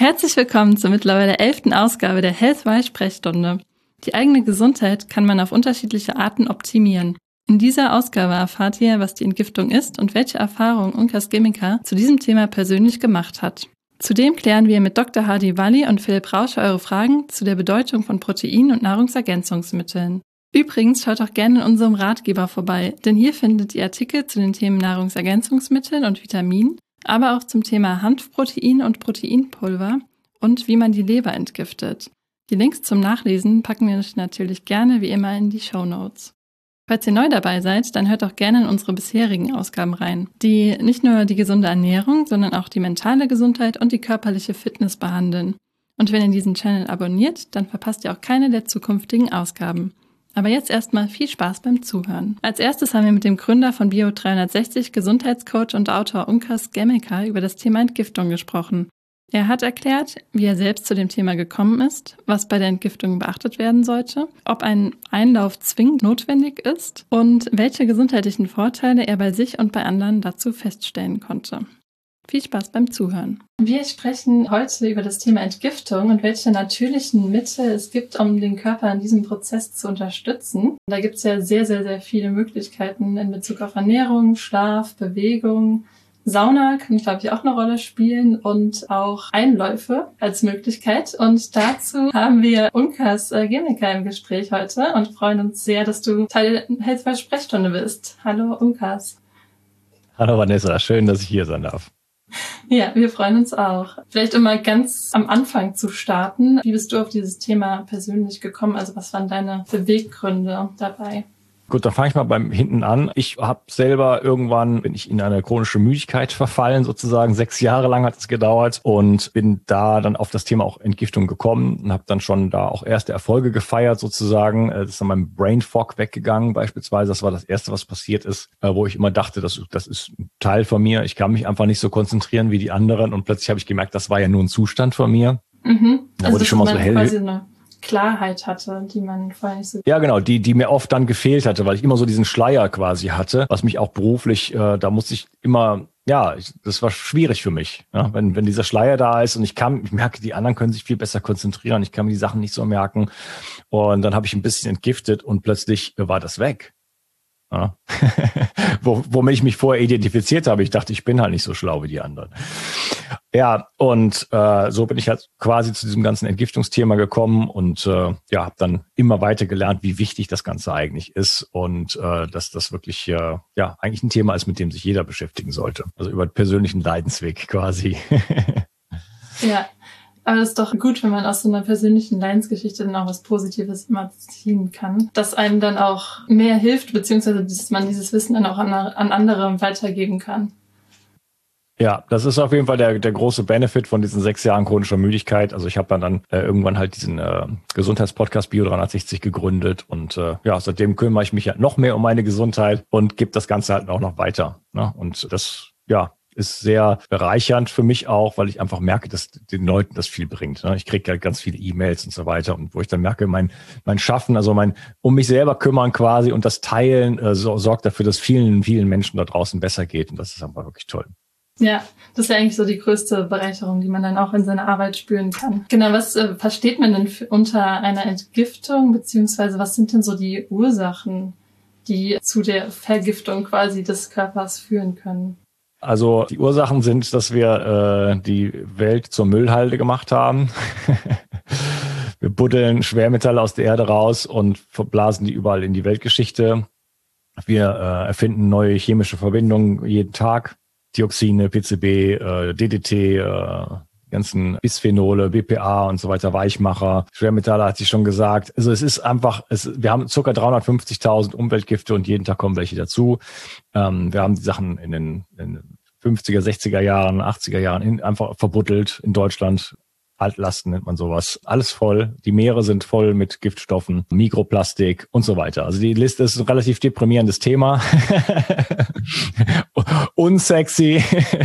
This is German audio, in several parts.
Herzlich willkommen zur mittlerweile elften Ausgabe der Healthwise Sprechstunde. Die eigene Gesundheit kann man auf unterschiedliche Arten optimieren. In dieser Ausgabe erfahrt ihr, was die Entgiftung ist und welche Erfahrungen Unkas Gemica zu diesem Thema persönlich gemacht hat. Zudem klären wir mit Dr. Hadi Walli und Philipp Rausche eure Fragen zu der Bedeutung von Protein- und Nahrungsergänzungsmitteln. Übrigens schaut auch gerne in unserem Ratgeber vorbei, denn hier findet ihr Artikel zu den Themen Nahrungsergänzungsmittel und Vitaminen aber auch zum Thema Hanfprotein und Proteinpulver und wie man die Leber entgiftet. Die Links zum Nachlesen packen wir natürlich gerne wie immer in die Show Notes. Falls ihr neu dabei seid, dann hört auch gerne in unsere bisherigen Ausgaben rein, die nicht nur die gesunde Ernährung, sondern auch die mentale Gesundheit und die körperliche Fitness behandeln. Und wenn ihr diesen Channel abonniert, dann verpasst ihr auch keine der zukünftigen Ausgaben. Aber jetzt erstmal viel Spaß beim Zuhören. Als erstes haben wir mit dem Gründer von Bio360, Gesundheitscoach und Autor Unkas Gemmelka über das Thema Entgiftung gesprochen. Er hat erklärt, wie er selbst zu dem Thema gekommen ist, was bei der Entgiftung beachtet werden sollte, ob ein Einlauf zwingend notwendig ist und welche gesundheitlichen Vorteile er bei sich und bei anderen dazu feststellen konnte. Viel Spaß beim Zuhören. Wir sprechen heute über das Thema Entgiftung und welche natürlichen Mittel es gibt, um den Körper in diesem Prozess zu unterstützen. Da gibt es ja sehr, sehr, sehr viele Möglichkeiten in Bezug auf Ernährung, Schlaf, Bewegung. Sauna kann, glaube ich, auch eine Rolle spielen und auch Einläufe als Möglichkeit. Und dazu haben wir Unkas äh, im Gespräch heute und freuen uns sehr, dass du Teil der Healthware Sprechstunde bist. Hallo Unkas. Hallo Vanessa, schön, dass ich hier sein darf. Ja, wir freuen uns auch. Vielleicht mal ganz am Anfang zu starten. Wie bist du auf dieses Thema persönlich gekommen? Also was waren deine Beweggründe dabei? Gut, dann fange ich mal beim hinten an. Ich habe selber irgendwann, bin ich in eine chronische Müdigkeit verfallen, sozusagen. Sechs Jahre lang hat es gedauert und bin da dann auf das Thema auch Entgiftung gekommen und habe dann schon da auch erste Erfolge gefeiert, sozusagen. Äh, das ist dann mein Brain Fog weggegangen beispielsweise. Das war das Erste, was passiert ist, äh, wo ich immer dachte, das, das ist ein Teil von mir. Ich kann mich einfach nicht so konzentrieren wie die anderen und plötzlich habe ich gemerkt, das war ja nur ein Zustand von mir. Mhm. Da also wurde ich schon mal so hell. Klarheit hatte, die man vorher nicht so. Ja, genau, die, die mir oft dann gefehlt hatte, weil ich immer so diesen Schleier quasi hatte, was mich auch beruflich, äh, da musste ich immer, ja, das war schwierig für mich, ja, wenn, wenn dieser Schleier da ist und ich kann, ich merke, die anderen können sich viel besser konzentrieren, ich kann mir die Sachen nicht so merken. Und dann habe ich ein bisschen entgiftet und plötzlich war das weg. Ja. Womit ich mich vorher identifiziert habe. Ich dachte, ich bin halt nicht so schlau wie die anderen. Ja, und äh, so bin ich halt quasi zu diesem ganzen Entgiftungsthema gekommen und äh, ja, habe dann immer weiter gelernt, wie wichtig das Ganze eigentlich ist und äh, dass das wirklich äh, ja eigentlich ein Thema ist, mit dem sich jeder beschäftigen sollte. Also über den persönlichen Leidensweg quasi. ja, aber das ist doch gut, wenn man aus so einer persönlichen Leidensgeschichte dann auch was Positives immer ziehen kann. Dass einem dann auch mehr hilft, beziehungsweise dass man dieses Wissen dann auch an, an andere weitergeben kann. Ja, das ist auf jeden Fall der, der große Benefit von diesen sechs Jahren chronischer Müdigkeit. Also ich habe dann, dann äh, irgendwann halt diesen äh, Gesundheitspodcast Bio 360 gegründet und äh, ja, seitdem kümmere ich mich ja noch mehr um meine Gesundheit und gebe das Ganze halt auch noch weiter. Ne? Und das, ja, ist sehr bereichernd für mich auch, weil ich einfach merke, dass den Leuten das viel bringt. Ne? Ich kriege ja ganz viele E-Mails und so weiter und wo ich dann merke, mein, mein Schaffen, also mein um mich selber kümmern quasi und das Teilen äh, so, sorgt dafür, dass vielen, vielen Menschen da draußen besser geht und das ist einfach wirklich toll. Ja, das ist ja eigentlich so die größte Bereicherung, die man dann auch in seiner Arbeit spüren kann. Genau, was äh, versteht man denn unter einer Entgiftung, beziehungsweise was sind denn so die Ursachen, die zu der Vergiftung quasi des Körpers führen können? Also die Ursachen sind, dass wir äh, die Welt zur Müllhalde gemacht haben. wir buddeln Schwermetalle aus der Erde raus und verblasen die überall in die Weltgeschichte. Wir äh, erfinden neue chemische Verbindungen jeden Tag. Dioxine, PCB, äh, DDT, äh, ganzen Bisphenole, BPA und so weiter, Weichmacher, Schwermetalle hat sie schon gesagt. Also es ist einfach, es, wir haben ca. 350.000 Umweltgifte und jeden Tag kommen welche dazu. Ähm, wir haben die Sachen in den, in den 50er, 60er Jahren, 80er Jahren in, einfach verbuddelt in Deutschland Altlasten nennt man sowas. Alles voll. Die Meere sind voll mit Giftstoffen, Mikroplastik und so weiter. Also die Liste ist ein relativ deprimierendes Thema. Unsexy.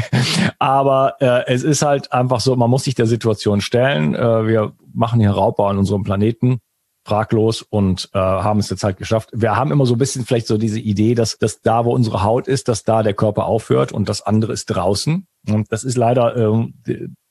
Aber äh, es ist halt einfach so, man muss sich der Situation stellen. Äh, wir machen hier Raubbau an unserem Planeten fraglos und äh, haben es jetzt halt geschafft. Wir haben immer so ein bisschen vielleicht so diese Idee, dass, dass da, wo unsere Haut ist, dass da der Körper aufhört und das andere ist draußen. Und das ist leider ähm,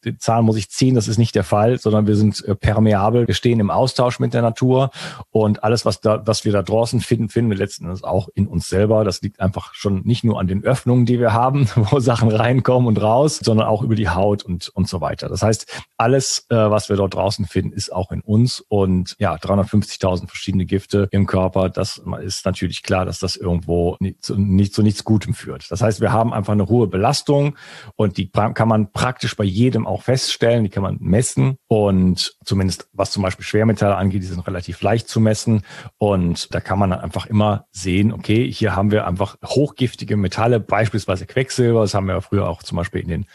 den Zahn muss ich ziehen, das ist nicht der Fall, sondern wir sind äh, permeabel, wir stehen im Austausch mit der Natur und alles, was da, was wir da draußen finden, finden wir letzten Endes auch in uns selber. Das liegt einfach schon nicht nur an den Öffnungen, die wir haben, wo Sachen reinkommen und raus, sondern auch über die Haut und, und so weiter. Das heißt, alles, äh, was wir dort draußen finden, ist auch in uns und ja, 350.000 verschiedene Gifte im Körper, das ist natürlich klar, dass das irgendwo nicht zu, nicht zu nichts Gutem führt. Das heißt, wir haben einfach eine hohe Belastung und die kann man praktisch bei jedem auch feststellen, die kann man messen. Und zumindest was zum Beispiel Schwermetalle angeht, die sind relativ leicht zu messen. Und da kann man dann einfach immer sehen, okay, hier haben wir einfach hochgiftige Metalle, beispielsweise Quecksilber, das haben wir früher auch zum Beispiel in den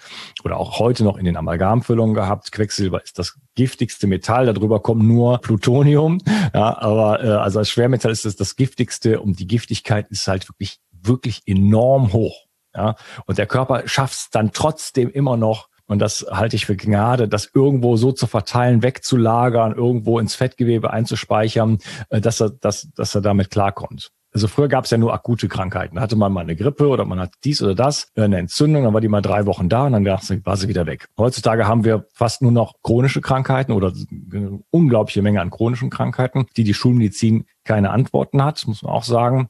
oder auch heute noch in den Amalgamfüllungen gehabt. Quecksilber ist das giftigste Metall, darüber kommt nur Plutonium, ja, aber äh, also als Schwermetall ist es das giftigste. Und die Giftigkeit ist halt wirklich wirklich enorm hoch. Ja, und der Körper schafft es dann trotzdem immer noch, und das halte ich für Gnade, das irgendwo so zu verteilen, wegzulagern, irgendwo ins Fettgewebe einzuspeichern, äh, dass er, dass, dass er damit klarkommt. Also früher gab es ja nur akute Krankheiten. Da hatte man mal eine Grippe oder man hat dies oder das, äh, eine Entzündung, dann war die mal drei Wochen da und dann war sie wieder weg. Heutzutage haben wir fast nur noch chronische Krankheiten oder eine unglaubliche Menge an chronischen Krankheiten, die die Schulmedizin keine Antworten hat, muss man auch sagen.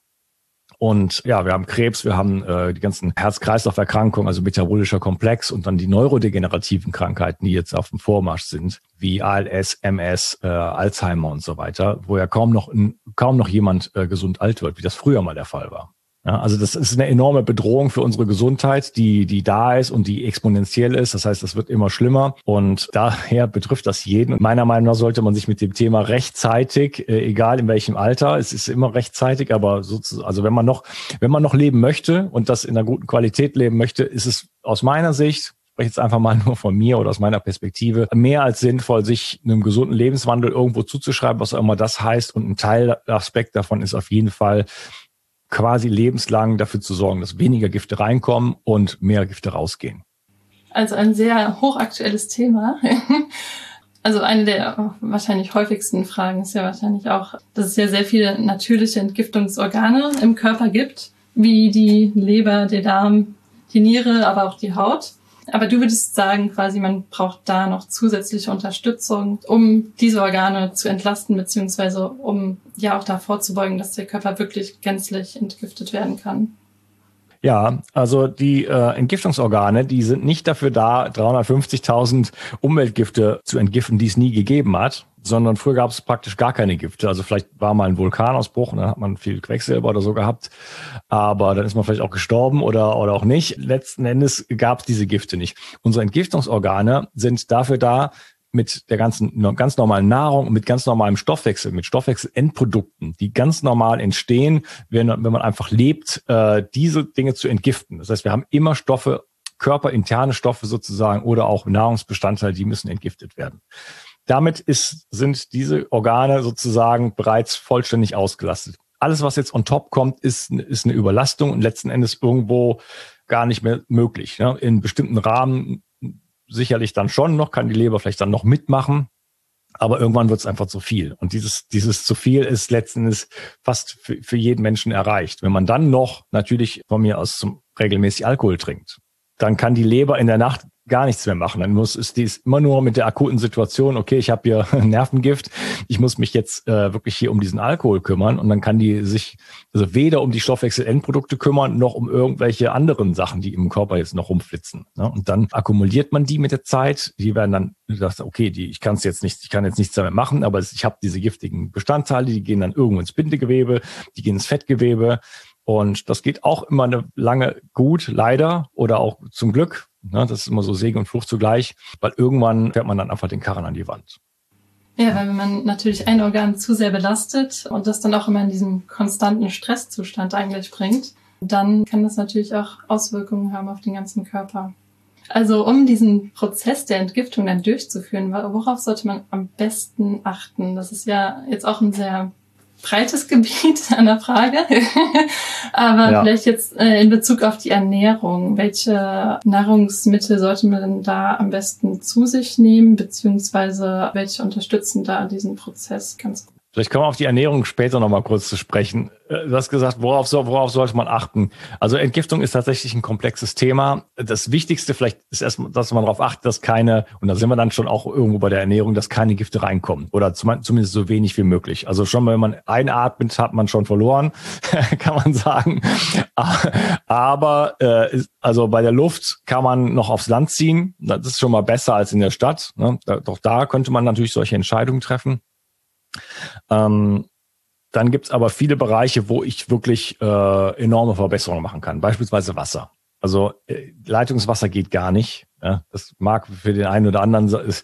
Und ja, wir haben Krebs, wir haben äh, die ganzen Herz-Kreislauf-Erkrankungen, also metabolischer Komplex und dann die neurodegenerativen Krankheiten, die jetzt auf dem Vormarsch sind, wie ALS, MS, äh, Alzheimer und so weiter, wo ja kaum noch, kaum noch jemand äh, gesund alt wird, wie das früher mal der Fall war. Ja, also das ist eine enorme Bedrohung für unsere Gesundheit, die, die da ist und die exponentiell ist. Das heißt, das wird immer schlimmer und daher betrifft das jeden. Meiner Meinung nach sollte man sich mit dem Thema rechtzeitig, äh, egal in welchem Alter, es ist immer rechtzeitig, aber sozusagen, also wenn man noch, wenn man noch leben möchte und das in einer guten Qualität leben möchte, ist es aus meiner Sicht spreche jetzt einfach mal nur von mir oder aus meiner Perspektive, mehr als sinnvoll, sich einem gesunden Lebenswandel irgendwo zuzuschreiben, was auch immer das heißt. Und ein Teilaspekt davon ist auf jeden Fall, quasi lebenslang dafür zu sorgen, dass weniger Gifte reinkommen und mehr Gifte rausgehen. Also ein sehr hochaktuelles Thema. Also eine der wahrscheinlich häufigsten Fragen ist ja wahrscheinlich auch, dass es ja sehr viele natürliche Entgiftungsorgane im Körper gibt, wie die Leber, der Darm, die Niere, aber auch die Haut. Aber du würdest sagen, quasi, man braucht da noch zusätzliche Unterstützung, um diese Organe zu entlasten, beziehungsweise um ja auch da vorzubeugen, dass der Körper wirklich gänzlich entgiftet werden kann. Ja, also die äh, Entgiftungsorgane, die sind nicht dafür da, 350.000 Umweltgifte zu entgiften, die es nie gegeben hat, sondern früher gab es praktisch gar keine Gifte. Also vielleicht war mal ein Vulkanausbruch und dann hat man viel Quecksilber oder so gehabt, aber dann ist man vielleicht auch gestorben oder, oder auch nicht. Letzten Endes gab es diese Gifte nicht. Unsere Entgiftungsorgane sind dafür da, mit der ganzen ganz normalen Nahrung und mit ganz normalem Stoffwechsel, mit Stoffwechselendprodukten, die ganz normal entstehen, wenn, wenn man einfach lebt, äh, diese Dinge zu entgiften. Das heißt, wir haben immer Stoffe, körperinterne Stoffe sozusagen oder auch Nahrungsbestandteile, die müssen entgiftet werden. Damit ist, sind diese Organe sozusagen bereits vollständig ausgelastet. Alles, was jetzt on top kommt, ist, ist eine Überlastung und letzten Endes irgendwo gar nicht mehr möglich. Ne? In bestimmten Rahmen sicherlich dann schon noch, kann die Leber vielleicht dann noch mitmachen. Aber irgendwann wird es einfach zu viel. Und dieses, dieses zu viel ist letzten Endes fast für, für jeden Menschen erreicht. Wenn man dann noch natürlich von mir aus zum regelmäßig Alkohol trinkt, dann kann die Leber in der Nacht gar nichts mehr machen. Dann muss ist dies immer nur mit der akuten Situation, okay, ich habe hier Nervengift, ich muss mich jetzt äh, wirklich hier um diesen Alkohol kümmern und dann kann die sich also weder um die Stoffwechselendprodukte kümmern, noch um irgendwelche anderen Sachen, die im Körper jetzt noch rumflitzen. Ne? Und dann akkumuliert man die mit der Zeit, die werden dann gesagt, okay, die, ich kann es jetzt nicht, ich kann jetzt nichts damit machen, aber ich habe diese giftigen Bestandteile, die gehen dann irgendwo ins Bindegewebe, die gehen ins Fettgewebe. Und das geht auch immer eine lange gut, leider, oder auch zum Glück, Ne, das ist immer so Segen und Fluch zugleich, weil irgendwann fährt man dann einfach den Karren an die Wand. Ja, weil wenn man natürlich ein Organ zu sehr belastet und das dann auch immer in diesem konstanten Stresszustand eigentlich bringt, dann kann das natürlich auch Auswirkungen haben auf den ganzen Körper. Also um diesen Prozess der Entgiftung dann durchzuführen, worauf sollte man am besten achten? Das ist ja jetzt auch ein sehr breites Gebiet an der Frage. Aber ja. vielleicht jetzt äh, in Bezug auf die Ernährung. Welche Nahrungsmittel sollte man denn da am besten zu sich nehmen, beziehungsweise welche unterstützen da diesen Prozess ganz gut? Vielleicht kommen wir auf die Ernährung später nochmal kurz zu sprechen. Äh, du hast gesagt, worauf, soll, worauf sollte man achten? Also Entgiftung ist tatsächlich ein komplexes Thema. Das Wichtigste vielleicht ist erstmal, dass man darauf achtet, dass keine, und da sind wir dann schon auch irgendwo bei der Ernährung, dass keine Gifte reinkommen. Oder zumindest so wenig wie möglich. Also schon, wenn man einatmet, hat man schon verloren, kann man sagen. Aber äh, also bei der Luft kann man noch aufs Land ziehen. Das ist schon mal besser als in der Stadt. Ne? Doch da könnte man natürlich solche Entscheidungen treffen. Ähm, dann gibt's aber viele Bereiche, wo ich wirklich äh, enorme Verbesserungen machen kann. Beispielsweise Wasser. Also äh, Leitungswasser geht gar nicht. Ja, das mag für den einen oder anderen, ist,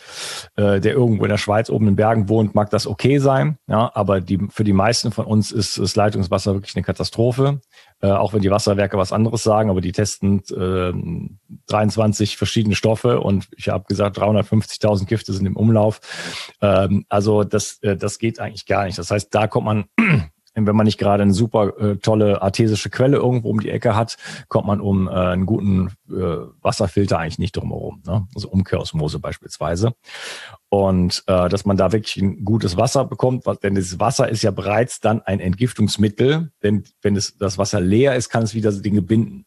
äh, der irgendwo in der Schweiz oben in Bergen wohnt, mag das okay sein. Ja, aber die, für die meisten von uns ist das Leitungswasser wirklich eine Katastrophe. Äh, auch wenn die Wasserwerke was anderes sagen, aber die testen äh, 23 verschiedene Stoffe und ich habe gesagt, 350.000 Gifte sind im Umlauf. Ähm, also das, äh, das geht eigentlich gar nicht. Das heißt, da kommt man wenn man nicht gerade eine super äh, tolle artesische Quelle irgendwo um die Ecke hat, kommt man um äh, einen guten äh, Wasserfilter eigentlich nicht drumherum. Ne? Also Umkehrosmose beispielsweise. Und äh, dass man da wirklich ein gutes Wasser bekommt, denn das Wasser ist ja bereits dann ein Entgiftungsmittel. Denn wenn es, das Wasser leer ist, kann es wieder Dinge binden.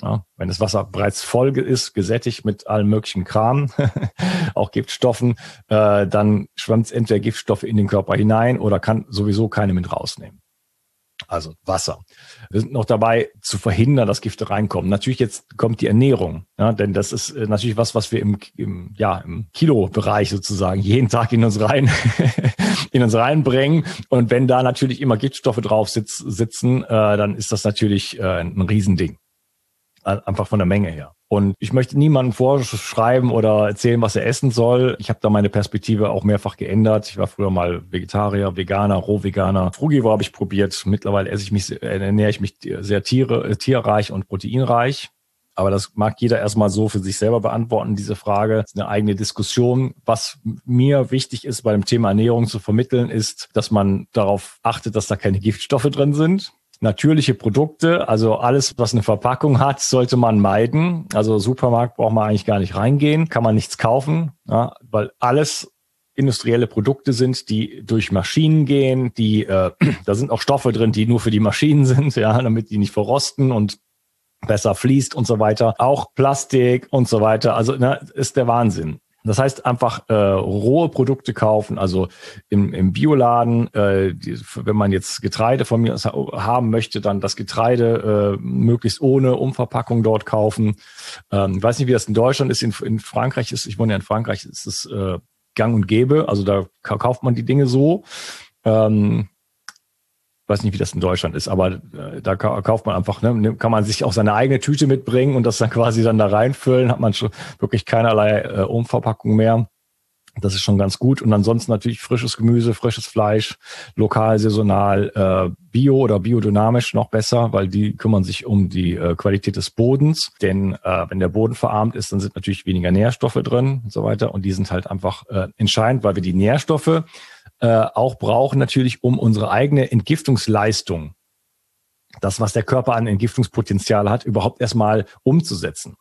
Ja, wenn das Wasser bereits voll ist, gesättigt mit allem möglichen Kram, auch Giftstoffen, äh, dann schwemmt es entweder Giftstoffe in den Körper hinein oder kann sowieso keine mit rausnehmen. Also Wasser. Wir sind noch dabei zu verhindern, dass Gifte reinkommen. Natürlich jetzt kommt die Ernährung, ja, denn das ist äh, natürlich was, was wir im, im ja im Kilo-Bereich sozusagen jeden Tag in uns rein in uns reinbringen. Und wenn da natürlich immer Giftstoffe drauf sitz, sitzen, äh, dann ist das natürlich äh, ein Riesending einfach von der Menge her. Und ich möchte niemandem vorschreiben oder erzählen, was er essen soll. Ich habe da meine Perspektive auch mehrfach geändert. Ich war früher mal Vegetarier, Veganer, Rohveganer. Frugivore habe ich probiert. Mittlerweile esse ich mich, ernähre ich mich sehr tiere, äh, tierreich und proteinreich. Aber das mag jeder erstmal so für sich selber beantworten, diese Frage. Das ist eine eigene Diskussion. Was mir wichtig ist, bei dem Thema Ernährung zu vermitteln, ist, dass man darauf achtet, dass da keine Giftstoffe drin sind natürliche Produkte, also alles, was eine Verpackung hat, sollte man meiden. Also Supermarkt braucht man eigentlich gar nicht reingehen, kann man nichts kaufen, ja, weil alles industrielle Produkte sind, die durch Maschinen gehen, die äh, da sind auch Stoffe drin, die nur für die Maschinen sind, ja, damit die nicht verrosten und besser fließt und so weiter. Auch Plastik und so weiter. Also ne, ist der Wahnsinn. Das heißt einfach äh, rohe Produkte kaufen, also im, im Bioladen, äh, die, wenn man jetzt Getreide von mir haben möchte, dann das Getreide äh, möglichst ohne Umverpackung dort kaufen. Ähm, ich weiß nicht, wie das in Deutschland ist, in, in Frankreich ist, ich wohne ja in Frankreich, ist es äh, gang und gäbe, also da kauft man die Dinge so. Ähm, weiß nicht, wie das in Deutschland ist, aber äh, da kauft man einfach, ne, kann man sich auch seine eigene Tüte mitbringen und das dann quasi dann da reinfüllen, hat man schon wirklich keinerlei äh, Umverpackung mehr. Das ist schon ganz gut. Und ansonsten natürlich frisches Gemüse, frisches Fleisch, lokal, saisonal, äh, bio oder biodynamisch noch besser, weil die kümmern sich um die äh, Qualität des Bodens. Denn äh, wenn der Boden verarmt ist, dann sind natürlich weniger Nährstoffe drin und so weiter. Und die sind halt einfach äh, entscheidend, weil wir die Nährstoffe äh, auch brauchen natürlich, um unsere eigene Entgiftungsleistung, das, was der Körper an Entgiftungspotenzial hat, überhaupt erstmal umzusetzen.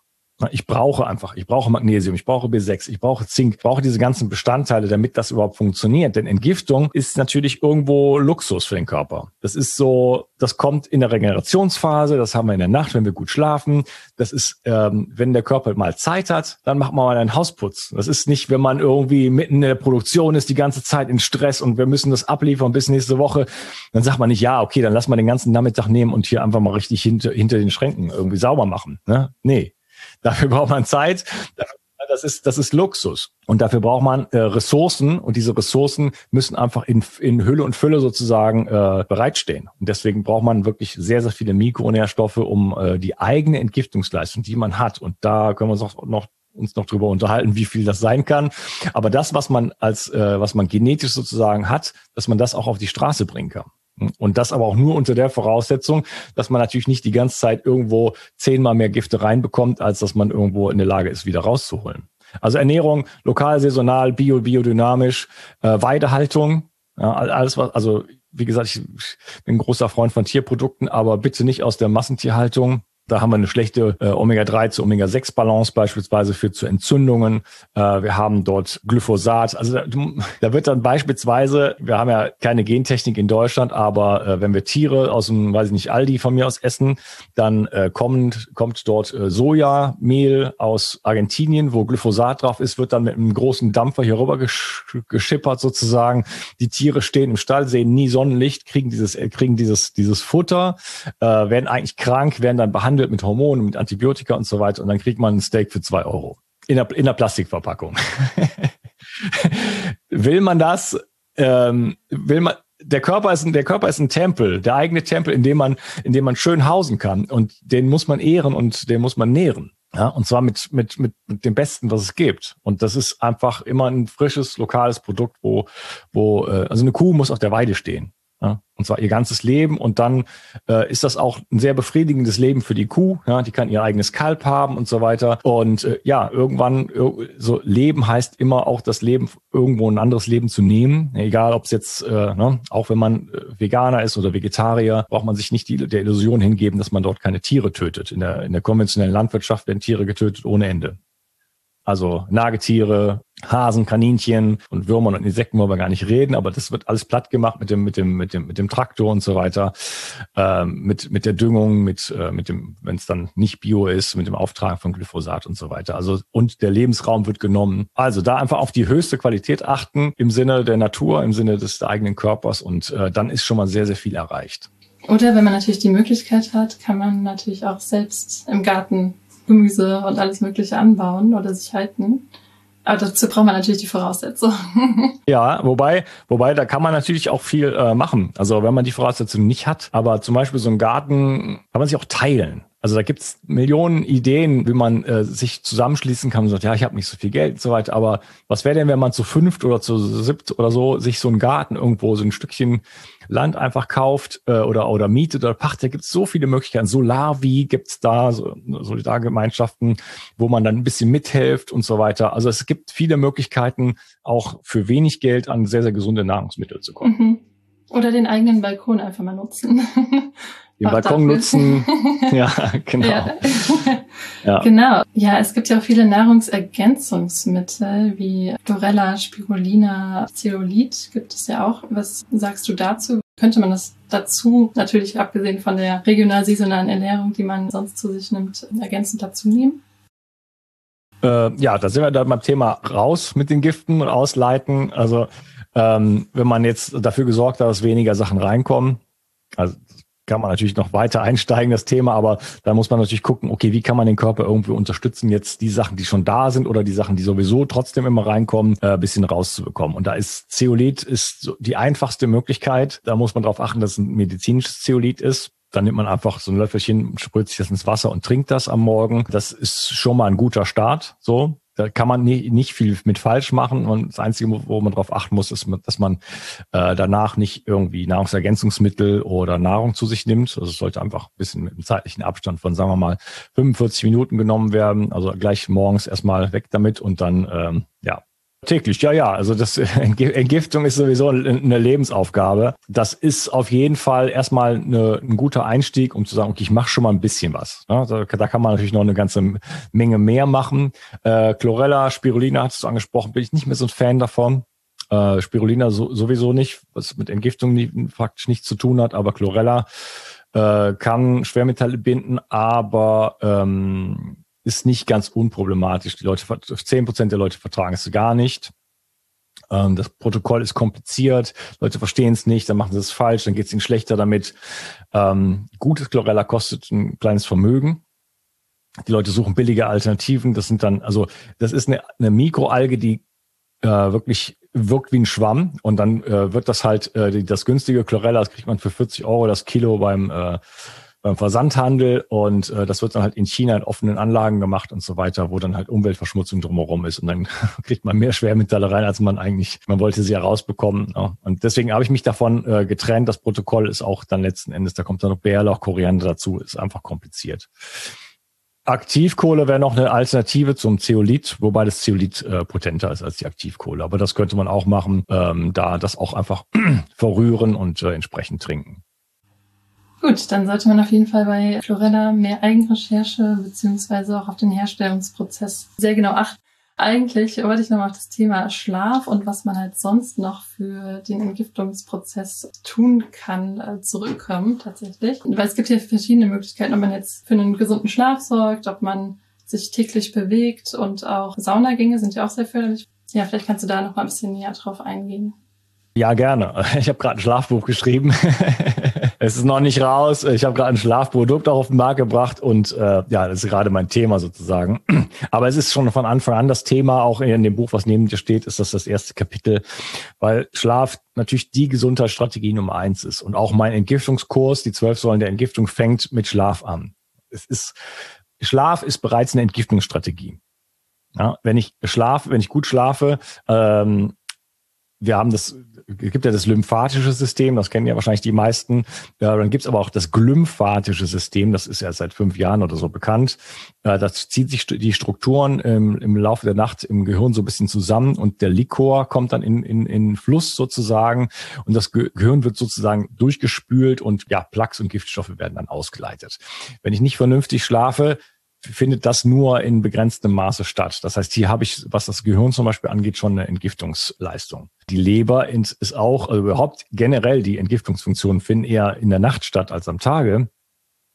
Ich brauche einfach, ich brauche Magnesium, ich brauche B6, ich brauche Zink, ich brauche diese ganzen Bestandteile, damit das überhaupt funktioniert. Denn Entgiftung ist natürlich irgendwo Luxus für den Körper. Das ist so, das kommt in der Regenerationsphase, das haben wir in der Nacht, wenn wir gut schlafen. Das ist, ähm, wenn der Körper mal Zeit hat, dann macht man mal einen Hausputz. Das ist nicht, wenn man irgendwie mitten in der Produktion ist, die ganze Zeit in Stress und wir müssen das abliefern bis nächste Woche. Dann sagt man nicht, ja, okay, dann lass mal den ganzen Nachmittag nehmen und hier einfach mal richtig hinter, hinter den Schränken irgendwie sauber machen. Ne? Nee, Dafür braucht man Zeit. Das ist, das ist Luxus. Und dafür braucht man äh, Ressourcen und diese Ressourcen müssen einfach in, in Hülle und Fülle sozusagen äh, bereitstehen. Und deswegen braucht man wirklich sehr, sehr viele Mikronährstoffe, um äh, die eigene Entgiftungsleistung, die man hat. Und da können wir uns auch noch uns noch drüber unterhalten, wie viel das sein kann. Aber das, was man als, äh, was man genetisch sozusagen hat, dass man das auch auf die Straße bringen kann. Und das aber auch nur unter der Voraussetzung, dass man natürlich nicht die ganze Zeit irgendwo zehnmal mehr Gifte reinbekommt, als dass man irgendwo in der Lage ist, wieder rauszuholen. Also Ernährung, lokal, saisonal, bio, biodynamisch, äh, Weidehaltung, ja, alles was, also wie gesagt, ich bin großer Freund von Tierprodukten, aber bitte nicht aus der Massentierhaltung. Da haben wir eine schlechte äh, Omega-3 zu Omega-6-Balance beispielsweise für zu Entzündungen. Äh, wir haben dort Glyphosat. Also da, da, wird dann beispielsweise, wir haben ja keine Gentechnik in Deutschland, aber äh, wenn wir Tiere aus dem, weiß ich nicht, Aldi von mir aus essen, dann äh, kommt, kommt dort äh, Sojamehl aus Argentinien, wo Glyphosat drauf ist, wird dann mit einem großen Dampfer hier rüber gesch geschippert sozusagen. Die Tiere stehen im Stall, sehen nie Sonnenlicht, kriegen dieses, äh, kriegen dieses, dieses Futter, äh, werden eigentlich krank, werden dann behandelt behandelt mit Hormonen, mit Antibiotika und so weiter und dann kriegt man ein Steak für zwei Euro. In der, in der Plastikverpackung. will man das, ähm, will man, der Körper ist ein, der Körper ist ein Tempel, der eigene Tempel, in dem man, in dem man schön hausen kann und den muss man ehren und den muss man nähren. Ja, und zwar mit, mit, mit, mit dem Besten, was es gibt. Und das ist einfach immer ein frisches, lokales Produkt, wo, wo, äh, also eine Kuh muss auf der Weide stehen. Ja, und zwar ihr ganzes Leben. Und dann äh, ist das auch ein sehr befriedigendes Leben für die Kuh. Ja, die kann ihr eigenes Kalb haben und so weiter. Und äh, ja, irgendwann, so Leben heißt immer auch das Leben, irgendwo ein anderes Leben zu nehmen. Egal, ob es jetzt, äh, ne, auch wenn man äh, Veganer ist oder Vegetarier, braucht man sich nicht die, der Illusion hingeben, dass man dort keine Tiere tötet. In der, in der konventionellen Landwirtschaft werden Tiere getötet ohne Ende. Also Nagetiere, Hasen, Kaninchen und Würmern und Insekten wollen wir gar nicht reden, aber das wird alles platt gemacht mit dem, mit dem, mit dem, mit dem Traktor und so weiter, ähm, mit, mit der Düngung, mit, äh, mit dem, wenn es dann nicht Bio ist, mit dem Auftragen von Glyphosat und so weiter. Also und der Lebensraum wird genommen. Also da einfach auf die höchste Qualität achten im Sinne der Natur, im Sinne des eigenen Körpers und äh, dann ist schon mal sehr, sehr viel erreicht. Oder wenn man natürlich die Möglichkeit hat, kann man natürlich auch selbst im Garten Gemüse und alles Mögliche anbauen oder sich halten. Aber dazu braucht man natürlich die Voraussetzungen. Ja, wobei, wobei, da kann man natürlich auch viel äh, machen. Also wenn man die Voraussetzungen nicht hat, aber zum Beispiel so einen Garten kann man sich auch teilen. Also da gibt's Millionen Ideen, wie man äh, sich zusammenschließen kann und sagt, ja, ich habe nicht so viel Geld und so weiter. Aber was wäre denn, wenn man zu fünft oder zu siebt oder so sich so einen Garten irgendwo, so ein Stückchen Land einfach kauft äh, oder, oder mietet oder pacht? Da gibt's so viele Möglichkeiten. Solarvi gibt's da, so, Solidargemeinschaften, wo man dann ein bisschen mithilft und so weiter. Also es gibt viele Möglichkeiten, auch für wenig Geld an sehr, sehr gesunde Nahrungsmittel zu kommen. Mhm. Oder den eigenen Balkon einfach mal nutzen. den Balkon nutzen. ja, genau. Ja. ja. Genau. Ja, es gibt ja auch viele Nahrungsergänzungsmittel wie Dorella, Spirulina, Zeolit gibt es ja auch. Was sagst du dazu? Könnte man das dazu, natürlich abgesehen von der regional-saisonalen Ernährung, die man sonst zu sich nimmt, ergänzend dazu nehmen? Äh, ja, da sind wir dann beim Thema raus mit den Giften, rausleiten. Also ähm, wenn man jetzt dafür gesorgt hat, dass weniger Sachen reinkommen, also kann man natürlich noch weiter einsteigen, das Thema, aber da muss man natürlich gucken, okay, wie kann man den Körper irgendwie unterstützen, jetzt die Sachen, die schon da sind oder die Sachen, die sowieso trotzdem immer reinkommen, äh, bisschen rauszubekommen. Und da ist Zeolit ist so die einfachste Möglichkeit. Da muss man darauf achten, dass es ein medizinisches Zeolit ist. Dann nimmt man einfach so ein Löffelchen, sprüht sich das ins Wasser und trinkt das am Morgen. Das ist schon mal ein guter Start. So, da kann man nie, nicht viel mit falsch machen. Und das Einzige, wo man darauf achten muss, ist, dass man äh, danach nicht irgendwie Nahrungsergänzungsmittel oder Nahrung zu sich nimmt. Also es sollte einfach ein bisschen mit einem zeitlichen Abstand von, sagen wir mal, 45 Minuten genommen werden. Also gleich morgens erstmal weg damit und dann ähm, ja Täglich, ja, ja. Also das Entgiftung ist sowieso eine Lebensaufgabe. Das ist auf jeden Fall erstmal eine, ein guter Einstieg, um zu sagen, okay, ich mache schon mal ein bisschen was. Ja, da, kann man natürlich noch eine ganze Menge mehr machen. Äh, Chlorella, Spirulina hast du angesprochen, bin ich nicht mehr so ein Fan davon. Äh, Spirulina so, sowieso nicht, was mit Entgiftung nie, praktisch nichts zu tun hat, aber Chlorella äh, kann Schwermetalle binden, aber ähm, ist nicht ganz unproblematisch. Die Leute, zehn Prozent der Leute vertragen es gar nicht. Ähm, das Protokoll ist kompliziert, Leute verstehen es nicht, dann machen sie es falsch, dann geht es ihnen schlechter damit. Ähm, gutes Chlorella kostet ein kleines Vermögen. Die Leute suchen billige Alternativen. Das sind dann, also das ist eine, eine Mikroalge, die äh, wirklich wirkt wie ein Schwamm und dann äh, wird das halt, äh, das günstige Chlorella, das kriegt man für 40 Euro das Kilo beim äh, beim Versandhandel und äh, das wird dann halt in China in offenen Anlagen gemacht und so weiter, wo dann halt Umweltverschmutzung drumherum ist und dann kriegt man mehr Schwermetalle rein, als man eigentlich, man wollte sie herausbekommen. Ja. Und deswegen habe ich mich davon äh, getrennt. Das Protokoll ist auch dann letzten Endes, da kommt dann noch Bärlauch, Koriander dazu, ist einfach kompliziert. Aktivkohle wäre noch eine Alternative zum Zeolit, wobei das Zeolit äh, potenter ist als die Aktivkohle. Aber das könnte man auch machen, ähm, da das auch einfach verrühren und äh, entsprechend trinken. Gut, dann sollte man auf jeden Fall bei Florella mehr Eigenrecherche beziehungsweise auch auf den Herstellungsprozess sehr genau achten. Eigentlich wollte ich nochmal auf das Thema Schlaf und was man halt sonst noch für den Entgiftungsprozess tun kann, äh, zurückkommen tatsächlich. Weil es gibt ja verschiedene Möglichkeiten, ob man jetzt für einen gesunden Schlaf sorgt, ob man sich täglich bewegt und auch Saunagänge sind ja auch sehr förderlich. Ja, vielleicht kannst du da noch mal ein bisschen näher drauf eingehen. Ja, gerne. Ich habe gerade ein Schlafbuch geschrieben. es ist noch nicht raus. Ich habe gerade ein Schlafprodukt auch auf den Markt gebracht und äh, ja, das ist gerade mein Thema sozusagen. Aber es ist schon von Anfang an das Thema, auch in dem Buch, was neben dir steht, ist das das erste Kapitel, weil Schlaf natürlich die Gesundheitsstrategie Nummer eins ist. Und auch mein Entgiftungskurs, die zwölf Säulen der Entgiftung, fängt mit Schlaf an. Es ist, Schlaf ist bereits eine Entgiftungsstrategie. Ja, wenn ich schlafe, wenn ich gut schlafe, ähm, wir haben das, gibt ja das lymphatische System, das kennen ja wahrscheinlich die meisten. Ja, dann gibt's aber auch das glymphatische System, das ist ja seit fünf Jahren oder so bekannt. Ja, das zieht sich die Strukturen im, im Laufe der Nacht im Gehirn so ein bisschen zusammen und der Likor kommt dann in, in, in Fluss sozusagen und das Gehirn wird sozusagen durchgespült und ja, Plaques und Giftstoffe werden dann ausgeleitet. Wenn ich nicht vernünftig schlafe, findet das nur in begrenztem Maße statt. Das heißt, hier habe ich, was das Gehirn zum Beispiel angeht, schon eine Entgiftungsleistung. Die Leber ist auch, also überhaupt generell die Entgiftungsfunktionen finden eher in der Nacht statt als am Tage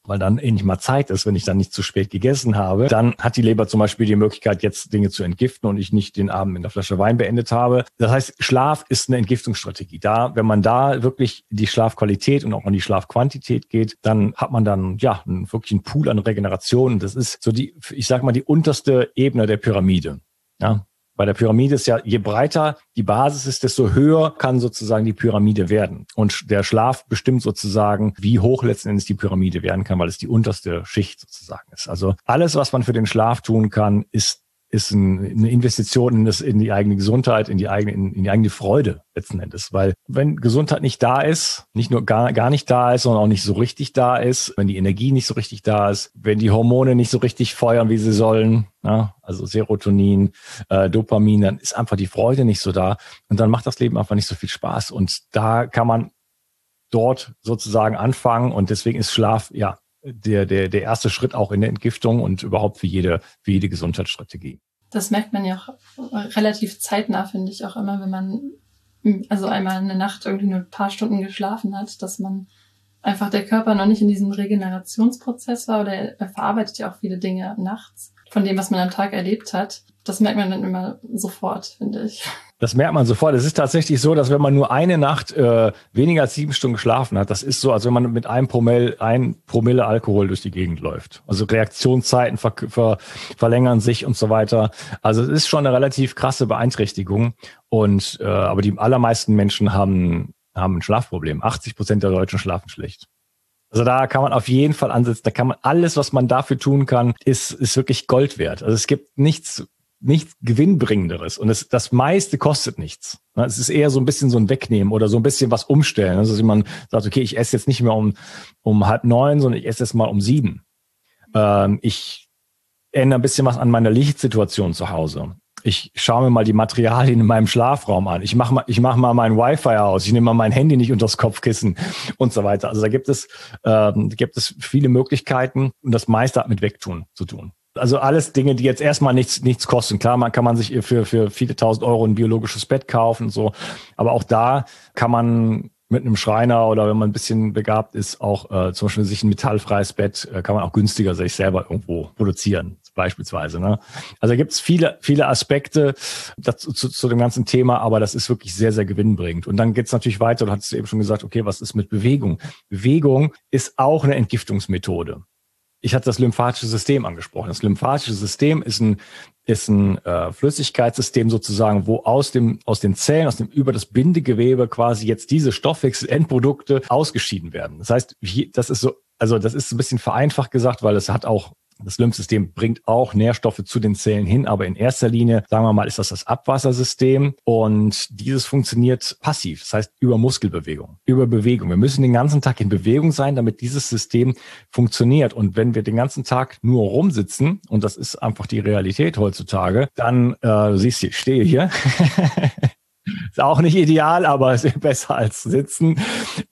weil dann endlich mal Zeit ist, wenn ich dann nicht zu spät gegessen habe, dann hat die Leber zum Beispiel die Möglichkeit, jetzt Dinge zu entgiften und ich nicht den Abend mit einer Flasche Wein beendet habe. Das heißt, Schlaf ist eine Entgiftungsstrategie. Da, wenn man da wirklich die Schlafqualität und auch an die Schlafquantität geht, dann hat man dann ja wirklich einen Pool an Regeneration. Das ist so die, ich sage mal, die unterste Ebene der Pyramide. Ja, bei der Pyramide ist ja, je breiter die Basis ist, desto höher kann sozusagen die Pyramide werden. Und der Schlaf bestimmt sozusagen, wie hoch letzten Endes die Pyramide werden kann, weil es die unterste Schicht sozusagen ist. Also alles, was man für den Schlaf tun kann, ist ist eine Investition in, das, in die eigene Gesundheit, in die eigene, in, in die eigene Freude letzten Endes. Weil wenn Gesundheit nicht da ist, nicht nur gar, gar nicht da ist, sondern auch nicht so richtig da ist, wenn die Energie nicht so richtig da ist, wenn die Hormone nicht so richtig feuern, wie sie sollen, ja, also Serotonin, äh, Dopamin, dann ist einfach die Freude nicht so da und dann macht das Leben einfach nicht so viel Spaß. Und da kann man dort sozusagen anfangen und deswegen ist Schlaf ja der, der, der erste Schritt auch in der Entgiftung und überhaupt für jede, für jede Gesundheitsstrategie. Das merkt man ja auch relativ zeitnah, finde ich, auch immer, wenn man also einmal eine Nacht irgendwie nur ein paar Stunden geschlafen hat, dass man einfach der Körper noch nicht in diesem Regenerationsprozess war oder er verarbeitet ja auch viele Dinge nachts von dem, was man am Tag erlebt hat. Das merkt man dann immer sofort, finde ich. Das merkt man sofort. Es ist tatsächlich so, dass wenn man nur eine Nacht äh, weniger als sieben Stunden geschlafen hat, das ist so, als wenn man mit einem Promille, ein Promille Alkohol durch die Gegend läuft. Also Reaktionszeiten ver, ver, verlängern sich und so weiter. Also es ist schon eine relativ krasse Beeinträchtigung. Und äh, aber die allermeisten Menschen haben haben ein Schlafproblem. 80 Prozent der Deutschen schlafen schlecht. Also da kann man auf jeden Fall ansetzen. Da kann man alles, was man dafür tun kann, ist, ist wirklich Gold wert. Also es gibt nichts nichts Gewinnbringenderes. Und es, das meiste kostet nichts. Es ist eher so ein bisschen so ein Wegnehmen oder so ein bisschen was umstellen. Also dass man sagt, okay, ich esse jetzt nicht mehr um, um halb neun, sondern ich esse jetzt mal um sieben. Ähm, ich ändere ein bisschen was an meiner Lichtsituation zu Hause. Ich schaue mir mal die Materialien in meinem Schlafraum an. Ich mache mal, ich mache mal mein Wi-Fi aus. Ich nehme mal mein Handy nicht unter das Kopfkissen und so weiter. Also da gibt es, ähm, gibt es viele Möglichkeiten und das meiste hat mit Wegtun zu tun. Also alles Dinge, die jetzt erstmal nichts, nichts kosten. Klar, man kann man sich für, für viele tausend Euro ein biologisches Bett kaufen und so. Aber auch da kann man mit einem Schreiner oder wenn man ein bisschen begabt ist, auch äh, zum Beispiel sich ein metallfreies Bett, äh, kann man auch günstiger sich selber irgendwo produzieren, beispielsweise. Ne? Also da gibt es viele, viele Aspekte dazu, zu, zu dem ganzen Thema, aber das ist wirklich sehr, sehr gewinnbringend. Und dann geht es natürlich weiter, du hattest eben schon gesagt, okay, was ist mit Bewegung? Bewegung ist auch eine Entgiftungsmethode ich hatte das lymphatische System angesprochen. Das lymphatische System ist ein, ist ein äh, Flüssigkeitssystem sozusagen, wo aus dem aus den Zellen, aus dem über das Bindegewebe quasi jetzt diese Stoffwechselendprodukte ausgeschieden werden. Das heißt, das ist so, also das ist ein bisschen vereinfacht gesagt, weil es hat auch das Lymphsystem bringt auch Nährstoffe zu den Zellen hin, aber in erster Linie, sagen wir mal, ist das das Abwassersystem und dieses funktioniert passiv, das heißt über Muskelbewegung, über Bewegung. Wir müssen den ganzen Tag in Bewegung sein, damit dieses System funktioniert. Und wenn wir den ganzen Tag nur rumsitzen, und das ist einfach die Realität heutzutage, dann, äh, du siehst, ich stehe hier, ist auch nicht ideal, aber ist besser als sitzen,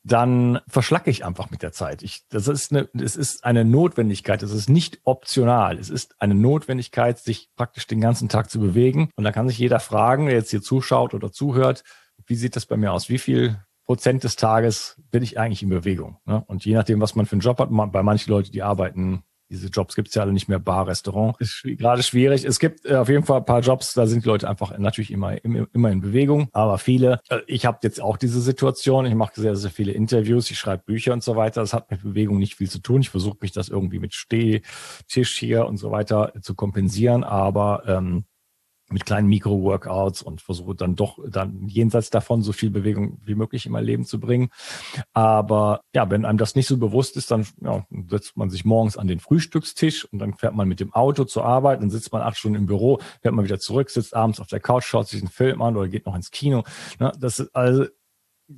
dann verschlacke ich einfach mit der Zeit. Ich, das ist eine, es ist eine Notwendigkeit. Es ist nicht optional. Es ist eine Notwendigkeit, sich praktisch den ganzen Tag zu bewegen. Und da kann sich jeder fragen, der jetzt hier zuschaut oder zuhört, wie sieht das bei mir aus? Wie viel Prozent des Tages bin ich eigentlich in Bewegung? Ne? Und je nachdem, was man für einen Job hat, bei manchen Leuten, die arbeiten diese Jobs gibt es ja alle nicht mehr, Bar, Restaurant. Ist gerade schwierig. Es gibt äh, auf jeden Fall ein paar Jobs, da sind die Leute einfach natürlich immer, immer in Bewegung. Aber viele, äh, ich habe jetzt auch diese Situation, ich mache sehr, sehr viele Interviews, ich schreibe Bücher und so weiter. Das hat mit Bewegung nicht viel zu tun. Ich versuche mich das irgendwie mit Stehtisch hier und so weiter zu kompensieren. Aber ähm, mit kleinen Mikro-Workouts und versuche dann doch dann jenseits davon so viel Bewegung wie möglich in mein Leben zu bringen. Aber ja, wenn einem das nicht so bewusst ist, dann ja, setzt man sich morgens an den Frühstückstisch und dann fährt man mit dem Auto zur Arbeit, dann sitzt man acht Stunden im Büro, fährt man wieder zurück, sitzt abends auf der Couch, schaut sich einen Film an oder geht noch ins Kino. Ne, das ist also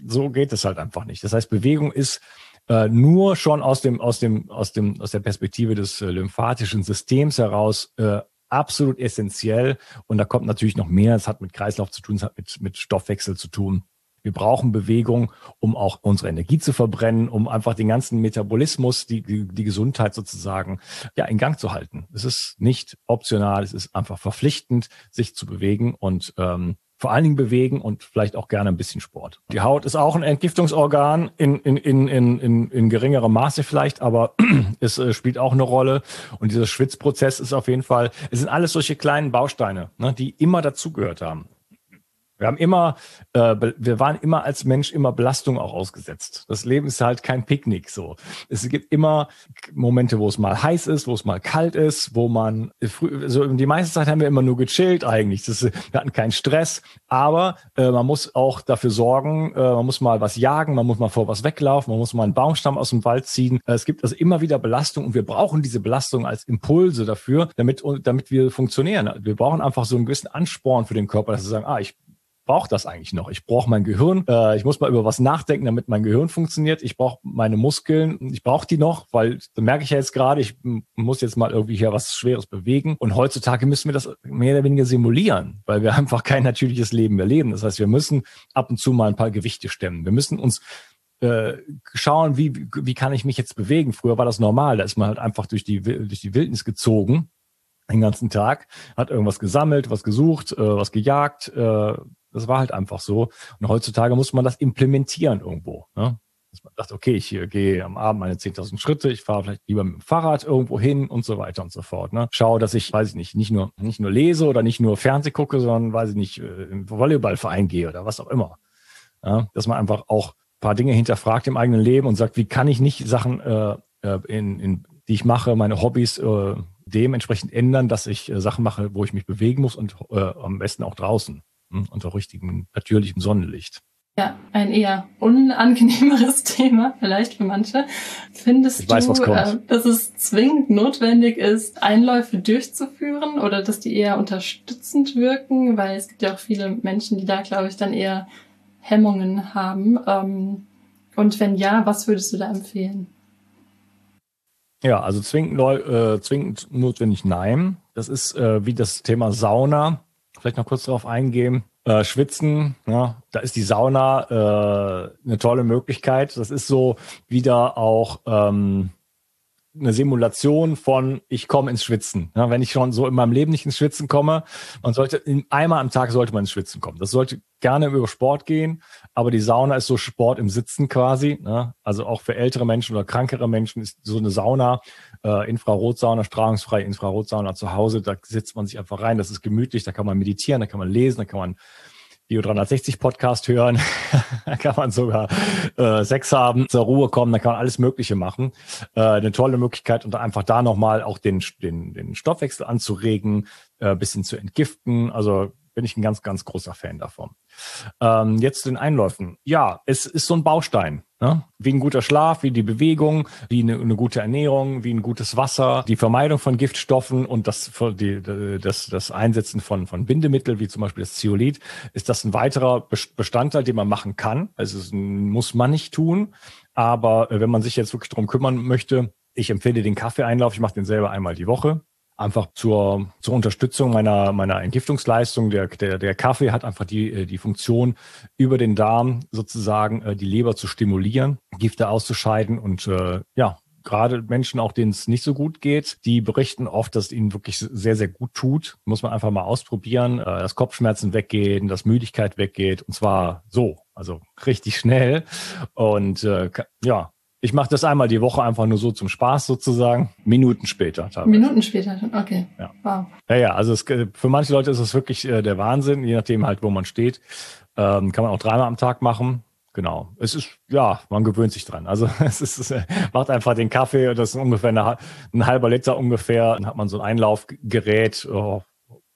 so geht es halt einfach nicht. Das heißt, Bewegung ist äh, nur schon aus dem aus dem aus dem aus der Perspektive des äh, lymphatischen Systems heraus äh, absolut essentiell. Und da kommt natürlich noch mehr. Es hat mit Kreislauf zu tun, es hat mit, mit Stoffwechsel zu tun. Wir brauchen Bewegung, um auch unsere Energie zu verbrennen, um einfach den ganzen Metabolismus, die, die, die Gesundheit sozusagen, ja, in Gang zu halten. Es ist nicht optional, es ist einfach verpflichtend, sich zu bewegen und ähm, vor allen Dingen bewegen und vielleicht auch gerne ein bisschen Sport. Die Haut ist auch ein Entgiftungsorgan in, in, in, in, in, in geringerem Maße vielleicht, aber es äh, spielt auch eine Rolle. Und dieser Schwitzprozess ist auf jeden Fall, es sind alles solche kleinen Bausteine, ne, die immer dazugehört haben. Wir haben immer, äh, wir waren immer als Mensch immer Belastung auch ausgesetzt. Das Leben ist halt kein Picknick so. Es gibt immer Momente, wo es mal heiß ist, wo es mal kalt ist, wo man früh, also die meiste Zeit haben wir immer nur gechillt eigentlich. Das, wir hatten keinen Stress, aber äh, man muss auch dafür sorgen, äh, man muss mal was jagen, man muss mal vor was weglaufen, man muss mal einen Baumstamm aus dem Wald ziehen. Äh, es gibt also immer wieder Belastung und wir brauchen diese Belastung als Impulse dafür, damit damit wir funktionieren. Wir brauchen einfach so einen gewissen Ansporn für den Körper, dass wir sagen, ah, ich brauche das eigentlich noch? Ich brauche mein Gehirn. Äh, ich muss mal über was nachdenken, damit mein Gehirn funktioniert. Ich brauche meine Muskeln. Ich brauche die noch, weil da merke ich ja jetzt gerade, ich muss jetzt mal irgendwie hier was Schweres bewegen. Und heutzutage müssen wir das mehr oder weniger simulieren, weil wir einfach kein natürliches Leben mehr leben. Das heißt, wir müssen ab und zu mal ein paar Gewichte stemmen. Wir müssen uns äh, schauen, wie, wie kann ich mich jetzt bewegen. Früher war das normal. Da ist man halt einfach durch die, durch die Wildnis gezogen den ganzen Tag, hat irgendwas gesammelt, was gesucht, äh, was gejagt, äh, das war halt einfach so. Und heutzutage muss man das implementieren irgendwo. Ne? Dass man sagt, okay, ich gehe am Abend meine 10.000 Schritte, ich fahre vielleicht lieber mit dem Fahrrad irgendwo hin und so weiter und so fort. Ne? Schaue, dass ich, weiß ich nicht, nicht nur, nicht nur lese oder nicht nur Fernseh gucke, sondern, weiß ich nicht, äh, im Volleyballverein gehe oder was auch immer. Ja? Dass man einfach auch ein paar Dinge hinterfragt im eigenen Leben und sagt, wie kann ich nicht Sachen, äh, äh in, in, die ich mache, meine Hobbys, äh, dementsprechend ändern, dass ich äh, Sachen mache, wo ich mich bewegen muss und äh, am besten auch draußen unter richtigem natürlichem Sonnenlicht. Ja, ein eher unangenehmeres Thema, vielleicht für manche. Findest weiß, du, äh, dass es zwingend notwendig ist, Einläufe durchzuführen oder dass die eher unterstützend wirken? Weil es gibt ja auch viele Menschen, die da, glaube ich, dann eher Hemmungen haben. Ähm, und wenn ja, was würdest du da empfehlen? Ja, also zwingend, äh, zwingend notwendig nein. Das ist äh, wie das Thema Sauna vielleicht noch kurz darauf eingehen. Äh, Schwitzen, ja, da ist die Sauna äh, eine tolle Möglichkeit. Das ist so wieder auch ähm, eine Simulation von ich komme ins Schwitzen. Ja, wenn ich schon so in meinem Leben nicht ins Schwitzen komme, man sollte in, einmal am Tag sollte man ins Schwitzen kommen. Das sollte gerne über Sport gehen, aber die Sauna ist so Sport im Sitzen quasi. Ne? Also auch für ältere Menschen oder krankere Menschen ist so eine Sauna, äh, Infrarotsauna, strahlungsfreie Infrarotsauna zu Hause, da sitzt man sich einfach rein, das ist gemütlich, da kann man meditieren, da kann man lesen, da kann man Bio 360 Podcast hören. da kann man sogar äh, Sex haben, zur Ruhe kommen, da kann man alles Mögliche machen. Äh, eine tolle Möglichkeit und einfach da nochmal auch den, den, den Stoffwechsel anzuregen, äh, bisschen zu entgiften. Also bin ich ein ganz, ganz großer Fan davon. Ähm, jetzt den Einläufen. Ja, es ist so ein Baustein. Ne? Wie ein guter Schlaf, wie die Bewegung, wie eine, eine, gute Ernährung, wie ein gutes Wasser, die Vermeidung von Giftstoffen und das, die, das, das Einsetzen von, von Bindemittel, wie zum Beispiel das Zeolit, ist das ein weiterer Bestandteil, den man machen kann. Also es muss man nicht tun. Aber äh, wenn man sich jetzt wirklich darum kümmern möchte, ich empfehle den Kaffeeeinlauf, ich mache den selber einmal die Woche einfach zur, zur Unterstützung meiner, meiner Entgiftungsleistung. Der, der, der Kaffee hat einfach die, äh, die Funktion, über den Darm sozusagen äh, die Leber zu stimulieren, Gifte auszuscheiden und äh, ja, gerade Menschen, auch denen es nicht so gut geht, die berichten oft, dass es ihnen wirklich sehr, sehr gut tut. Muss man einfach mal ausprobieren, äh, dass Kopfschmerzen weggehen, dass Müdigkeit weggeht und zwar so, also richtig schnell. Und äh, ja, ich mache das einmal die Woche einfach nur so zum Spaß sozusagen. Minuten später. Teilweise. Minuten später, okay. Ja. Wow. Ja, ja, also es, für manche Leute ist es wirklich äh, der Wahnsinn, je nachdem halt, wo man steht. Ähm, kann man auch dreimal am Tag machen. Genau. Es ist, ja, man gewöhnt sich dran. Also es ist, es macht einfach den Kaffee, das ist ungefähr eine, ein halber Liter ungefähr. Dann hat man so ein Einlaufgerät, oh,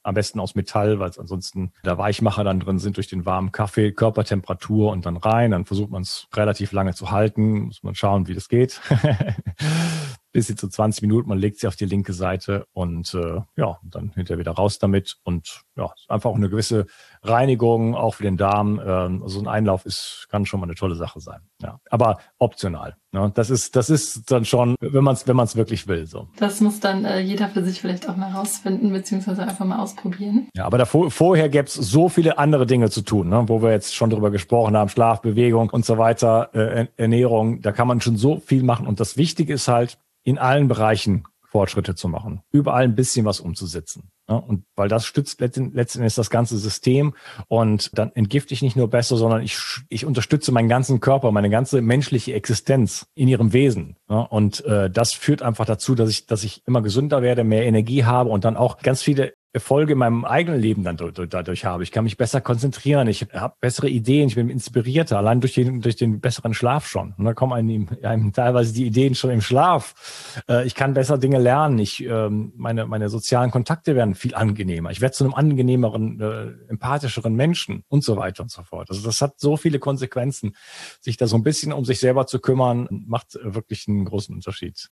am besten aus Metall, weil es ansonsten der Weichmacher dann drin sind durch den warmen Kaffee, Körpertemperatur und dann rein. Dann versucht man es relativ lange zu halten, muss man schauen, wie das geht. bis sie zu 20 Minuten, man legt sie auf die linke Seite und äh, ja, dann hinterher wieder raus damit und ja, einfach auch eine gewisse Reinigung, auch für den Darm. Ähm, so ein Einlauf ist, kann schon mal eine tolle Sache sein. Ja, aber optional. Ne? Das ist, das ist dann schon, wenn man es, wenn man es wirklich will. So. Das muss dann äh, jeder für sich vielleicht auch mal rausfinden beziehungsweise einfach mal ausprobieren. Ja, aber davor, vorher gäbe es so viele andere Dinge zu tun, ne? wo wir jetzt schon drüber gesprochen haben, Schlaf, Bewegung und so weiter, äh, Ernährung. Da kann man schon so viel machen. Und das Wichtige ist halt, in allen Bereichen Fortschritte zu machen, überall ein bisschen was umzusetzen. Ja, und weil das stützt letztendlich das ganze System und dann entgifte ich nicht nur besser, sondern ich, ich unterstütze meinen ganzen Körper, meine ganze menschliche Existenz in ihrem Wesen. Ja, und äh, das führt einfach dazu, dass ich, dass ich immer gesünder werde, mehr Energie habe und dann auch ganz viele Erfolge in meinem eigenen Leben dann dadurch habe. Ich kann mich besser konzentrieren, ich habe bessere Ideen, ich bin inspirierter, allein durch den, durch den besseren Schlaf schon. Und da kommen einem, einem teilweise die Ideen schon im Schlaf. Äh, ich kann besser Dinge lernen, ich, ähm, meine, meine sozialen Kontakte werden viel angenehmer. Ich werde zu einem angenehmeren, äh, empathischeren Menschen und so weiter und so fort. Also das hat so viele Konsequenzen. Sich da so ein bisschen um sich selber zu kümmern, macht wirklich einen großen Unterschied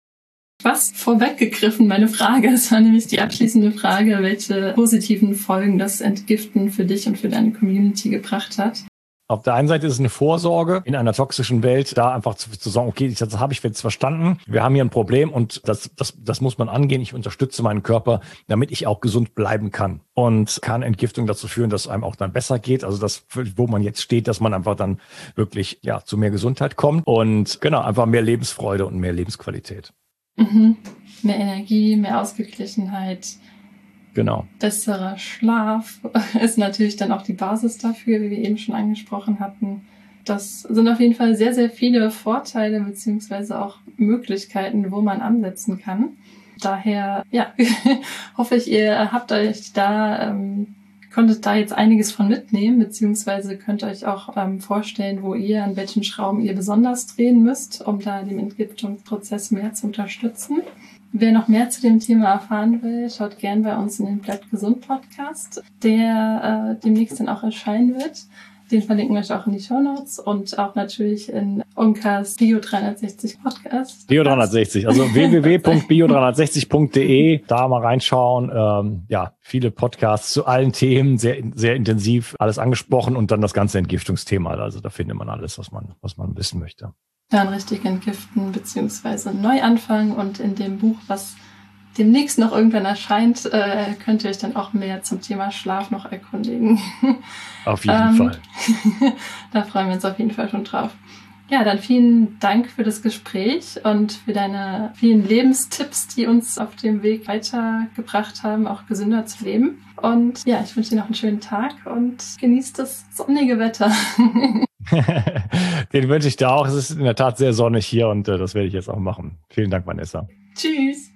fast vorweggegriffen, meine Frage. Das war nämlich die abschließende Frage, welche positiven Folgen das Entgiften für dich und für deine Community gebracht hat. Auf der einen Seite ist es eine Vorsorge in einer toxischen Welt, da einfach zu, zu sagen, okay, das habe ich jetzt verstanden. Wir haben hier ein Problem und das, das, das muss man angehen. Ich unterstütze meinen Körper, damit ich auch gesund bleiben kann. Und kann Entgiftung dazu führen, dass einem auch dann besser geht. Also das, wo man jetzt steht, dass man einfach dann wirklich, ja, zu mehr Gesundheit kommt und genau, einfach mehr Lebensfreude und mehr Lebensqualität. Mhm. Mehr Energie, mehr Ausgeglichenheit. Genau. Besserer Schlaf ist natürlich dann auch die Basis dafür, wie wir eben schon angesprochen hatten. Das sind auf jeden Fall sehr, sehr viele Vorteile beziehungsweise auch Möglichkeiten, wo man ansetzen kann. Daher, ja, hoffe ich, ihr habt euch da ähm, konntet da jetzt einiges von mitnehmen, beziehungsweise könnt euch auch ähm, vorstellen, wo ihr, an welchen Schrauben ihr besonders drehen müsst, um da den Entgiftungsprozess mehr zu unterstützen. Wer noch mehr zu dem Thema erfahren will, schaut gern bei uns in den Bleibt gesund Podcast, der äh, demnächst dann auch erscheinen wird. Den verlinken wir euch auch in die Show Notes und auch natürlich in Unkas Bio 360 Podcast. Bio 360, also www.bio360.de, da mal reinschauen. Ähm, ja, viele Podcasts zu allen Themen, sehr, sehr intensiv alles angesprochen und dann das ganze Entgiftungsthema. Also da findet man alles, was man, was man wissen möchte. Dann richtig entgiften beziehungsweise neu anfangen und in dem Buch, was demnächst noch irgendwann erscheint, äh, könnt ihr euch dann auch mehr zum Thema Schlaf noch erkundigen. Auf jeden ähm, Fall. da freuen wir uns auf jeden Fall schon drauf. Ja, dann vielen Dank für das Gespräch und für deine vielen Lebenstipps, die uns auf dem Weg weitergebracht haben, auch gesünder zu leben. Und ja, ich wünsche dir noch einen schönen Tag und genießt das sonnige Wetter. Den wünsche ich dir auch. Es ist in der Tat sehr sonnig hier und äh, das werde ich jetzt auch machen. Vielen Dank, Vanessa. Tschüss.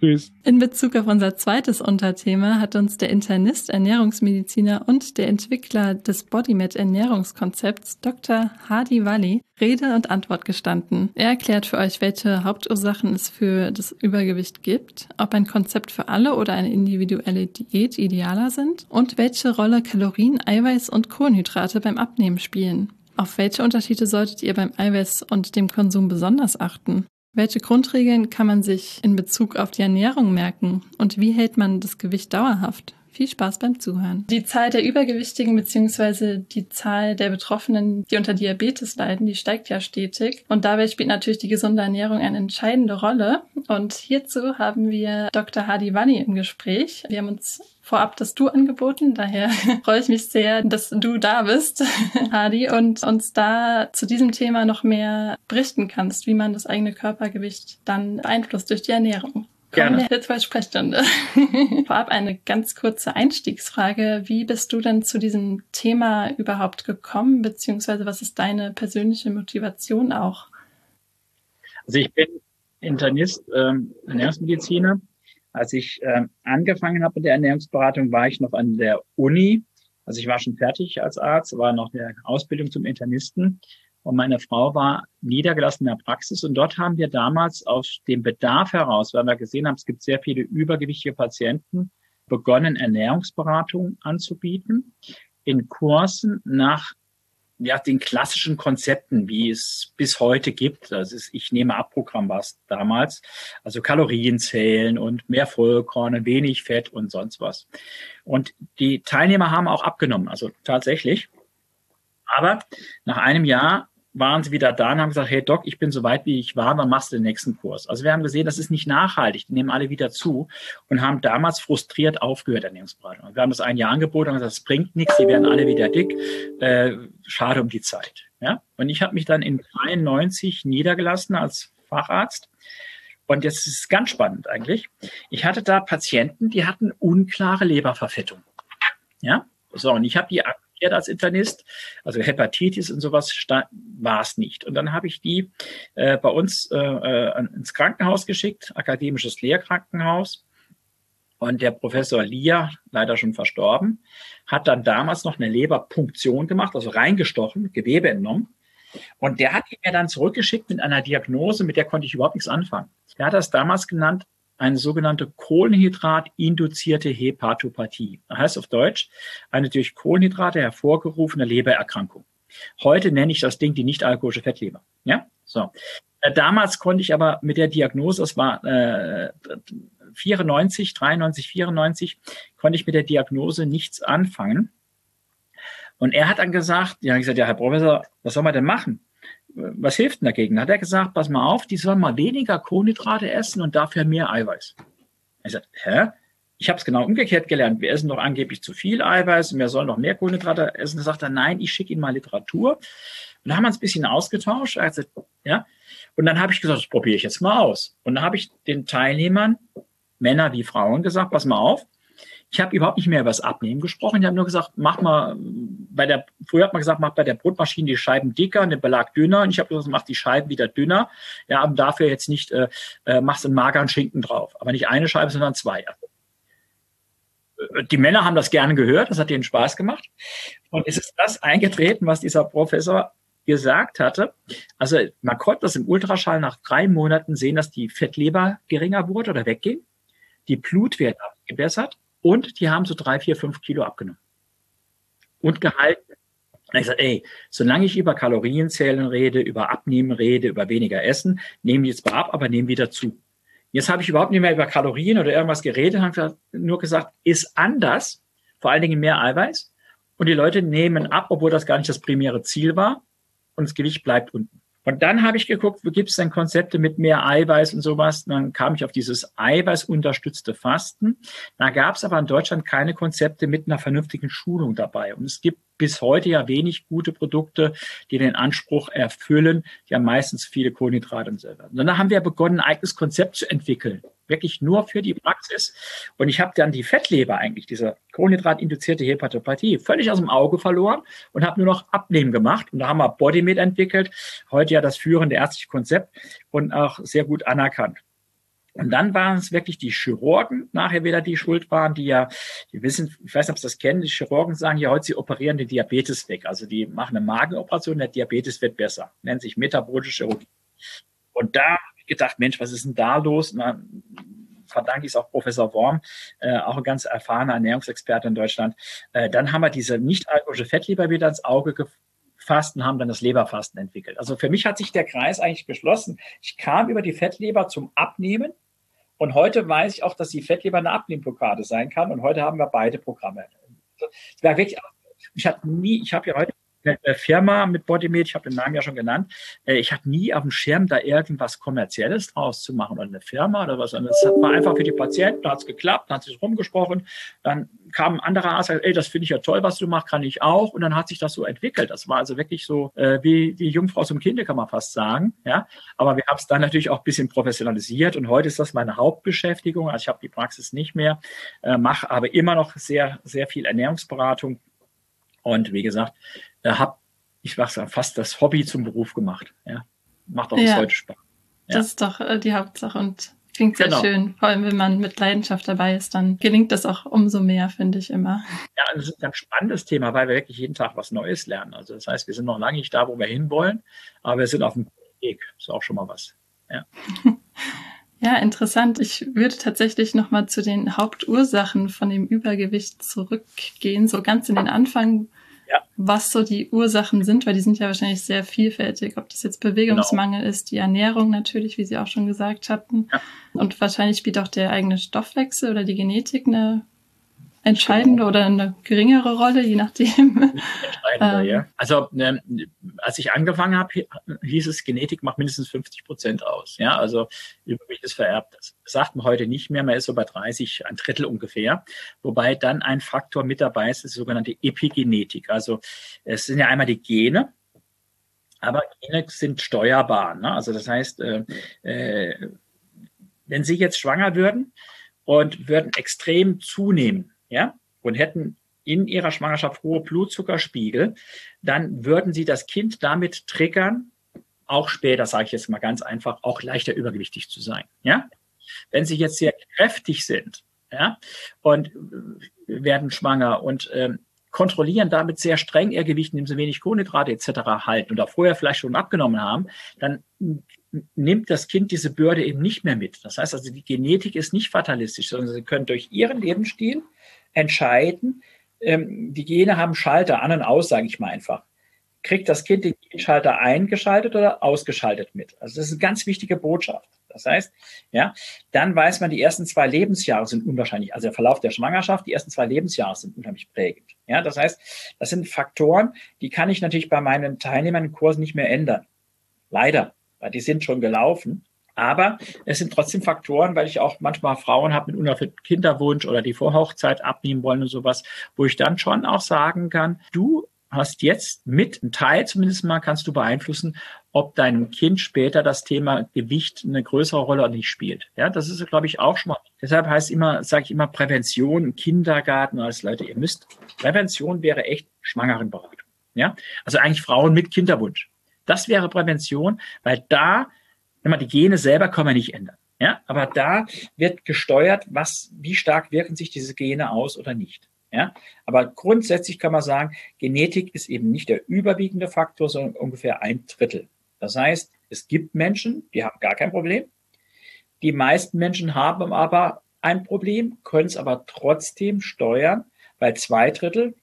Tschüss. In Bezug auf unser zweites Unterthema hat uns der Internist, Ernährungsmediziner und der Entwickler des BodyMed Ernährungskonzepts Dr. Hadi Wali Rede und Antwort gestanden. Er erklärt für euch, welche Hauptursachen es für das Übergewicht gibt, ob ein Konzept für alle oder eine individuelle Diät idealer sind und welche Rolle Kalorien, Eiweiß und Kohlenhydrate beim Abnehmen spielen. Auf welche Unterschiede solltet ihr beim Eiweiß und dem Konsum besonders achten? Welche Grundregeln kann man sich in Bezug auf die Ernährung merken und wie hält man das Gewicht dauerhaft? Viel Spaß beim Zuhören. Die Zahl der Übergewichtigen bzw. die Zahl der Betroffenen, die unter Diabetes leiden, die steigt ja stetig. Und dabei spielt natürlich die gesunde Ernährung eine entscheidende Rolle. Und hierzu haben wir Dr. Hadi Wani im Gespräch. Wir haben uns vorab das Du angeboten. Daher freue ich mich sehr, dass du da bist, Hadi, und uns da zu diesem Thema noch mehr berichten kannst, wie man das eigene Körpergewicht dann beeinflusst durch die Ernährung. Gerne. Kommen wir Sprechstunde. Vorab eine ganz kurze Einstiegsfrage. Wie bist du denn zu diesem Thema überhaupt gekommen, beziehungsweise was ist deine persönliche Motivation auch? Also ich bin Internist, ähm, Ernährungsmediziner. Als ich ähm, angefangen habe mit der Ernährungsberatung, war ich noch an der Uni. Also ich war schon fertig als Arzt, war noch der Ausbildung zum Internisten und meine Frau war niedergelassen in der Praxis. Und dort haben wir damals aus dem Bedarf heraus, weil wir gesehen haben, es gibt sehr viele übergewichtige Patienten, begonnen, Ernährungsberatung anzubieten in Kursen nach ja, den klassischen Konzepten, wie es bis heute gibt. Das ist, ich nehme ab, Programm war es damals. Also Kalorien zählen und mehr Vollkorn, wenig Fett und sonst was. Und die Teilnehmer haben auch abgenommen, also tatsächlich. Aber nach einem Jahr waren sie wieder da und haben gesagt, hey Doc, ich bin so weit, wie ich war, wann machst du den nächsten Kurs? Also wir haben gesehen, das ist nicht nachhaltig, die nehmen alle wieder zu und haben damals frustriert aufgehört, Ernährungsberatung. Wir haben das ein Jahr angeboten und gesagt, es bringt nichts, die werden alle wieder dick, äh, schade um die Zeit. Ja? Und ich habe mich dann in 93 niedergelassen als Facharzt und jetzt ist es ganz spannend eigentlich. Ich hatte da Patienten, die hatten unklare Leberverfettung. Ja, so, und ich habe die abgeklärt als Internist. Also Hepatitis und sowas war es nicht. Und dann habe ich die äh, bei uns äh, äh, ins Krankenhaus geschickt, akademisches Lehrkrankenhaus. Und der Professor Lia, leider schon verstorben, hat dann damals noch eine Leberpunktion gemacht, also reingestochen, Gewebe entnommen. Und der hat die mir dann zurückgeschickt mit einer Diagnose, mit der konnte ich überhaupt nichts anfangen. Er hat das damals genannt eine sogenannte Kohlenhydrat-induzierte Hepatopathie. Das heißt auf Deutsch eine durch Kohlenhydrate hervorgerufene Lebererkrankung. Heute nenne ich das Ding die nicht-alkoholische Fettleber. Ja, so. Äh, damals konnte ich aber mit der Diagnose, das war äh, 94, 93, 94, konnte ich mit der Diagnose nichts anfangen. Und er hat dann gesagt, ja, ich gesagt, ja, Herr Professor, was soll man denn machen? Was hilft denn dagegen? Hat er gesagt, pass mal auf, die sollen mal weniger Kohlenhydrate essen und dafür mehr Eiweiß. Ich sagte, hä? Ich habe es genau umgekehrt gelernt. Wir essen doch angeblich zu viel Eiweiß und wir sollen noch mehr Kohlenhydrate essen. Da sagt er, nein, ich schicke Ihnen mal Literatur. Und da haben wir uns ein bisschen ausgetauscht. Also, ja. Und dann habe ich gesagt, das probiere ich jetzt mal aus. Und dann habe ich den Teilnehmern, Männer wie Frauen, gesagt, pass mal auf, ich habe überhaupt nicht mehr über das Abnehmen gesprochen. Ich habe nur gesagt, mach mal bei der, früher hat man gesagt, mach bei der Brotmaschine die Scheiben dicker und den Belag dünner. Und ich habe gesagt, mach die Scheiben wieder dünner. Ja, aber dafür jetzt nicht, äh, äh, machst einen mageren Schinken drauf. Aber nicht eine Scheibe, sondern zwei. Die Männer haben das gerne gehört, das hat ihnen Spaß gemacht. Und es ist das eingetreten, was dieser Professor gesagt hatte. Also man konnte das im Ultraschall nach drei Monaten sehen, dass die Fettleber geringer wurde oder wegging, die Blutwerte gebessert und die haben so drei, vier, fünf Kilo abgenommen. Und gehalten. Und ich sage, ey, solange ich über Kalorienzählen rede, über Abnehmen rede, über weniger Essen, nehmen die zwar ab, aber nehmen wieder zu. Jetzt habe ich überhaupt nicht mehr über Kalorien oder irgendwas geredet, habe nur gesagt, ist anders, vor allen Dingen mehr Eiweiß. Und die Leute nehmen ab, obwohl das gar nicht das primäre Ziel war. Und das Gewicht bleibt unten. Und dann habe ich geguckt, wo gibt es denn Konzepte mit mehr Eiweiß und sowas. Und dann kam ich auf dieses eiweißunterstützte Fasten. Da gab es aber in Deutschland keine Konzepte mit einer vernünftigen Schulung dabei. Und es gibt bis heute ja wenig gute Produkte, die den Anspruch erfüllen, haben meistens viele Kohlenhydrate und so weiter. Und dann haben wir begonnen, ein eigenes Konzept zu entwickeln, wirklich nur für die Praxis. Und ich habe dann die Fettleber eigentlich, diese Kohlenhydrat-induzierte Hepatopathie, völlig aus dem Auge verloren und habe nur noch Abnehmen gemacht. Und da haben wir Bodymate entwickelt, heute ja das führende ärztliche Konzept und auch sehr gut anerkannt. Und dann waren es wirklich die Chirurgen nachher wieder, die schuld waren, die ja, die wissen, ich weiß nicht, ob Sie das kennen, die Chirurgen sagen ja heute, sie operieren den Diabetes weg. Also die machen eine Magenoperation, der Diabetes wird besser. Nennt sich metabolische Chirurgie. Und da habe ich gedacht, Mensch, was ist denn da los? Und dann verdanke ich es auch Professor Worm, äh, auch ein ganz erfahrener Ernährungsexperte in Deutschland. Äh, dann haben wir diese nicht-alkoholische Fettleber wieder ins Auge gefasst und haben dann das Leberfasten entwickelt. Also für mich hat sich der Kreis eigentlich geschlossen. Ich kam über die Fettleber zum Abnehmen Und heute weiß ich auch, dass die Fettleber eine Abnehmblockade sein kann. Und heute haben wir beide Programme. Es war wirklich, ich habe nie, ich habe ja heute Firma mit Bodymeat, ich habe den Namen ja schon genannt, äh, ich hatte nie auf dem Schirm, da irgendwas Kommerzielles draus zu machen oder eine Firma oder was. Und das war einfach für die Patienten, da hat es geklappt, dann hat sich rumgesprochen. Dann kam ein anderer Arzt, ey, das finde ich ja toll, was du machst, kann ich auch. Und dann hat sich das so entwickelt. Das war also wirklich so äh, wie die Jungfrau zum Kinde, kann man fast sagen. Ja, aber wir haben es dann natürlich auch ein bisschen professionalisiert und heute ist das meine Hauptbeschäftigung. Also ich habe die Praxis nicht mehr, äh, mache aber immer noch sehr, sehr viel Ernährungsberatung. Und wie gesagt, habe ich was fast das Hobby zum Beruf gemacht. Ja, macht auch ja, bis heute Spaß. Ja. Das ist doch äh, die Hauptsache und klingt sehr genau. schön. Vor allem, wenn man mit Leidenschaft dabei ist, dann gelingt das auch umso mehr, finde ich immer. Ja, das ist ein spannendes Thema, weil wir wirklich jeden Tag was Neues lernen. Also das heißt, wir sind noch lange nicht da, wo wir hinwollen, aber wir sind auf dem Weg. Ist auch schon mal was. Ja. Ja, interessant. Ich würde tatsächlich nochmal zu den Hauptursachen von dem Übergewicht zurückgehen, so ganz in den Anfang, ja. was so die Ursachen sind, weil die sind ja wahrscheinlich sehr vielfältig. Ob das jetzt Bewegungsmangel genau. ist, die Ernährung natürlich, wie Sie auch schon gesagt hatten. Ja. Und wahrscheinlich spielt auch der eigene Stoffwechsel oder die Genetik eine entscheidende genau. oder eine geringere Rolle, je nachdem. ähm, ja. Also ne, als ich angefangen habe, hieß es, Genetik macht mindestens 50 Prozent aus. Ja, also Übergewicht ist vererbt. Das sagt man heute nicht mehr, man ist so bei 30, ein Drittel ungefähr. Wobei dann ein Faktor mit dabei ist, das sogenannte Epigenetik. Also es sind ja einmal die Gene, aber Gene sind steuerbar. Ne? Also das heißt, äh, äh, wenn Sie jetzt schwanger würden und würden extrem zunehmen, ja, und hätten in ihrer Schwangerschaft hohe Blutzuckerspiegel, dann würden sie das Kind damit triggern, auch später, sage ich jetzt mal ganz einfach, auch leichter übergewichtig zu sein. Ja? Wenn sie jetzt sehr kräftig sind ja, und werden schwanger und ähm, kontrollieren damit sehr streng ihr Gewicht, indem sie wenig Kohlenhydrate etc. halten oder vorher vielleicht schon abgenommen haben, dann nimmt das Kind diese Bürde eben nicht mehr mit. Das heißt also, die Genetik ist nicht fatalistisch, sondern sie können durch ihren Lebensstil entscheiden. Ähm, die Gene haben Schalter an und aus, sage ich mal einfach. Kriegt das Kind den Schalter eingeschaltet oder ausgeschaltet mit? Also das ist eine ganz wichtige Botschaft. Das heißt, ja, dann weiß man, die ersten zwei Lebensjahre sind unwahrscheinlich, also der Verlauf der Schwangerschaft, die ersten zwei Lebensjahre sind unheimlich prägend. Ja, das heißt, das sind Faktoren, die kann ich natürlich bei meinen Teilnehmern im Kurs nicht mehr ändern. Leider, weil die sind schon gelaufen. Aber es sind trotzdem Faktoren, weil ich auch manchmal Frauen habe mit unerfülltem Kinderwunsch oder die vor Hochzeit abnehmen wollen und sowas, wo ich dann schon auch sagen kann, du hast jetzt mit, ein Teil zumindest mal, kannst du beeinflussen, ob deinem Kind später das Thema Gewicht eine größere Rolle oder nicht spielt. Ja, das ist, glaube ich, auch schon mal. Deshalb heißt immer, sage ich immer, Prävention Kindergarten als Leute, ihr müsst, Prävention wäre echt Schwangerenberatung. Ja, also eigentlich Frauen mit Kinderwunsch. Das wäre Prävention, weil da mal, die Gene selber können wir nicht ändern. Ja, aber da wird gesteuert, was, wie stark wirken sich diese Gene aus oder nicht. Ja, aber grundsätzlich kann man sagen, Genetik ist eben nicht der überwiegende Faktor, sondern ungefähr ein Drittel. Das heißt, es gibt Menschen, die haben gar kein Problem. Die meisten Menschen haben aber ein Problem, können es aber trotzdem steuern, weil zwei Drittel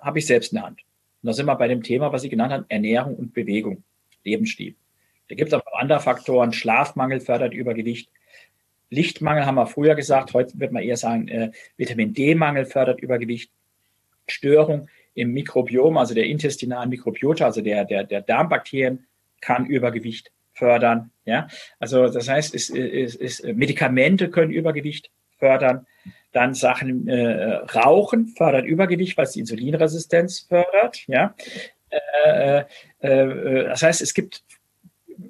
habe ich selbst in der Hand. Und da sind wir bei dem Thema, was Sie genannt haben, Ernährung und Bewegung, Lebensstil. Da gibt es auch andere Faktoren. Schlafmangel fördert Übergewicht. Lichtmangel haben wir früher gesagt. Heute wird man eher sagen, äh, Vitamin D-Mangel fördert Übergewicht. Störung im Mikrobiom, also der intestinalen Mikrobiota, also der, der, der Darmbakterien, kann Übergewicht fördern. Ja, also das heißt, es, es, es, Medikamente können Übergewicht fördern. Dann Sachen äh, Rauchen fördert Übergewicht, weil es die Insulinresistenz fördert. Ja, äh, äh, äh das heißt, es gibt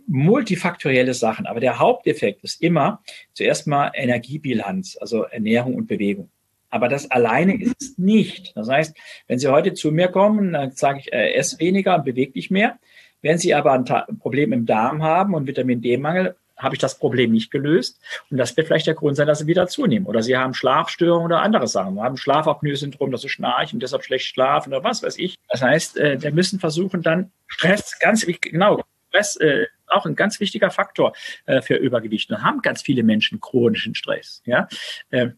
multifaktorielle Sachen. Aber der Haupteffekt ist immer zuerst mal Energiebilanz, also Ernährung und Bewegung. Aber das alleine ist es nicht. Das heißt, wenn Sie heute zu mir kommen, dann sage ich, äh, ess weniger und beweg dich mehr. Wenn Sie aber ein, ein Problem im Darm haben und Vitamin D-Mangel, habe ich das Problem nicht gelöst. Und das wird vielleicht der Grund sein, dass sie wieder zunehmen. Oder sie haben Schlafstörungen oder andere Sachen. Sie haben Schlafapnoe-Syndrom, dass sie schnarchen und deshalb schlecht schlafen oder was weiß ich. Das heißt, äh, wir müssen versuchen, dann Stress, ganz genau, Stress äh, auch ein ganz wichtiger Faktor äh, für Übergewicht. Und haben ganz viele Menschen chronischen Stress. Ja. Äh,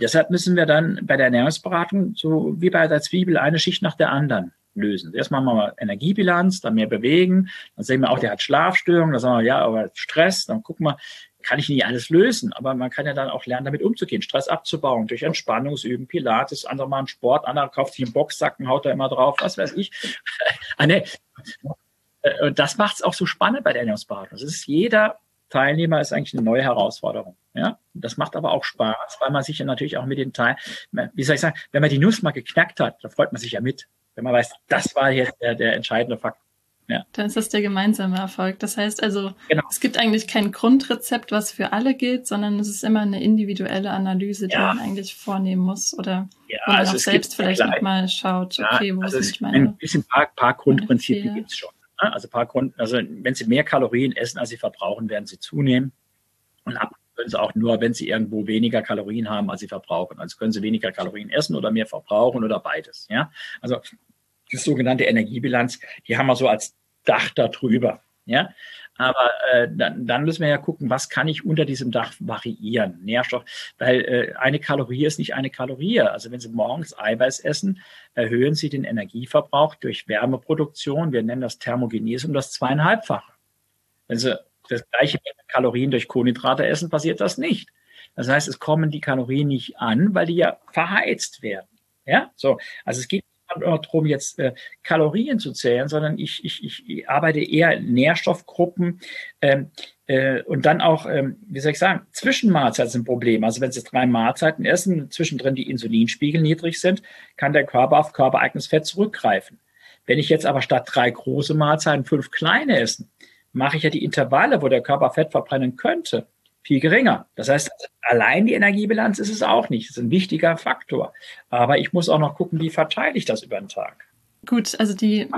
deshalb müssen wir dann bei der Ernährungsberatung so wie bei der Zwiebel eine Schicht nach der anderen lösen. Erstmal machen wir Energiebilanz, dann mehr bewegen, dann sehen wir auch, der hat Schlafstörungen, dann sagen wir, ja, aber Stress, dann gucken wir, kann ich nie alles lösen, aber man kann ja dann auch lernen, damit umzugehen, Stress abzubauen, durch Entspannungsüben, Pilates, andere machen Sport, andere kauft sich einen Boxsacken, haut da immer drauf, was weiß ich. ah, nee. Äh, und das macht es auch so spannend bei der Ernährungsberatung. Das ist jeder Teilnehmer ist eigentlich eine neue Herausforderung. Ja, das macht aber auch Spaß, weil man sich ja natürlich auch mit den Teilen, wie soll ich sagen, wenn man die Nuss mal geknackt hat, da freut man sich ja mit. Wenn man weiß, das war jetzt der, der entscheidende Faktor. Ja. Dann ist das der gemeinsame Erfolg. Das heißt also, genau. es gibt eigentlich kein Grundrezept, was für alle gilt, sondern es ist immer eine individuelle Analyse, die ja. man eigentlich vornehmen muss oder ja, wo man also auch selbst vielleicht nochmal schaut, okay, wo also ist nicht meine Ein bisschen paar, paar Grundprinzipien gibt es schon. Also paar Grund, also wenn Sie mehr Kalorien essen, als Sie verbrauchen, werden Sie zunehmen. Und ab können Sie auch nur, wenn Sie irgendwo weniger Kalorien haben, als Sie verbrauchen. Also können Sie weniger Kalorien essen oder mehr verbrauchen oder beides. Ja, also die sogenannte Energiebilanz, die haben wir so als Dach darüber. Ja, aber äh, dann, dann müssen wir ja gucken, was kann ich unter diesem Dach variieren? Nährstoff, weil äh, eine Kalorie ist nicht eine Kalorie. Also wenn Sie morgens Eiweiß essen, erhöhen Sie den Energieverbrauch durch Wärmeproduktion. Wir nennen das Thermogenese um das zweieinhalbfache. Wenn Sie das gleiche Kalorien durch Kohlenhydrate essen, passiert das nicht. Das heißt, es kommen die Kalorien nicht an, weil die ja verheizt werden. Ja, so. Also es geht darum, jetzt äh, Kalorien zu zählen, sondern ich, ich, ich arbeite eher Nährstoffgruppen ähm, äh, und dann auch, ähm, wie soll ich sagen, Zwischenmahlzeiten sind ein Problem. Also wenn Sie drei Mahlzeiten essen, zwischendrin die Insulinspiegel niedrig sind, kann der Körper auf körpereigenes Fett zurückgreifen. Wenn ich jetzt aber statt drei große Mahlzeiten fünf kleine essen, mache ich ja die Intervalle, wo der Körper Fett verbrennen könnte, viel geringer. Das heißt, allein die Energiebilanz ist es auch nicht. Das ist ein wichtiger Faktor. Aber ich muss auch noch gucken, wie verteile ich das über den Tag. Gut, also die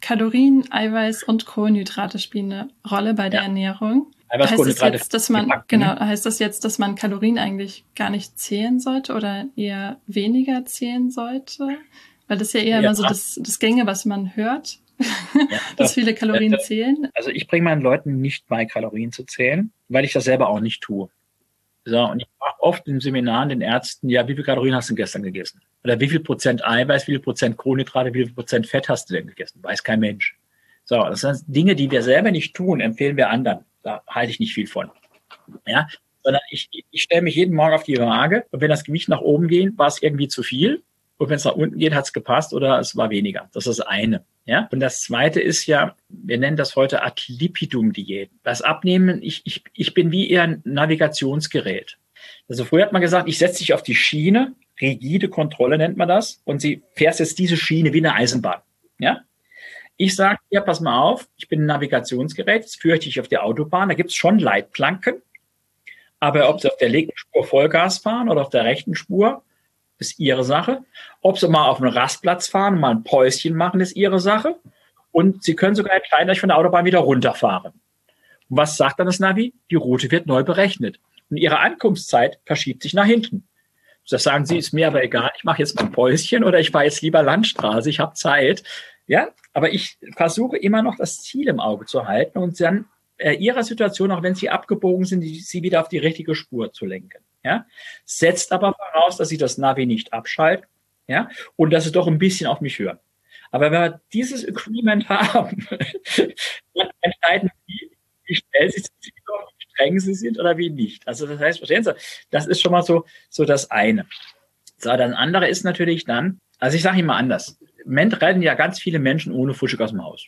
Kalorien, Eiweiß und Kohlenhydrate spielen eine Rolle bei der ja. Ernährung. Eiweiß, heißt das jetzt, dass man, gebacken, genau, heißt das jetzt, dass man Kalorien eigentlich gar nicht zählen sollte oder eher weniger zählen sollte? Weil das ist ja eher ja. immer so das, das Gänge, was man hört. Ja, dass viele Kalorien das, zählen? Also ich bringe meinen Leuten nicht bei, Kalorien zu zählen, weil ich das selber auch nicht tue. So, und ich frage oft im Seminaren den Ärzten, ja, wie viel Kalorien hast du gestern gegessen? Oder wie viel Prozent Eiweiß, wie viel Prozent Kohlenhydrate, wie viel Prozent Fett hast du denn gegessen? Weiß kein Mensch. So, das sind Dinge, die wir selber nicht tun, empfehlen wir anderen. Da halte ich nicht viel von. Ja, sondern ich, ich stelle mich jeden Morgen auf die Waage und wenn das Gewicht nach oben geht, war es irgendwie zu viel. Und wenn es nach unten geht, hat es gepasst oder es war weniger. Das ist das eine. Ja? Und das zweite ist ja, wir nennen das heute Ad-Lipidum-Diät. Das Abnehmen, ich, ich, ich bin wie eher ein Navigationsgerät. Also früher hat man gesagt, ich setze dich auf die Schiene, rigide Kontrolle nennt man das, und sie fährst jetzt diese Schiene wie eine Eisenbahn. Ja? Ich sage, ja, pass mal auf, ich bin ein Navigationsgerät, jetzt führe ich dich auf die Autobahn, da gibt es schon Leitplanken, aber ob sie auf der linken Spur Vollgas fahren oder auf der rechten Spur, ist ihre Sache. Ob sie mal auf einen Rastplatz fahren, mal ein Päuschen machen, ist ihre Sache. Und sie können sogar entscheiden, dass ich von der Autobahn wieder runterfahre. Und was sagt dann das Navi? Die Route wird neu berechnet. Und ihre Ankunftszeit verschiebt sich nach hinten. Das sagen sie, ist mir aber egal, ich mache jetzt mal ein Päuschen oder ich fahre jetzt lieber Landstraße, ich habe Zeit. Ja, aber ich versuche immer noch das Ziel im Auge zu halten und dann äh, ihrer Situation, auch wenn sie abgebogen sind, die, sie wieder auf die richtige Spur zu lenken. Ja? Setzt aber voraus, dass sie das Navi nicht abschalten ja? und dass sie doch ein bisschen auf mich hören. Aber wenn wir dieses Agreement haben, dann entscheiden sie, wie schnell sie sind, wie streng sie sind oder wie nicht. Also das heißt, verstehen Sie, das ist schon mal so, so das eine. So, dann andere ist natürlich dann, also ich sage immer anders. Im Moment rennen ja ganz viele Menschen ohne Frühstück aus dem Haus.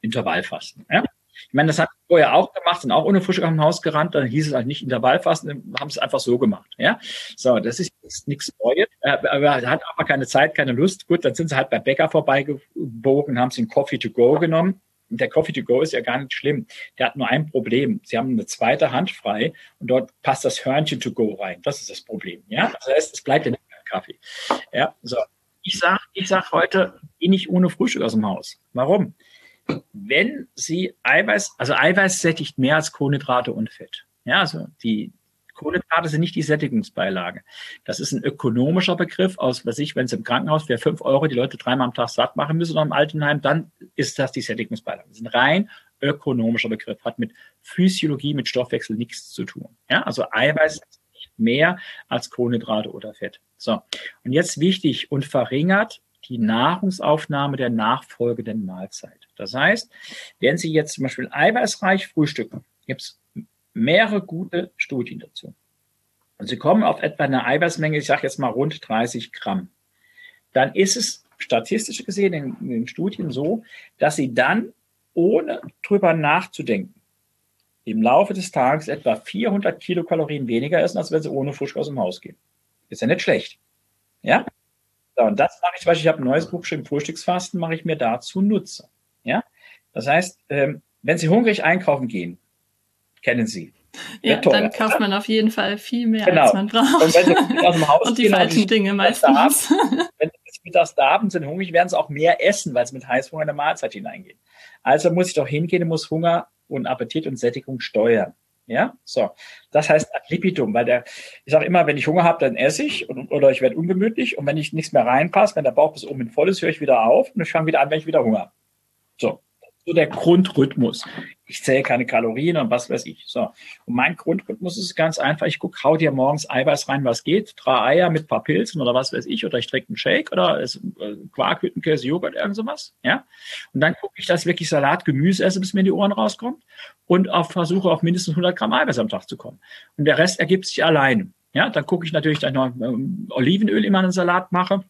Intervallfasten. Ja? Ich meine, das hat vorher auch gemacht, sind auch ohne Frühstück dem Haus gerannt, dann hieß es halt nicht Intervallfasten, haben es einfach so gemacht. Ja, so, das ist jetzt nichts Neues, äh, aber er hat aber keine Zeit, keine Lust. Gut, dann sind sie halt bei Bäcker vorbeigebogen, haben sie einen Coffee to go genommen. Der Coffee to go ist ja gar nicht schlimm. Der hat nur ein Problem. Sie haben eine zweite Hand frei und dort passt das Hörnchen to go rein. Das ist das Problem. Ja, das heißt, es bleibt nicht beim Kaffee. Ja, so. Ich sag, ich sag heute, geh nicht ohne Frühstück aus dem Haus. Warum? Wenn Sie Eiweiß, also Eiweiß sättigt mehr als Kohlenhydrate und Fett. Ja, also die Kohlenhydrate sind nicht die Sättigungsbeilage. Das ist ein ökonomischer Begriff aus, was ich, wenn es im Krankenhaus für fünf Euro die Leute dreimal am Tag satt machen müssen oder im Altenheim, dann ist das die Sättigungsbeilage. Das ist ein rein ökonomischer Begriff, hat mit Physiologie, mit Stoffwechsel nichts zu tun. Ja, also Eiweiß mehr als Kohlenhydrate oder Fett. So. Und jetzt wichtig und verringert die Nahrungsaufnahme der nachfolgenden Mahlzeit. Das heißt, wenn Sie jetzt zum Beispiel eiweißreich frühstücken, gibt es mehrere gute Studien dazu. Und Sie kommen auf etwa eine Eiweißmenge, ich sage jetzt mal rund 30 Gramm. Dann ist es statistisch gesehen in, in den Studien so, dass Sie dann, ohne drüber nachzudenken, im Laufe des Tages etwa 400 Kilokalorien weniger essen, als wenn Sie ohne Fusch aus dem Haus gehen. Ist ja nicht schlecht. Ja? So, und das mache ich zum Beispiel, ich habe ein neues Buch geschrieben, Frühstücksfasten, mache ich mir dazu Nutze. Ja? Das heißt, ähm, wenn Sie hungrig einkaufen gehen, kennen Sie. Ja, teuer, dann kauft man auf jeden Fall viel mehr, genau. als man braucht. Und, wenn Sie aus dem Haus und die gehen, falschen Dinge meistens. wenn Sie mittags da haben, sind hungrig, werden Sie auch mehr essen, weil Sie mit Heißhunger in eine Mahlzeit hineingehen. Also muss ich doch hingehen und muss Hunger und Appetit und Sättigung steuern. Ja, so. Das heißt ad libitum, weil der, ich sage immer, wenn ich Hunger habe, dann esse ich und, oder ich werde ungemütlich und wenn ich nichts mehr reinpasse, wenn der Bauch bis oben voll ist, höre ich wieder auf und ich fange wieder an, wenn ich wieder Hunger habe. So so der Grundrhythmus. Ich zähle keine Kalorien und was weiß ich. So. Und mein Grundrhythmus ist ganz einfach. Ich gucke, hau dir morgens Eiweiß rein, was geht. Drei Eier mit paar Pilzen oder was weiß ich. Oder ich trinke einen Shake oder äh, Quark, Hüttenkäse, Joghurt, irgend sowas. Ja. Und dann gucke ich, dass ich wirklich Salat, Gemüse esse, bis mir in die Ohren rauskommt. Und auch versuche, auf mindestens 100 Gramm Eiweiß am Tag zu kommen. Und der Rest ergibt sich alleine. Ja, dann gucke ich natürlich, dass ich noch ähm, Olivenöl immer einen Salat mache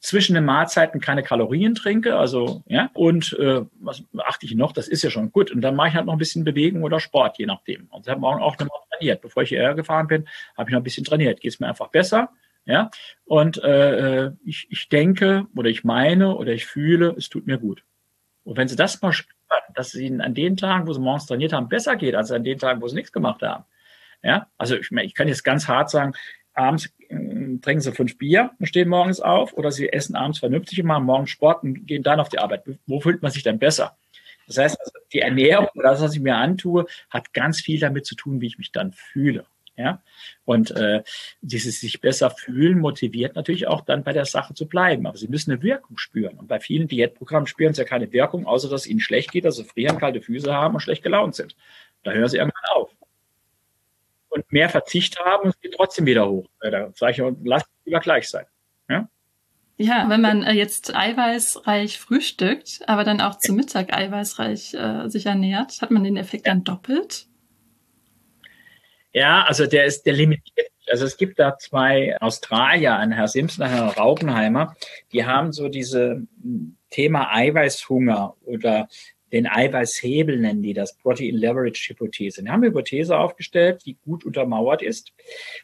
zwischen den Mahlzeiten keine Kalorien trinke, also ja, und äh, was achte ich noch, das ist ja schon gut. Und dann mache ich halt noch ein bisschen Bewegung oder Sport, je nachdem. Und ich habe morgen auch nochmal trainiert. Bevor ich hierher gefahren bin, habe ich noch ein bisschen trainiert. Geht es mir einfach besser. Ja, und äh, äh, ich, ich denke oder ich meine oder ich fühle, es tut mir gut. Und wenn Sie das mal spüren, dass es Ihnen an den Tagen, wo Sie morgens trainiert haben, besser geht, als an den Tagen, wo Sie nichts gemacht haben. Ja, also ich, ich kann jetzt ganz hart sagen, abends äh, trinken sie fünf Bier und stehen morgens auf oder sie essen abends vernünftig und machen morgens Sport und gehen dann auf die Arbeit. Wo fühlt man sich dann besser? Das heißt, also die Ernährung oder das, was ich mir antue, hat ganz viel damit zu tun, wie ich mich dann fühle. Ja, und äh, dieses sich besser fühlen motiviert natürlich auch dann bei der Sache zu bleiben. Aber sie müssen eine Wirkung spüren. Und bei vielen Diätprogrammen spüren sie ja keine Wirkung, außer dass ihnen schlecht geht, dass sie frieren, kalte Füße haben und schlecht gelaunt sind. Da hören sie irgendwann auf und mehr Verzicht haben und es geht trotzdem wieder hoch. Da sage ich, lass es lieber gleich sein. Ja? Ja, wenn man äh, jetzt eiweißreich frühstückt, aber dann auch zum Mittag eiweißreich äh, sich ernährt, hat man den Effekt dann doppelt? Ja, also der ist der limitiert. Also es gibt da zwei Australier, ein Herr Simpson, ein Herr Raubenheimer, die haben so diese hm, Thema Eiweißhunger oder den Eiweißhebel nennen die das, Protein Leverage Hypothese. Die haben eine Hypothese aufgestellt, die gut untermauert ist.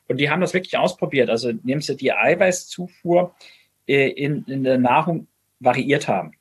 Und die haben das wirklich ausprobiert. Also nehmen sie die Eiweißzufuhr äh, in, in der Nahrung variiert haben.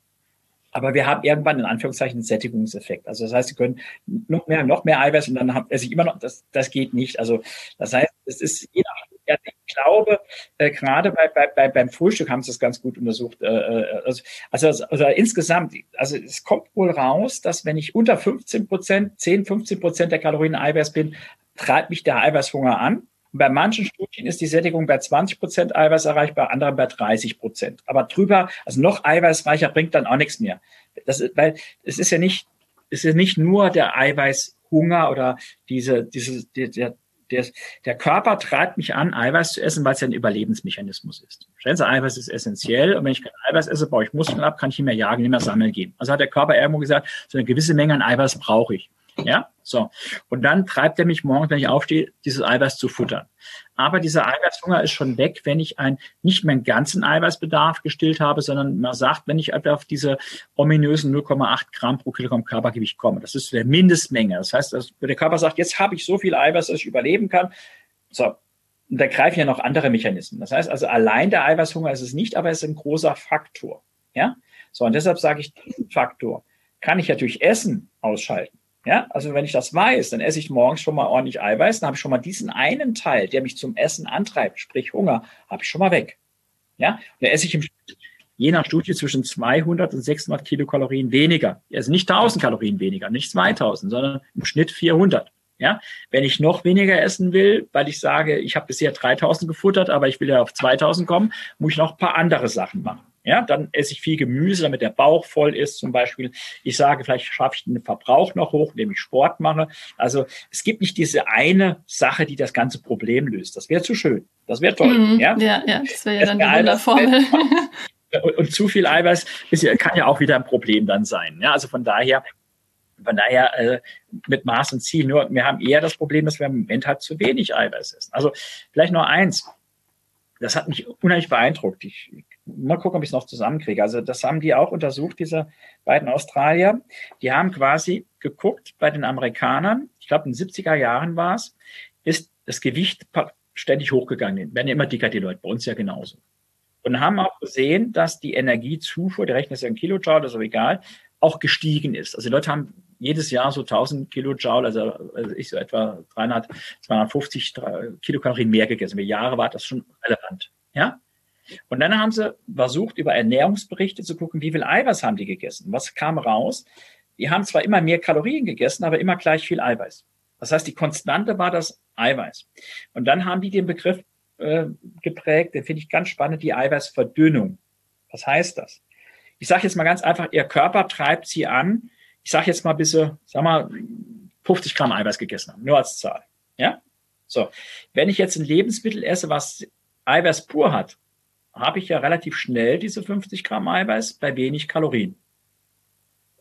Aber wir haben irgendwann in Anführungszeichen einen Sättigungseffekt. Also das heißt, sie können noch mehr, noch mehr Eiweiß und dann haben esse ich immer noch, das, das geht nicht. Also das heißt, es ist je nach ja, ich glaube, äh, gerade bei, bei, bei, beim Frühstück haben sie das ganz gut untersucht. Äh, äh also, also, also insgesamt, also es kommt wohl raus, dass wenn ich unter 15 Prozent, 10, 15 Prozent der Kalorien Eiweiß bin, treibt mich der Eiweißhunger an. Und bei manchen Studien ist die Sättigung bei 20 Prozent Eiweiß erreicht, bei anderen bei 30 Prozent. Aber drüber, also noch eiweißreicher bringt dann auch nichts mehr. Das, ist, weil es ist ja nicht, es ist nicht nur der Eiweißhunger oder diese, diese, der, der, der Körper treibt mich an, Eiweiß zu essen, weil es ja ein Überlebensmechanismus ist. Stellen Sie, Eiweiß ist essentiell und wenn ich kein Eiweiß esse, baue ich Muskeln ab, kann ich nicht mehr jagen, nicht mehr sammeln gehen. Also hat der Körper irgendwo gesagt, so eine gewisse Menge an Eiweiß brauche ich. Ja, so. Und dann treibt er mich morgens, wenn ich aufstehe, dieses Eiweiß zu futtern. Aber dieser Eiweißhunger ist schon weg, wenn ich ein, nicht meinen ganzen Eiweißbedarf gestillt habe, sondern man sagt, wenn ich auf diese ominösen 0,8 Gramm pro Kilogramm Körpergewicht komme. Das ist der Mindestmenge. Das heißt, der Körper sagt, jetzt habe ich so viel Eiweiß, dass ich überleben kann. So. Und da greifen ja noch andere Mechanismen. Das heißt also, allein der Eiweißhunger ist es nicht, aber es ist ein großer Faktor. Ja? So. Und deshalb sage ich, diesen Faktor kann ich natürlich Essen ausschalten. Ja, also wenn ich das weiß, dann esse ich morgens schon mal ordentlich Eiweiß, dann habe ich schon mal diesen einen Teil, der mich zum Essen antreibt, sprich Hunger, habe ich schon mal weg. Ja, da esse ich im je nach Studie zwischen 200 und 600 Kilokalorien weniger. Also nicht 1000 Kalorien weniger, nicht 2000, sondern im Schnitt 400. Ja, wenn ich noch weniger essen will, weil ich sage, ich habe bisher 3000 gefuttert, aber ich will ja auf 2000 kommen, muss ich noch ein paar andere Sachen machen. Ja, dann esse ich viel Gemüse, damit der Bauch voll ist zum Beispiel. Ich sage, vielleicht schaffe ich den Verbrauch noch hoch, indem ich Sport mache. Also es gibt nicht diese eine Sache, die das ganze Problem löst. Das wäre zu schön. Das wäre toll. Mhm, ja? ja, ja, das wäre ja dann die Wunderformel. Und, und, zu viel Eiweiß ist, kann ja auch wieder ein Problem dann sein. Ja, also von daher Von daher äh, mit Maß und Ziel. Nur wir haben eher das Problem, dass wir im Moment halt zu wenig Eiweiß essen. Also vielleicht nur eins. Das hat mich unheimlich beeindruckt. Ich, mal gucken, ob ich es noch zusammenkriege. Also das haben die auch untersucht, diese beiden Australier. Die haben quasi geguckt bei den Amerikanern, ich glaube in den 70er Jahren war es, ist das Gewicht ständig hochgegangen. Werden ja immer dicker die Leute, bei uns ja genauso. Und haben auch gesehen, dass die Energiezufuhr, der Rechner ist ja ein Kilojoule, das ist aber egal, auch gestiegen ist. Also die Leute haben jedes Jahr so 1000 Kilojoule, also, also ich so etwa 300, 250 Kilokalorien mehr gegessen. Über Jahre war das schon relevant. Ja? Und dann haben sie versucht, über Ernährungsberichte zu gucken, wie viel Eiweiß haben die gegessen. Was kam raus? Die haben zwar immer mehr Kalorien gegessen, aber immer gleich viel Eiweiß. Das heißt, die Konstante war das Eiweiß. Und dann haben die den Begriff äh, geprägt, den finde ich ganz spannend, die Eiweißverdünnung. Was heißt das? Ich sage jetzt mal ganz einfach, ihr Körper treibt sie an. Ich sage jetzt mal, bis sie, sag mal, 50 Gramm Eiweiß gegessen haben, nur als Zahl. Ja? So. Wenn ich jetzt ein Lebensmittel esse, was Eiweiß pur hat, habe ich ja relativ schnell diese 50 Gramm Eiweiß bei wenig Kalorien.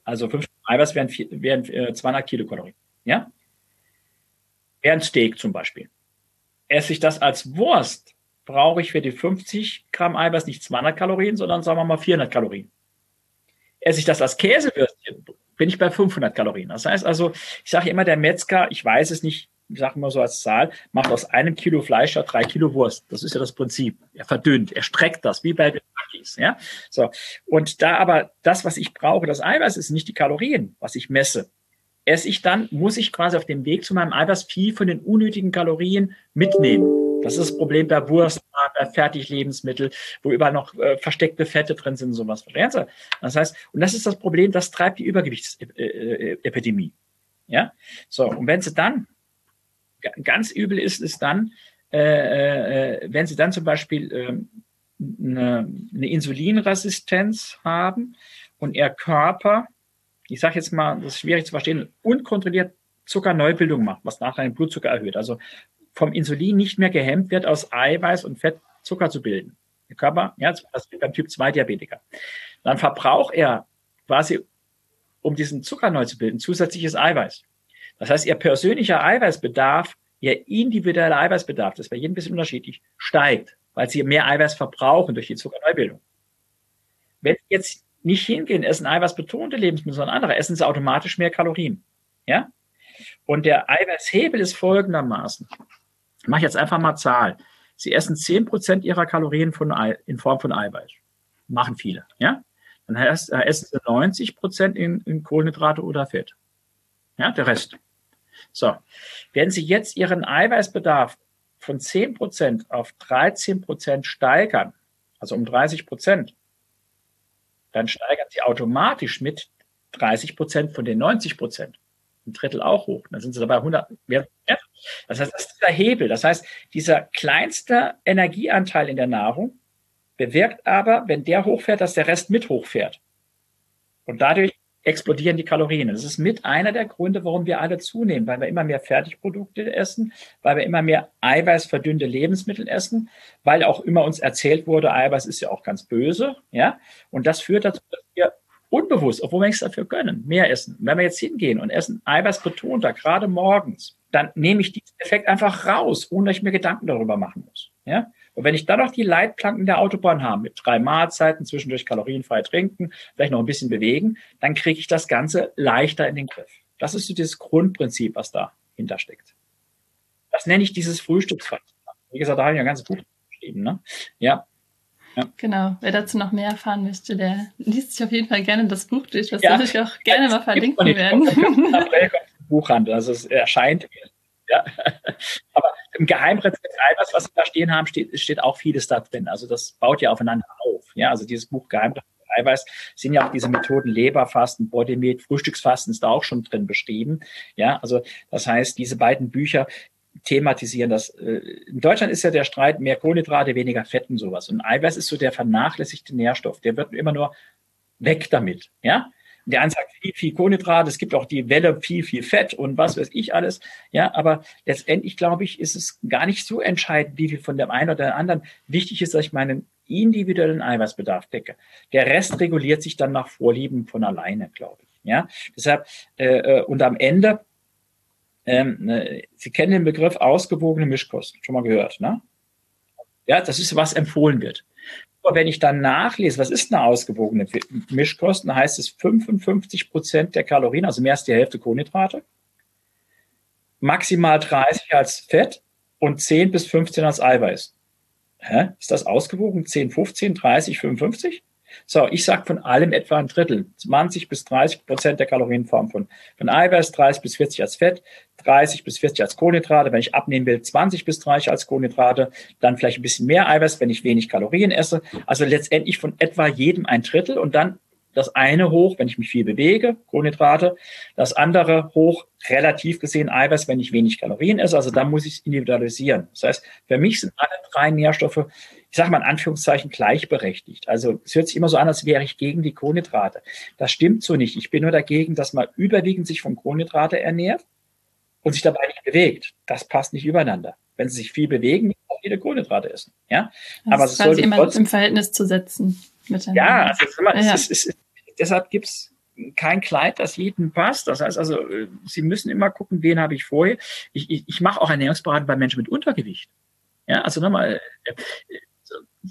Also 50 Gramm Eiweiß wären, wären 200 Kilokalorien. Ja? Wäre ein Steak zum Beispiel. Esse ich das als Wurst, brauche ich für die 50 Gramm Eiweiß nicht 200 Kalorien, sondern sagen wir mal 400 Kalorien. Esse ich das als Käsewürstchen, bin ich bei 500 Kalorien. Das heißt also, ich sage immer, der Metzger, ich weiß es nicht, ich sage mal so als Zahl, macht aus einem Kilo Fleisch ja drei Kilo Wurst. Das ist ja das Prinzip. Er verdünnt, er streckt das, wie bei den Pakis, ja. So. Und da aber das, was ich brauche, das Eiweiß ist nicht die Kalorien, was ich messe. Esse ich dann, muss ich quasi auf dem Weg zu meinem Eiweiß viel von den unnötigen Kalorien mitnehmen. Das ist das Problem bei Wurst, bei Fertiglebensmittel, wo überall noch äh, versteckte Fette drin sind und sowas. Das heißt, und das ist das Problem, das treibt die Übergewichtsepidemie. Ja? So, und wenn Sie dann ganz übel ist es dann, äh, äh, wenn sie dann zum Beispiel eine, eine Insulinresistenz haben und ihr Körper, ich sage jetzt mal, das ist schwierig zu verstehen, unkontrolliert Zuckerneubildung macht, was nachher den Blutzucker erhöht. Also vom Insulin nicht mehr gehemmt wird, aus Eiweiß und Fett Zucker zu bilden. Der Körper, ja, das wird beim Typ 2 Diabetiker. Dann verbraucht er quasi, um diesen Zucker neu zu bilden, zusätzliches Eiweiß. Das heißt, ihr persönlicher Eiweißbedarf, ihr individueller Eiweißbedarf, das ist bei jedem ein bisschen unterschiedlich, steigt, weil sie mehr Eiweiß verbrauchen durch die Zuckerneubildung. Wenn sie jetzt nicht hingehen, essen eiweißbetonte Lebensmittel, sondern andere, essen sie automatisch mehr Kalorien. Ja? Und der Eiweißhebel ist folgendermaßen. Ich mache jetzt einfach mal Zahl. Sie essen zehn Prozent ihrer Kalorien von, in Form von Eiweiß. Machen viele. Ja? Dann essen sie 90 Prozent in, in Kohlenhydrate oder Fett. Ja, der Rest. So, wenn Sie jetzt Ihren Eiweißbedarf von 10 Prozent auf 13 Prozent steigern, also um 30 Prozent, dann steigern Sie automatisch mit 30 Prozent von den 90 Prozent. Ein Drittel auch hoch. Dann sind Sie dabei 100. Das heißt, das ist dieser Hebel. Das heißt, dieser kleinste Energieanteil in der Nahrung bewirkt aber, wenn der hochfährt, dass der Rest mit hochfährt. Und dadurch explodieren die Kalorien. Das ist mit einer der Gründe, warum wir alle zunehmen, weil wir immer mehr Fertigprodukte essen, weil wir immer mehr eiweißverdünnte Lebensmittel essen, weil auch immer uns erzählt wurde, Eiweiß ist ja auch ganz böse, ja. Und das führt dazu, dass wir unbewusst, obwohl wir nichts dafür können, mehr essen. wenn wir jetzt hingehen und essen eiweißbetonter, gerade morgens, dann nehme ich diesen Effekt einfach raus, ohne dass ich mir Gedanken darüber machen muss, ja. Und wenn ich dann noch die Leitplanken der Autobahn habe, mit drei Mahlzeiten, zwischendurch kalorienfrei trinken, vielleicht noch ein bisschen bewegen, dann kriege ich das Ganze leichter in den Griff. Das ist so dieses Grundprinzip, was dahinter steckt. Das nenne ich dieses Frühstücksfasten. Wie gesagt, da habe ich ein ganzes Buch geschrieben. Ne? Ja, ja. Genau, wer dazu noch mehr erfahren möchte, der liest sich auf jeden Fall gerne das Buch durch, was ja. wir auch gerne mal verlinken werden. Buchhandel, also es erscheint ja. Aber im Geheimrezept Eiweiß, was wir da stehen haben, steht, steht auch vieles da drin. Also das baut ja aufeinander auf. Ja, also dieses Buch Geheimrezept Eiweiß sind ja auch diese Methoden Leberfasten, Bodymeat, Frühstücksfasten ist da auch schon drin beschrieben. Ja, also das heißt, diese beiden Bücher thematisieren das. Äh, in Deutschland ist ja der Streit mehr Kohlenhydrate, weniger Fett und sowas. Und Eiweiß ist so der vernachlässigte Nährstoff. Der wird immer nur weg damit. Ja, der eine sagt viel, viel Kohlenhydrate, es gibt auch die Welle viel, viel Fett und was weiß ich alles. Ja, aber letztendlich glaube ich, ist es gar nicht so entscheidend, wie viel von dem einen oder dem anderen. Wichtig ist, dass ich meinen individuellen Eiweißbedarf decke. Der Rest reguliert sich dann nach Vorlieben von alleine, glaube ich. Ja, deshalb äh, äh und am Ende, ähm, ne, Sie kennen den Begriff ausgewogene Mischkosten, schon mal gehört, ne? Ja, das ist was empfohlen wird. Aber wenn ich dann nachlese, was ist eine ausgewogene Mischkosten, heißt es 55 Prozent der Kalorien, also mehr als die Hälfte Kohlenhydrate, maximal 30 als Fett und 10 bis 15 als Eiweiß. Hä? Ist das ausgewogen? 10, 15, 30, 55? So, ich sage von allem etwa ein Drittel. 20 bis 30 Prozent der Kalorienform von, von Eiweiß, 30 bis 40 als Fett, 30 bis 40 als Kohlenhydrate. Wenn ich abnehmen will, 20 bis 30 als Kohlenhydrate, dann vielleicht ein bisschen mehr Eiweiß, wenn ich wenig Kalorien esse. Also letztendlich von etwa jedem ein Drittel und dann das eine hoch, wenn ich mich viel bewege, Kohlenhydrate, das andere hoch, relativ gesehen Eiweiß, wenn ich wenig Kalorien esse. Also da muss ich es individualisieren. Das heißt, für mich sind alle drei Nährstoffe, ich sage mal in Anführungszeichen, gleichberechtigt. Also es hört sich immer so an, als wäre ich gegen die Kohlenhydrate. Das stimmt so nicht. Ich bin nur dagegen, dass man überwiegend sich von Kohlenhydrate ernährt und sich dabei nicht bewegt. Das passt nicht übereinander. Wenn Sie sich viel bewegen, müssen auch viele Kohlenhydrate essen. Ja, das aber es sollte immer trotzdem, im Verhältnis zu setzen. Ja, also es, ja. Ist, es, ist, deshalb gibt's kein Kleid, das jedem passt. Das heißt also, äh, Sie müssen immer gucken, wen habe ich vorher. Ich, ich, ich mache auch Ernährungsberatung bei Menschen mit Untergewicht. Ja, also nochmal,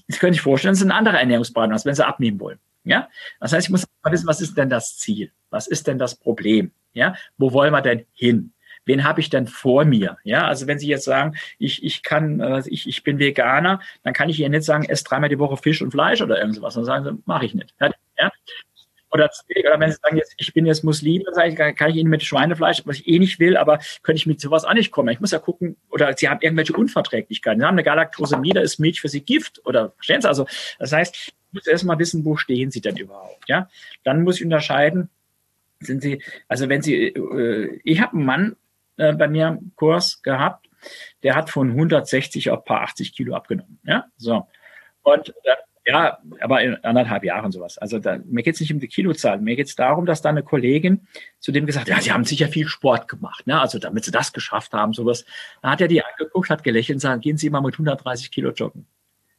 Sie können sich vorstellen, es ist eine andere Ernährungsberatung, als wenn Sie abnehmen wollen. Ja, das heißt, ich muss mal wissen, was ist denn das Ziel? Was ist denn das Problem? Ja, wo wollen wir denn hin? Wen habe ich denn vor mir? Ja, also wenn Sie jetzt sagen, ich, ich kann, äh, ich, ich bin Veganer, dann kann ich Ihnen nicht sagen, ess dreimal die Woche Fisch und Fleisch oder irgendwas. Dann sagen Sie, mache ich nicht. Ja? Oder, oder wenn Sie sagen, jetzt, ich bin jetzt Muslim, dann sage ich, kann ich Ihnen mit Schweinefleisch, was ich eh nicht will, aber könnte ich mit sowas auch nicht kommen. Ich muss ja gucken, oder Sie haben irgendwelche Unverträglichkeiten. Sie haben eine Galaktosemie, da ist Milch für Sie Gift, oder verstehen Sie? Also, das heißt, ich muss erst mal wissen, wo stehen Sie denn überhaupt, ja? Dann muss ich unterscheiden, sind Sie, also wenn Sie, äh, ich habe einen Mann äh, bei mir im Kurs gehabt, der hat von 160 auf paar 80 Kilo abgenommen, ja? So. Und dann ja, aber in anderthalb Jahren sowas. Also da, mir geht es nicht um die Kilozahl. Mir geht es darum, dass da eine Kollegin zu dem gesagt hat, ja, sie haben sicher viel Sport gemacht, ne? Also damit sie das geschafft haben, sowas. Da hat er die angeguckt, hat gelächelt und gesagt, gehen Sie mal mit 130 Kilo joggen.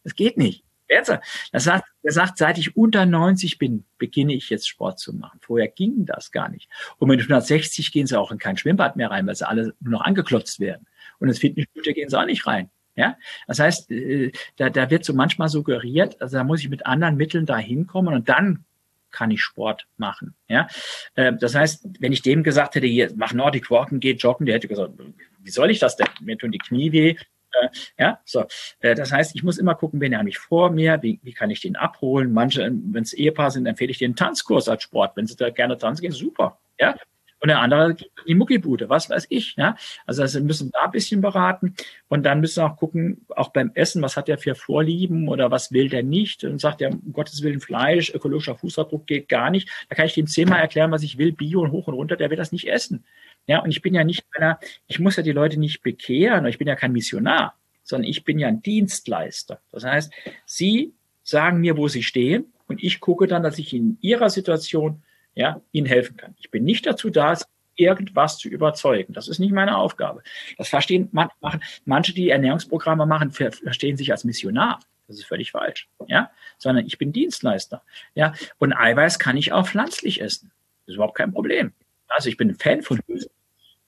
Das geht nicht. Er sagt, er sagt, seit ich unter 90 bin, beginne ich jetzt Sport zu machen. Vorher ging das gar nicht. Und mit 160 gehen sie auch in kein Schwimmbad mehr rein, weil sie alle nur noch angeklotzt werden. Und ins Fitnessstudio gehen sie auch nicht rein. Ja, das heißt, äh, da, da wird so manchmal suggeriert, also da muss ich mit anderen Mitteln da hinkommen und dann kann ich Sport machen. Ja, äh, das heißt, wenn ich dem gesagt hätte, hier, mach Nordic Walken, geh joggen, der hätte gesagt, wie soll ich das denn? Mir tun die Knie weh. Äh, ja, so. Das heißt, ich muss immer gucken, wen habe ich vor mir, wie, wie kann ich den abholen. Manche, wenn es Ehepaar sind, empfehle ich den Tanzkurs als Sport. Wenn sie da gerne tanzen gehen, super. Ja, und der andere die Muckibude, was weiß ich. Ja? Also, also müssen da ein bisschen beraten und dann müssen wir auch gucken, auch beim Essen, was hat er für Vorlieben oder was will der nicht und sagt er, um Gottes Willen Fleisch, ökologischer Fußabdruck geht gar nicht. Da kann ich dem zehnmal erklären, was ich will, Bio und hoch und runter, der will das nicht essen. Ja, und ich bin ja nicht einer, ich muss ja die Leute nicht bekehren, ich bin ja kein Missionar, sondern ich bin ja ein Dienstleister. Das heißt, Sie sagen mir, wo Sie stehen und ich gucke dann, dass ich in Ihrer Situation ja, ihnen helfen kann. Ich bin nicht dazu da, irgendwas zu überzeugen. Das ist nicht meine Aufgabe. Das verstehen man, machen, manche, die Ernährungsprogramme machen, verstehen sich als Missionar. Das ist völlig falsch. Ja, sondern ich bin Dienstleister. Ja, und Eiweiß kann ich auch pflanzlich essen. Das ist überhaupt kein Problem. Also ich bin ein Fan von Hülsen.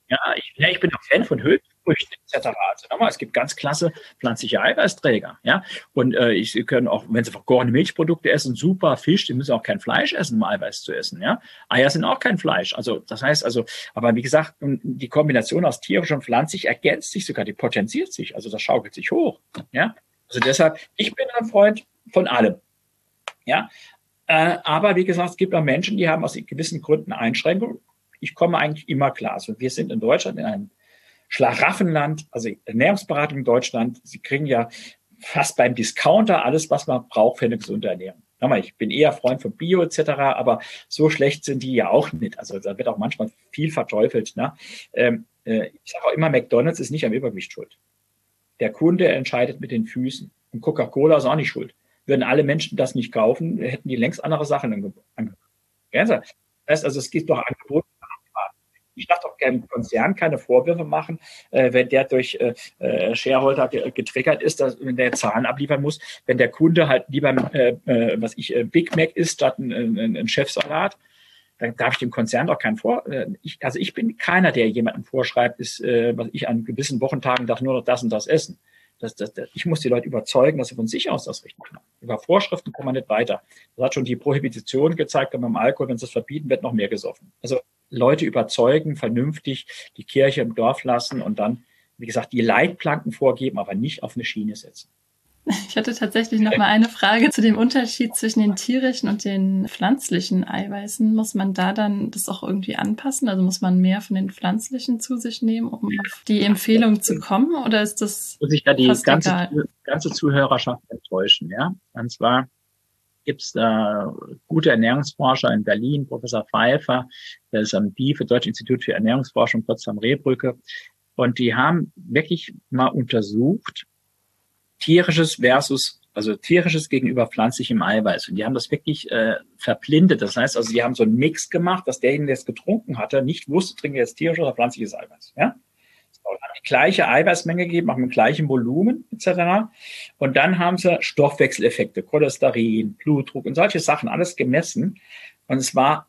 Ja, ich, ja, ich bin ein Fan von Hülsen. Früchte etc. Also nochmal, es gibt ganz klasse pflanzliche Eiweißträger. Ja? Und äh, Sie können auch, wenn Sie vergorene Milchprodukte essen, super Fisch, Sie müssen auch kein Fleisch essen, um Eiweiß zu essen. Ja? Eier sind auch kein Fleisch. Also das heißt also, aber wie gesagt, die Kombination aus tierisch und pflanzlich ergänzt sich sogar, die potenziert sich. Also das schaukelt sich hoch. Ja? Also deshalb, ich bin ein Freund von allem. Ja, äh, aber wie gesagt, es gibt auch Menschen, die haben aus gewissen Gründen Einschränkungen. Ich komme eigentlich immer klar. Also wir sind in Deutschland in einem Schlaraffenland, also Ernährungsberatung in Deutschland. Sie kriegen ja fast beim Discounter alles, was man braucht für eine gesunde Ernährung. Nochmal, ich bin eher Freund von Bio etc., aber so schlecht sind die ja auch nicht. Also da wird auch manchmal viel verteufelt. Ne? Ähm, äh, ich sage auch immer, McDonald's ist nicht am Übergewicht schuld. Der Kunde entscheidet mit den Füßen. Und Coca-Cola ist auch nicht schuld. Würden alle Menschen das nicht kaufen, hätten die längst andere Sachen angeboten. Das also, es gibt doch ich darf doch keinem Konzern keine Vorwürfe machen, äh, wenn der durch äh, äh Shareholder getriggert ist, dass, wenn der Zahlen abliefern muss, wenn der Kunde halt lieber, äh, äh, was ich, äh, Big Mac isst statt ein, ein, ein Chefsalat. dann darf ich dem Konzern doch keinen vor. Ich, also ich bin keiner, der jemandem vorschreibt, ist, was ich an gewissen Wochentagen darf nur noch das und das essen. Das, das, das, ich muss die Leute überzeugen, dass sie von sich aus das richtig machen. Über Vorschriften kommt man nicht weiter. Das hat schon die Prohibition gezeigt, aber beim Alkohol, wenn sie es verbieten, wird noch mehr gesoffen. Also Leute überzeugen, vernünftig die Kirche im Dorf lassen und dann, wie gesagt, die Leitplanken vorgeben, aber nicht auf eine Schiene setzen. Ich hatte tatsächlich noch mal eine Frage zu dem Unterschied zwischen den tierischen und den pflanzlichen Eiweißen. Muss man da dann das auch irgendwie anpassen? Also muss man mehr von den pflanzlichen zu sich nehmen, um auf die Empfehlung zu kommen? Oder ist das muss ich da die ganze, ganze Zuhörerschaft enttäuschen? Ja, und zwar gibt es da gute Ernährungsforscher in Berlin, Professor Pfeiffer, der ist am BIFE, Deutsche Institut für Ernährungsforschung, Potsdam-Rehbrücke. Und die haben wirklich mal untersucht, tierisches versus also tierisches gegenüber pflanzlichem Eiweiß. Und die haben das wirklich äh, verblindet. Das heißt, also die haben so einen Mix gemacht, dass derjenige, der es getrunken hatte, nicht wusste, trinke jetzt tierisches oder pflanzliches Eiweiß. Ja? Die gleiche Eiweißmenge gegeben, auch mit gleichem Volumen etc. Und dann haben sie Stoffwechseleffekte, Cholesterin, Blutdruck und solche Sachen alles gemessen. Und es war,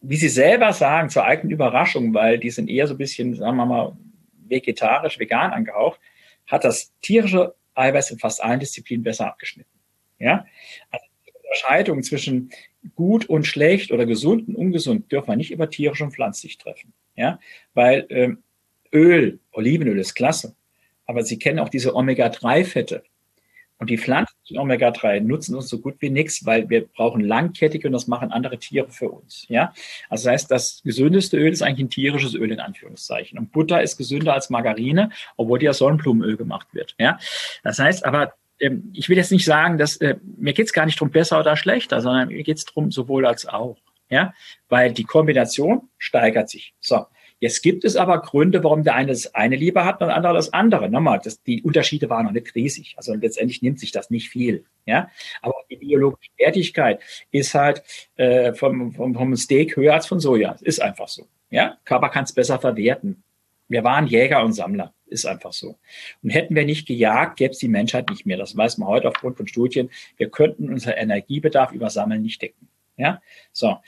wie sie selber sagen, zur eigenen Überraschung, weil die sind eher so ein bisschen, sagen wir mal, vegetarisch, vegan angehaucht, hat das tierische Eiweiß in fast allen Disziplinen besser abgeschnitten. Ja, also die Unterscheidung zwischen gut und schlecht oder gesund und ungesund dürfen wir nicht über tierisch und pflanzlich treffen. Ja, weil ähm, Öl, Olivenöl ist klasse, aber Sie kennen auch diese Omega-3-Fette. Und die pflanzlichen Omega-3 nutzen uns so gut wie nichts, weil wir brauchen langkettige und das machen andere Tiere für uns. Ja, also das heißt, das gesündeste Öl ist eigentlich ein tierisches Öl in Anführungszeichen. Und Butter ist gesünder als Margarine, obwohl die aus Sonnenblumenöl gemacht wird. Ja, das heißt aber, ähm, ich will jetzt nicht sagen, dass äh, mir geht's gar nicht drum besser oder schlechter, sondern mir geht's drum sowohl als auch. Ja, weil die Kombination steigert sich. So. Jetzt gibt es aber Gründe, warum der eine das eine lieber hat und der andere das andere. Nochmal, das, die Unterschiede waren noch nicht riesig. Also letztendlich nimmt sich das nicht viel. Ja, aber die biologische Wertigkeit ist halt äh, vom, vom, vom Steak höher als von Soja. Ist einfach so. Ja, Körper kann es besser verwerten. Wir waren Jäger und Sammler. Ist einfach so. Und hätten wir nicht gejagt, gäbe es die Menschheit nicht mehr. Das weiß man heute aufgrund von Studien. Wir könnten unser Energiebedarf über Sammeln nicht decken. Ja, so.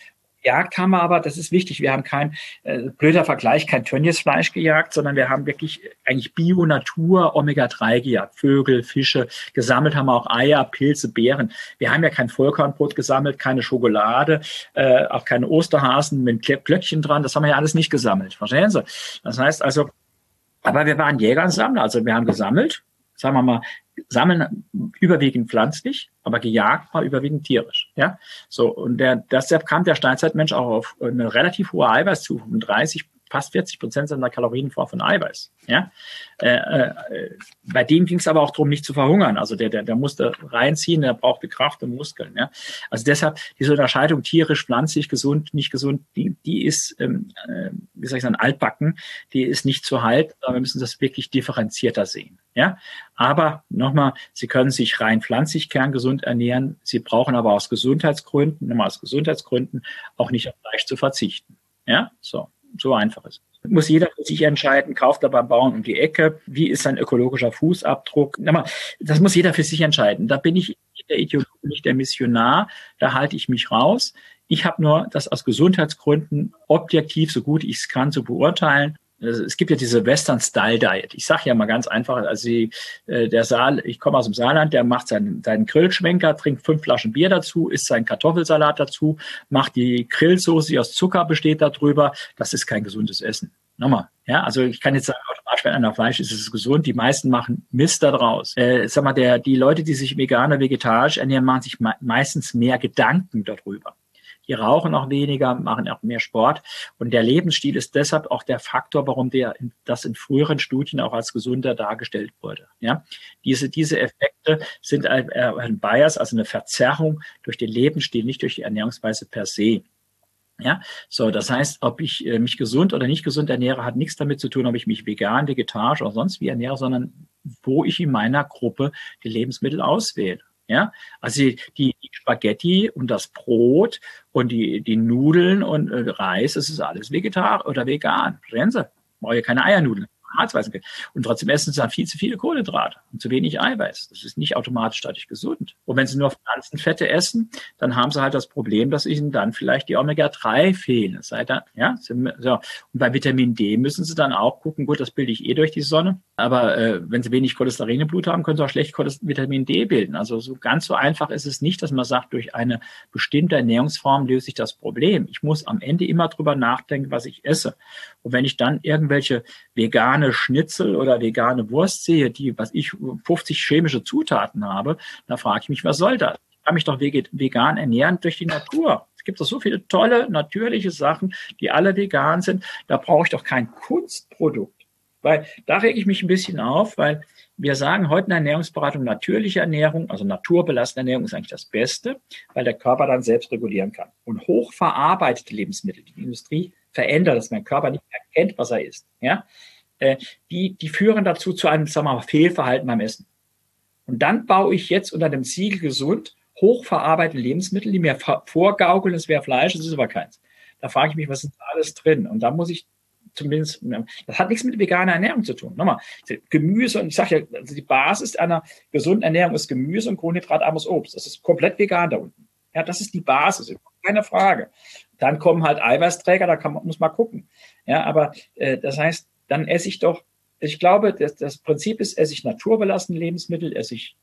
Jagd haben wir aber, das ist wichtig, wir haben kein, äh, blöder Vergleich, kein Tönniesfleisch gejagt, sondern wir haben wirklich eigentlich Bio-Natur Omega-3 gejagt. Vögel, Fische, gesammelt haben wir auch Eier, Pilze, Beeren. Wir haben ja kein Vollkornbrot gesammelt, keine Schokolade, äh, auch keine Osterhasen mit Glöckchen dran, das haben wir ja alles nicht gesammelt. Verstehen Sie? Das heißt also, aber wir waren Jäger und Sammler, also wir haben gesammelt, sagen wir mal, sammeln überwiegend pflanzlich, aber gejagt war überwiegend tierisch. Ja, so und der, deshalb kam der Steinzeitmensch auch auf eine relativ hohe Eiweißzufuhr von 30 fast 40 Prozent seiner Kalorien vor von Eiweiß. Ja? Äh, äh, bei dem ging es aber auch darum, nicht zu verhungern. Also der, der, der musste reinziehen, der brauchte Kraft und Muskeln. Ja? Also deshalb diese Unterscheidung tierisch, pflanzlich, gesund, nicht gesund, die, die ist, ähm, äh, wie soll ich sagen, altbacken, die ist nicht zu halten. Aber wir müssen das wirklich differenzierter sehen. Ja, aber nochmal, Sie können sich rein pflanzlich kerngesund ernähren. Sie brauchen aber aus Gesundheitsgründen, nochmal aus Gesundheitsgründen, auch nicht auf Fleisch zu verzichten. Ja, so. So einfach ist muss jeder für sich entscheiden, kauft er beim Bauern um die Ecke, wie ist sein ökologischer Fußabdruck. Das muss jeder für sich entscheiden. Da bin ich der Ideologe, nicht der Missionar, da halte ich mich raus. Ich habe nur das aus Gesundheitsgründen objektiv, so gut ich es kann, zu beurteilen es gibt ja diese Western Style Diet. Ich sage ja mal ganz einfach, also die, äh, der Saal, ich komme aus dem Saarland, der macht seinen, seinen Grillschwenker, trinkt fünf Flaschen Bier dazu, isst seinen Kartoffelsalat dazu, macht die Grillsoße, die aus Zucker besteht darüber. Das ist kein gesundes Essen. Nochmal, ja, also ich kann jetzt sagen, automatisch, wenn einer Fleisch ist, ist es gesund. Die meisten machen Mist daraus. Äh, sag mal, der, die Leute, die sich vegan oder vegetarisch ernähren, machen sich me meistens mehr Gedanken darüber die rauchen auch weniger, machen auch mehr Sport. Und der Lebensstil ist deshalb auch der Faktor, warum der das in früheren Studien auch als gesunder dargestellt wurde. Ja, diese, diese Effekte sind ein, ein Bias, also eine Verzerrung durch den Lebensstil, nicht durch die Ernährungsweise per se. Ja, so, das heißt, ob ich äh, mich gesund oder nicht gesund ernähre, hat nichts damit zu tun, ob ich mich vegan, vegetarisch oder sonst wie ernähre, sondern wo ich in meiner Gruppe die Lebensmittel auswähle. Ja, also die, die Spaghetti und das Brot und die, die Nudeln und äh, Reis, das ist alles vegetarisch oder vegan. Sie? Brauche ja keine Eiernudeln. Harzweizen. Und trotzdem essen sie dann viel zu viele Kohlenhydrate und zu wenig Eiweiß. Das ist nicht automatisch dadurch gesund. Und wenn sie nur Pflanzenfette essen, dann haben sie halt das Problem, dass ihnen dann vielleicht die Omega-3 fehlen. Sei dann, ja, so. Und bei Vitamin D müssen sie dann auch gucken, gut, das bilde ich eh durch die Sonne. Aber äh, wenn sie wenig Cholesterin im Blut haben, können sie auch schlecht Vitamin D bilden. Also so ganz so einfach ist es nicht, dass man sagt, durch eine bestimmte Ernährungsform löse ich das Problem. Ich muss am Ende immer drüber nachdenken, was ich esse. Und wenn ich dann irgendwelche vegane Schnitzel oder vegane Wurst sehe, die, was ich, 50 chemische Zutaten habe, dann frage ich mich, was soll das? Ich kann mich doch vegan ernähren durch die Natur. Es gibt doch so viele tolle, natürliche Sachen, die alle vegan sind. Da brauche ich doch kein Kunstprodukt. Weil da rege ich mich ein bisschen auf, weil wir sagen heute in der Ernährungsberatung natürliche Ernährung, also naturbelassene Ernährung ist eigentlich das Beste, weil der Körper dann selbst regulieren kann. Und hochverarbeitete Lebensmittel, die die Industrie verändert, dass mein Körper nicht mehr kennt, was er isst, ja, äh, die, die führen dazu zu einem, sagen wir mal, Fehlverhalten beim Essen. Und dann baue ich jetzt unter dem Siegel gesund hochverarbeitete Lebensmittel, die mir vorgaukeln, es wäre Fleisch, es ist aber keins. Da frage ich mich, was ist da alles drin? Und da muss ich zumindest, das hat nichts mit veganer Ernährung zu tun. Nochmal, Gemüse, und ich sage ja, also die Basis einer gesunden Ernährung ist Gemüse und kohlenhydratarmes Obst. Das ist komplett vegan da unten. Ja, das ist die Basis, keine Frage. Dann kommen halt Eiweißträger, da kann muss man gucken. Ja, aber äh, das heißt, dann esse ich doch, ich glaube, das, das Prinzip ist, esse ich naturbelassene Lebensmittel, esse ich,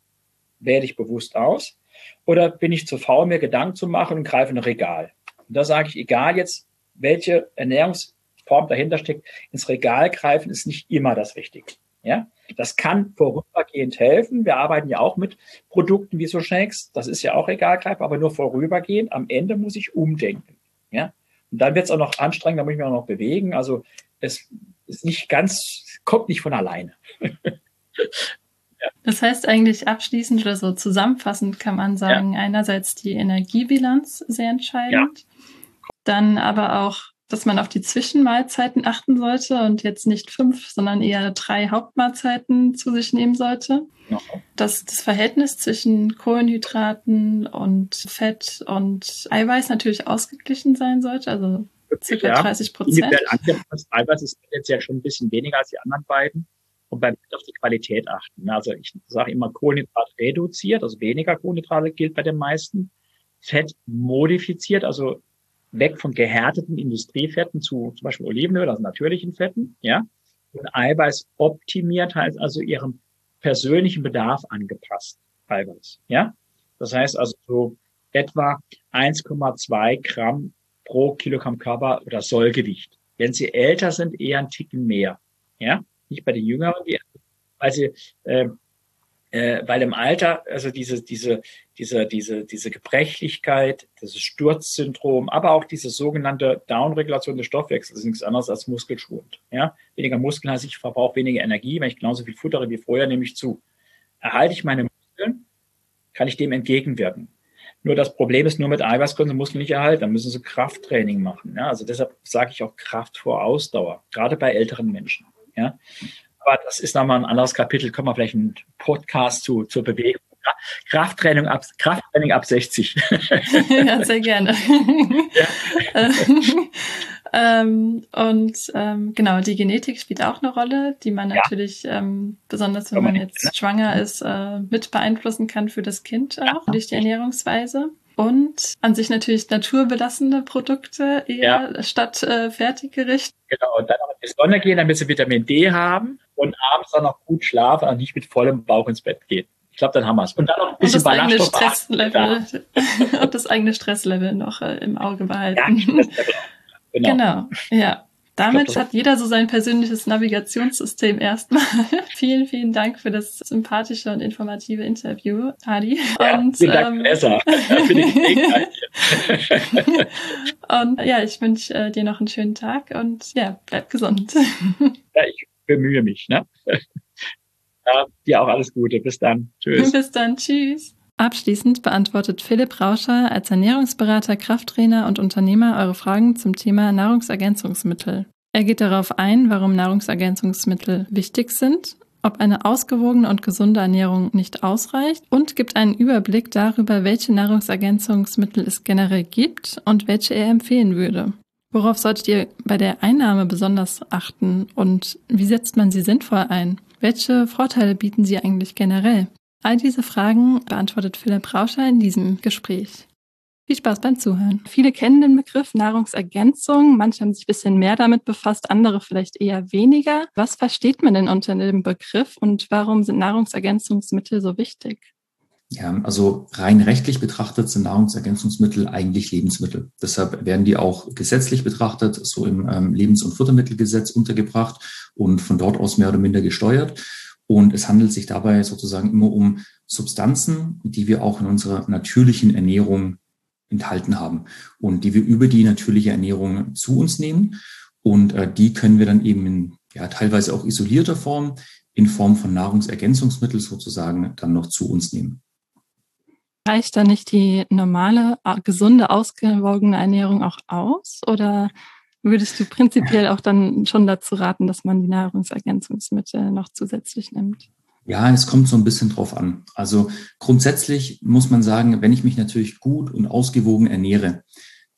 wähle ich bewusst aus, oder bin ich zu faul, mir Gedanken zu machen und greife in ein Regal. Und da sage ich, egal jetzt, welche Ernährungs Form dahinter steckt, ins Regal greifen ist nicht immer das Richtige. Ja, das kann vorübergehend helfen. Wir arbeiten ja auch mit Produkten wie so Shakes. Das ist ja auch Regalgreif, aber nur vorübergehend. Am Ende muss ich umdenken. Ja, und dann wird es auch noch anstrengend, da muss ich mich auch noch bewegen. Also es ist nicht ganz, kommt nicht von alleine. Das heißt eigentlich abschließend oder so zusammenfassend kann man sagen, ja. einerseits die Energiebilanz sehr entscheidend, ja. dann aber auch dass man auf die Zwischenmahlzeiten achten sollte und jetzt nicht fünf, sondern eher drei Hauptmahlzeiten zu sich nehmen sollte. Ja. Dass das Verhältnis zwischen Kohlenhydraten und Fett und Eiweiß natürlich ausgeglichen sein sollte, also circa ja. 30 Prozent. Eiweiß ist jetzt ja schon ein bisschen weniger als die anderen beiden. Und beim auf die Qualität achten. Also ich sage immer Kohlenhydrat reduziert, also weniger Kohlenhydrate gilt bei den meisten. Fett modifiziert, also weg von gehärteten Industriefetten zu zum Beispiel Olivenöl, also natürlichen Fetten, ja. Und Eiweiß optimiert heißt also ihrem persönlichen Bedarf angepasst. Eiweiß, ja. Das heißt also so etwa 1,2 Gramm pro Kilogramm Körper oder Sollgewicht. Wenn sie älter sind, eher ein Ticken mehr, ja. Nicht bei den Jüngeren, die, weil sie äh, äh, weil im Alter, also diese, diese, diese, diese, diese Gebrechlichkeit, dieses Sturzsyndrom, aber auch diese sogenannte Downregulation des Stoffwechsels ist nichts anderes als Muskelschwund. Ja? Weniger Muskeln heißt, ich verbrauche weniger Energie, wenn ich genauso viel futtere wie vorher, nehme ich zu. Erhalte ich meine Muskeln, kann ich dem entgegenwirken. Nur das Problem ist, nur mit Eiweiß können Sie Muskeln nicht erhalten, dann müssen Sie Krafttraining machen. Ja? Also deshalb sage ich auch Kraft vor Ausdauer, gerade bei älteren Menschen. Ja? aber das ist nochmal ein anderes Kapitel. Können wir vielleicht einen Podcast zu, zur Bewegung. Krafttraining ab, Krafttraining ab 60. ja, sehr gerne. Ja. ähm, und ähm, genau, die Genetik spielt auch eine Rolle, die man ja. natürlich, ähm, besonders wenn man jetzt ne? schwanger ist, äh, mit beeinflussen kann für das Kind auch ja. durch die Ernährungsweise. Und an sich natürlich naturbelassene Produkte eher ja. statt äh, Fertiggericht. Genau, und dann auch in die Sonne gehen, damit sie Vitamin D haben und abends dann noch gut schlafen und nicht mit vollem Bauch ins Bett gehen. Ich glaube, dann haben wir es. Und dann noch ein bisschen eigene Stresslevel und das eigene Stresslevel noch äh, im Auge behalten. Ja, genau. genau, ja. Damit glaub, hat jeder so sein persönliches Navigationssystem erstmal. vielen, vielen Dank für das sympathische und informative Interview, Adi. Ja, und, vielen Dank, ähm, für die Gelegenheit. und ja, ich wünsche äh, dir noch einen schönen Tag und ja, bleib gesund. ja, ich bemühe mich. Ne? Ja, dir auch alles Gute. Bis dann. Tschüss. Bis dann. Tschüss. Abschließend beantwortet Philipp Rauscher als Ernährungsberater, Krafttrainer und Unternehmer eure Fragen zum Thema Nahrungsergänzungsmittel. Er geht darauf ein, warum Nahrungsergänzungsmittel wichtig sind, ob eine ausgewogene und gesunde Ernährung nicht ausreicht und gibt einen Überblick darüber, welche Nahrungsergänzungsmittel es generell gibt und welche er empfehlen würde. Worauf solltet ihr bei der Einnahme besonders achten und wie setzt man sie sinnvoll ein? Welche Vorteile bieten sie eigentlich generell? All diese Fragen beantwortet Philipp Rauscher in diesem Gespräch. Viel Spaß beim Zuhören. Viele kennen den Begriff Nahrungsergänzung. Manche haben sich ein bisschen mehr damit befasst, andere vielleicht eher weniger. Was versteht man denn unter dem Begriff und warum sind Nahrungsergänzungsmittel so wichtig? Ja, also rein rechtlich betrachtet sind Nahrungsergänzungsmittel eigentlich Lebensmittel. Deshalb werden die auch gesetzlich betrachtet, so im ähm, Lebens- und Futtermittelgesetz untergebracht und von dort aus mehr oder minder gesteuert. Und es handelt sich dabei sozusagen immer um Substanzen, die wir auch in unserer natürlichen Ernährung enthalten haben und die wir über die natürliche Ernährung zu uns nehmen. Und äh, die können wir dann eben in ja, teilweise auch isolierter Form, in Form von Nahrungsergänzungsmittel sozusagen dann noch zu uns nehmen. Reicht da nicht die normale, gesunde, ausgewogene Ernährung auch aus? Oder würdest du prinzipiell auch dann schon dazu raten, dass man die Nahrungsergänzungsmittel noch zusätzlich nimmt? Ja, es kommt so ein bisschen drauf an. Also grundsätzlich muss man sagen, wenn ich mich natürlich gut und ausgewogen ernähre,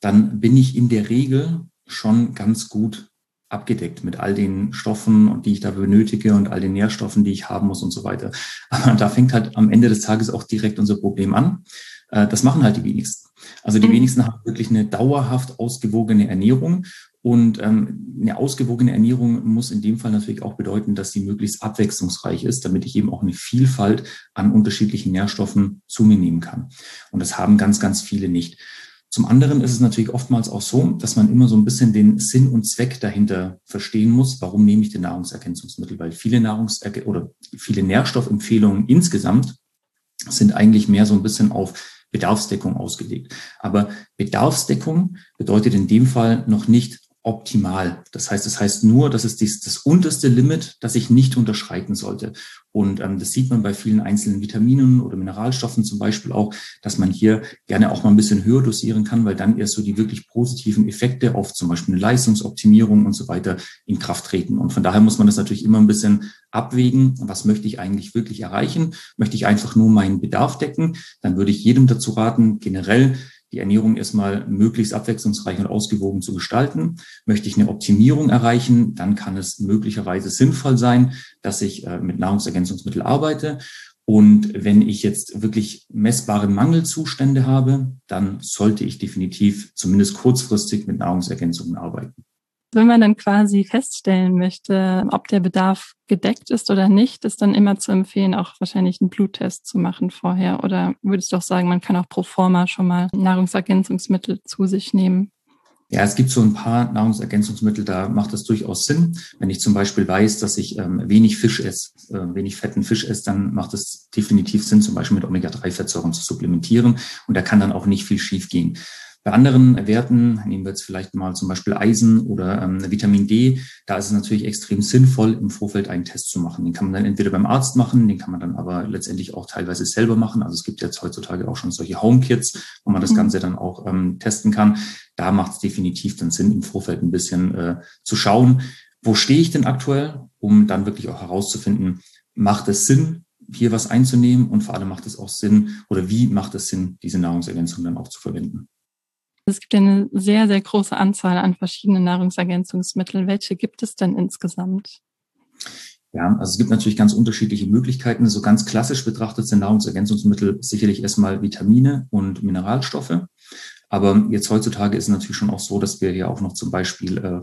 dann bin ich in der Regel schon ganz gut abgedeckt mit all den Stoffen, die ich da benötige und all den Nährstoffen, die ich haben muss und so weiter. Aber da fängt halt am Ende des Tages auch direkt unser Problem an. Äh, das machen halt die wenigsten. Also die mhm. wenigsten haben wirklich eine dauerhaft ausgewogene Ernährung. Und ähm, eine ausgewogene Ernährung muss in dem Fall natürlich auch bedeuten, dass sie möglichst abwechslungsreich ist, damit ich eben auch eine Vielfalt an unterschiedlichen Nährstoffen zu mir nehmen kann. Und das haben ganz, ganz viele nicht. Zum anderen ist es natürlich oftmals auch so, dass man immer so ein bisschen den Sinn und Zweck dahinter verstehen muss. Warum nehme ich denn Nahrungsergänzungsmittel? Weil viele Nahrungserg oder viele Nährstoffempfehlungen insgesamt sind eigentlich mehr so ein bisschen auf Bedarfsdeckung ausgelegt. Aber Bedarfsdeckung bedeutet in dem Fall noch nicht optimal. Das heißt, das heißt nur, dass es dies, das unterste Limit, das ich nicht unterschreiten sollte. Und ähm, das sieht man bei vielen einzelnen Vitaminen oder Mineralstoffen zum Beispiel auch, dass man hier gerne auch mal ein bisschen höher dosieren kann, weil dann erst so die wirklich positiven Effekte auf zum Beispiel eine Leistungsoptimierung und so weiter in Kraft treten. Und von daher muss man das natürlich immer ein bisschen abwägen. Was möchte ich eigentlich wirklich erreichen? Möchte ich einfach nur meinen Bedarf decken? Dann würde ich jedem dazu raten, generell die Ernährung erstmal möglichst abwechslungsreich und ausgewogen zu gestalten. Möchte ich eine Optimierung erreichen, dann kann es möglicherweise sinnvoll sein, dass ich äh, mit Nahrungsergänzungsmitteln arbeite. Und wenn ich jetzt wirklich messbare Mangelzustände habe, dann sollte ich definitiv zumindest kurzfristig mit Nahrungsergänzungen arbeiten. Wenn man dann quasi feststellen möchte, ob der Bedarf gedeckt ist oder nicht, ist dann immer zu empfehlen, auch wahrscheinlich einen Bluttest zu machen vorher. Oder würdest du auch sagen, man kann auch pro forma schon mal Nahrungsergänzungsmittel zu sich nehmen? Ja, es gibt so ein paar Nahrungsergänzungsmittel, da macht das durchaus Sinn. Wenn ich zum Beispiel weiß, dass ich ähm, wenig Fisch esse, äh, wenig fetten Fisch esse, dann macht es definitiv Sinn, zum Beispiel mit Omega-3-Fettsäuren zu supplementieren. Und da kann dann auch nicht viel schiefgehen. Bei anderen Werten, nehmen wir jetzt vielleicht mal zum Beispiel Eisen oder ähm, Vitamin D, da ist es natürlich extrem sinnvoll, im Vorfeld einen Test zu machen. Den kann man dann entweder beim Arzt machen, den kann man dann aber letztendlich auch teilweise selber machen. Also es gibt jetzt heutzutage auch schon solche Home-Kits, wo man das mhm. Ganze dann auch ähm, testen kann. Da macht es definitiv dann Sinn, im Vorfeld ein bisschen äh, zu schauen, wo stehe ich denn aktuell, um dann wirklich auch herauszufinden, macht es Sinn, hier was einzunehmen und vor allem macht es auch Sinn oder wie macht es Sinn, diese Nahrungsergänzung dann auch zu verwenden. Es gibt ja eine sehr, sehr große Anzahl an verschiedenen Nahrungsergänzungsmitteln. Welche gibt es denn insgesamt? Ja, also es gibt natürlich ganz unterschiedliche Möglichkeiten. So ganz klassisch betrachtet sind Nahrungsergänzungsmittel sicherlich erstmal Vitamine und Mineralstoffe. Aber jetzt heutzutage ist es natürlich schon auch so, dass wir ja auch noch zum Beispiel äh,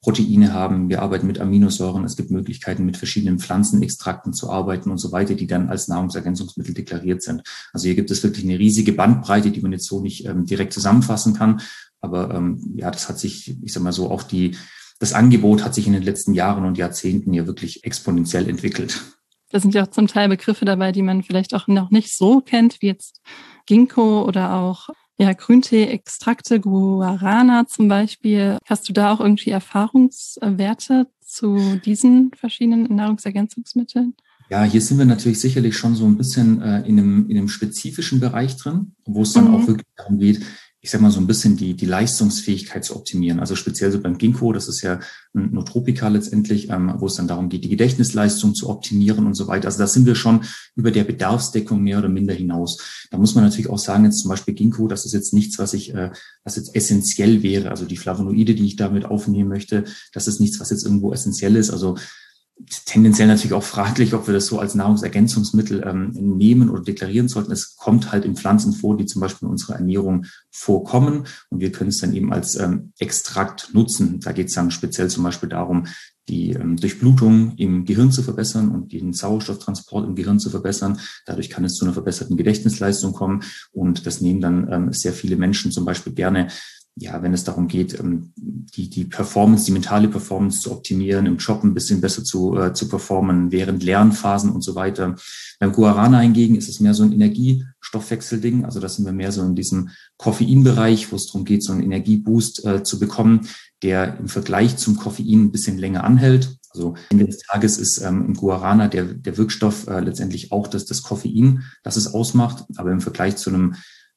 Proteine haben, wir arbeiten mit Aminosäuren, es gibt Möglichkeiten, mit verschiedenen Pflanzenextrakten zu arbeiten und so weiter, die dann als Nahrungsergänzungsmittel deklariert sind. Also hier gibt es wirklich eine riesige Bandbreite, die man jetzt so nicht ähm, direkt zusammenfassen kann. Aber ähm, ja, das hat sich, ich sag mal so, auch die, das Angebot hat sich in den letzten Jahren und Jahrzehnten ja wirklich exponentiell entwickelt. Da sind ja auch zum Teil Begriffe dabei, die man vielleicht auch noch nicht so kennt, wie jetzt Ginkgo oder auch ja, Grüntee-Extrakte, Guarana zum Beispiel. Hast du da auch irgendwie Erfahrungswerte zu diesen verschiedenen Nahrungsergänzungsmitteln? Ja, hier sind wir natürlich sicherlich schon so ein bisschen äh, in, einem, in einem spezifischen Bereich drin, wo es dann mhm. auch wirklich darum geht, ich sag mal, so ein bisschen die, die Leistungsfähigkeit zu optimieren. Also speziell so beim Ginkgo, das ist ja ein Nootropika letztendlich, ähm, wo es dann darum geht, die Gedächtnisleistung zu optimieren und so weiter. Also da sind wir schon über der Bedarfsdeckung mehr oder minder hinaus. Da muss man natürlich auch sagen, jetzt zum Beispiel Ginkgo, das ist jetzt nichts, was ich, äh, was jetzt essentiell wäre. Also die Flavonoide, die ich damit aufnehmen möchte, das ist nichts, was jetzt irgendwo essentiell ist. Also tendenziell natürlich auch fraglich, ob wir das so als Nahrungsergänzungsmittel ähm, nehmen oder deklarieren sollten. Es kommt halt in Pflanzen vor, die zum Beispiel in unserer Ernährung vorkommen und wir können es dann eben als ähm, Extrakt nutzen. Da geht es dann speziell zum Beispiel darum, die ähm, Durchblutung im Gehirn zu verbessern und den Sauerstofftransport im Gehirn zu verbessern. Dadurch kann es zu einer verbesserten Gedächtnisleistung kommen und das nehmen dann ähm, sehr viele Menschen zum Beispiel gerne ja, wenn es darum geht, ähm, die, die Performance, die mentale Performance zu optimieren, im Job ein bisschen besser zu, äh, zu performen, während Lernphasen und so weiter. Beim Guarana hingegen ist es mehr so ein Energiestoffwechselding. Also da sind wir mehr so in diesem Koffeinbereich, wo es darum geht, so einen Energieboost äh, zu bekommen, der im Vergleich zum Koffein ein bisschen länger anhält. Also Ende des Tages ist ähm, im Guarana der, der Wirkstoff äh, letztendlich auch das, das Koffein, das es ausmacht. Aber im Vergleich zu einem,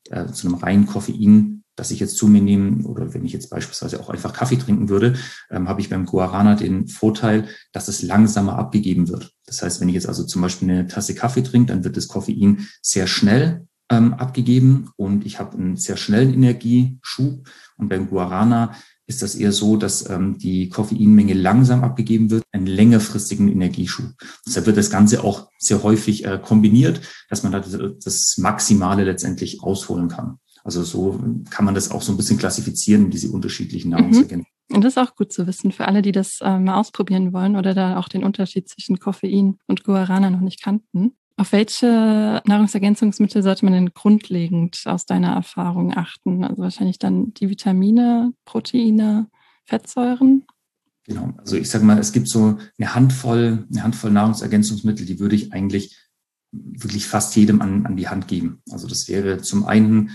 äh, zu einem reinen Koffein dass ich jetzt zu mir nehme oder wenn ich jetzt beispielsweise auch einfach Kaffee trinken würde, ähm, habe ich beim Guarana den Vorteil, dass es langsamer abgegeben wird. Das heißt, wenn ich jetzt also zum Beispiel eine Tasse Kaffee trinke, dann wird das Koffein sehr schnell ähm, abgegeben und ich habe einen sehr schnellen Energieschub. Und beim Guarana ist das eher so, dass ähm, die Koffeinmenge langsam abgegeben wird, einen längerfristigen Energieschub. Deshalb wird das Ganze auch sehr häufig äh, kombiniert, dass man da das Maximale letztendlich rausholen kann. Also so kann man das auch so ein bisschen klassifizieren, diese unterschiedlichen mhm. Nahrungsergänzungen. Und das ist auch gut zu wissen für alle, die das äh, mal ausprobieren wollen oder da auch den Unterschied zwischen Koffein und Guarana noch nicht kannten. Auf welche Nahrungsergänzungsmittel sollte man denn grundlegend aus deiner Erfahrung achten? Also wahrscheinlich dann die Vitamine, Proteine, Fettsäuren? Genau, also ich sage mal, es gibt so eine Handvoll, eine Handvoll Nahrungsergänzungsmittel, die würde ich eigentlich wirklich fast jedem an, an die Hand geben. Also das wäre zum einen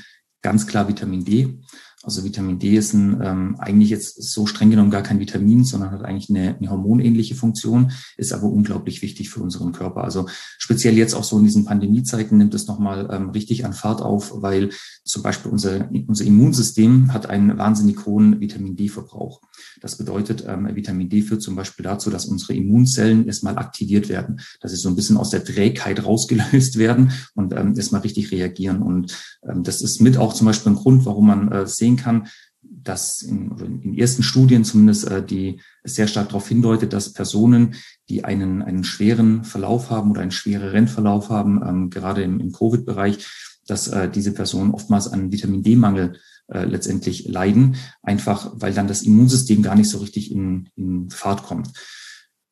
ganz klar Vitamin D. Also Vitamin D ist ein, ähm, eigentlich jetzt so streng genommen gar kein Vitamin, sondern hat eigentlich eine, eine hormonähnliche Funktion, ist aber unglaublich wichtig für unseren Körper. Also speziell jetzt auch so in diesen Pandemiezeiten nimmt es nochmal ähm, richtig an Fahrt auf, weil zum Beispiel unser, unser Immunsystem hat einen wahnsinnig hohen Vitamin D-Verbrauch. Das bedeutet, ähm, Vitamin D führt zum Beispiel dazu, dass unsere Immunzellen erstmal aktiviert werden, dass sie so ein bisschen aus der Trägheit rausgelöst werden und ähm, erstmal richtig reagieren. Und ähm, das ist mit auch zum Beispiel ein Grund, warum man äh, sehen kann, dass in, in ersten Studien zumindest äh, die sehr stark darauf hindeutet, dass Personen, die einen, einen schweren Verlauf haben oder einen schwereren Verlauf haben, ähm, gerade im, im Covid-Bereich, dass äh, diese Personen oftmals an Vitamin D-Mangel äh, letztendlich leiden, einfach weil dann das Immunsystem gar nicht so richtig in, in Fahrt kommt.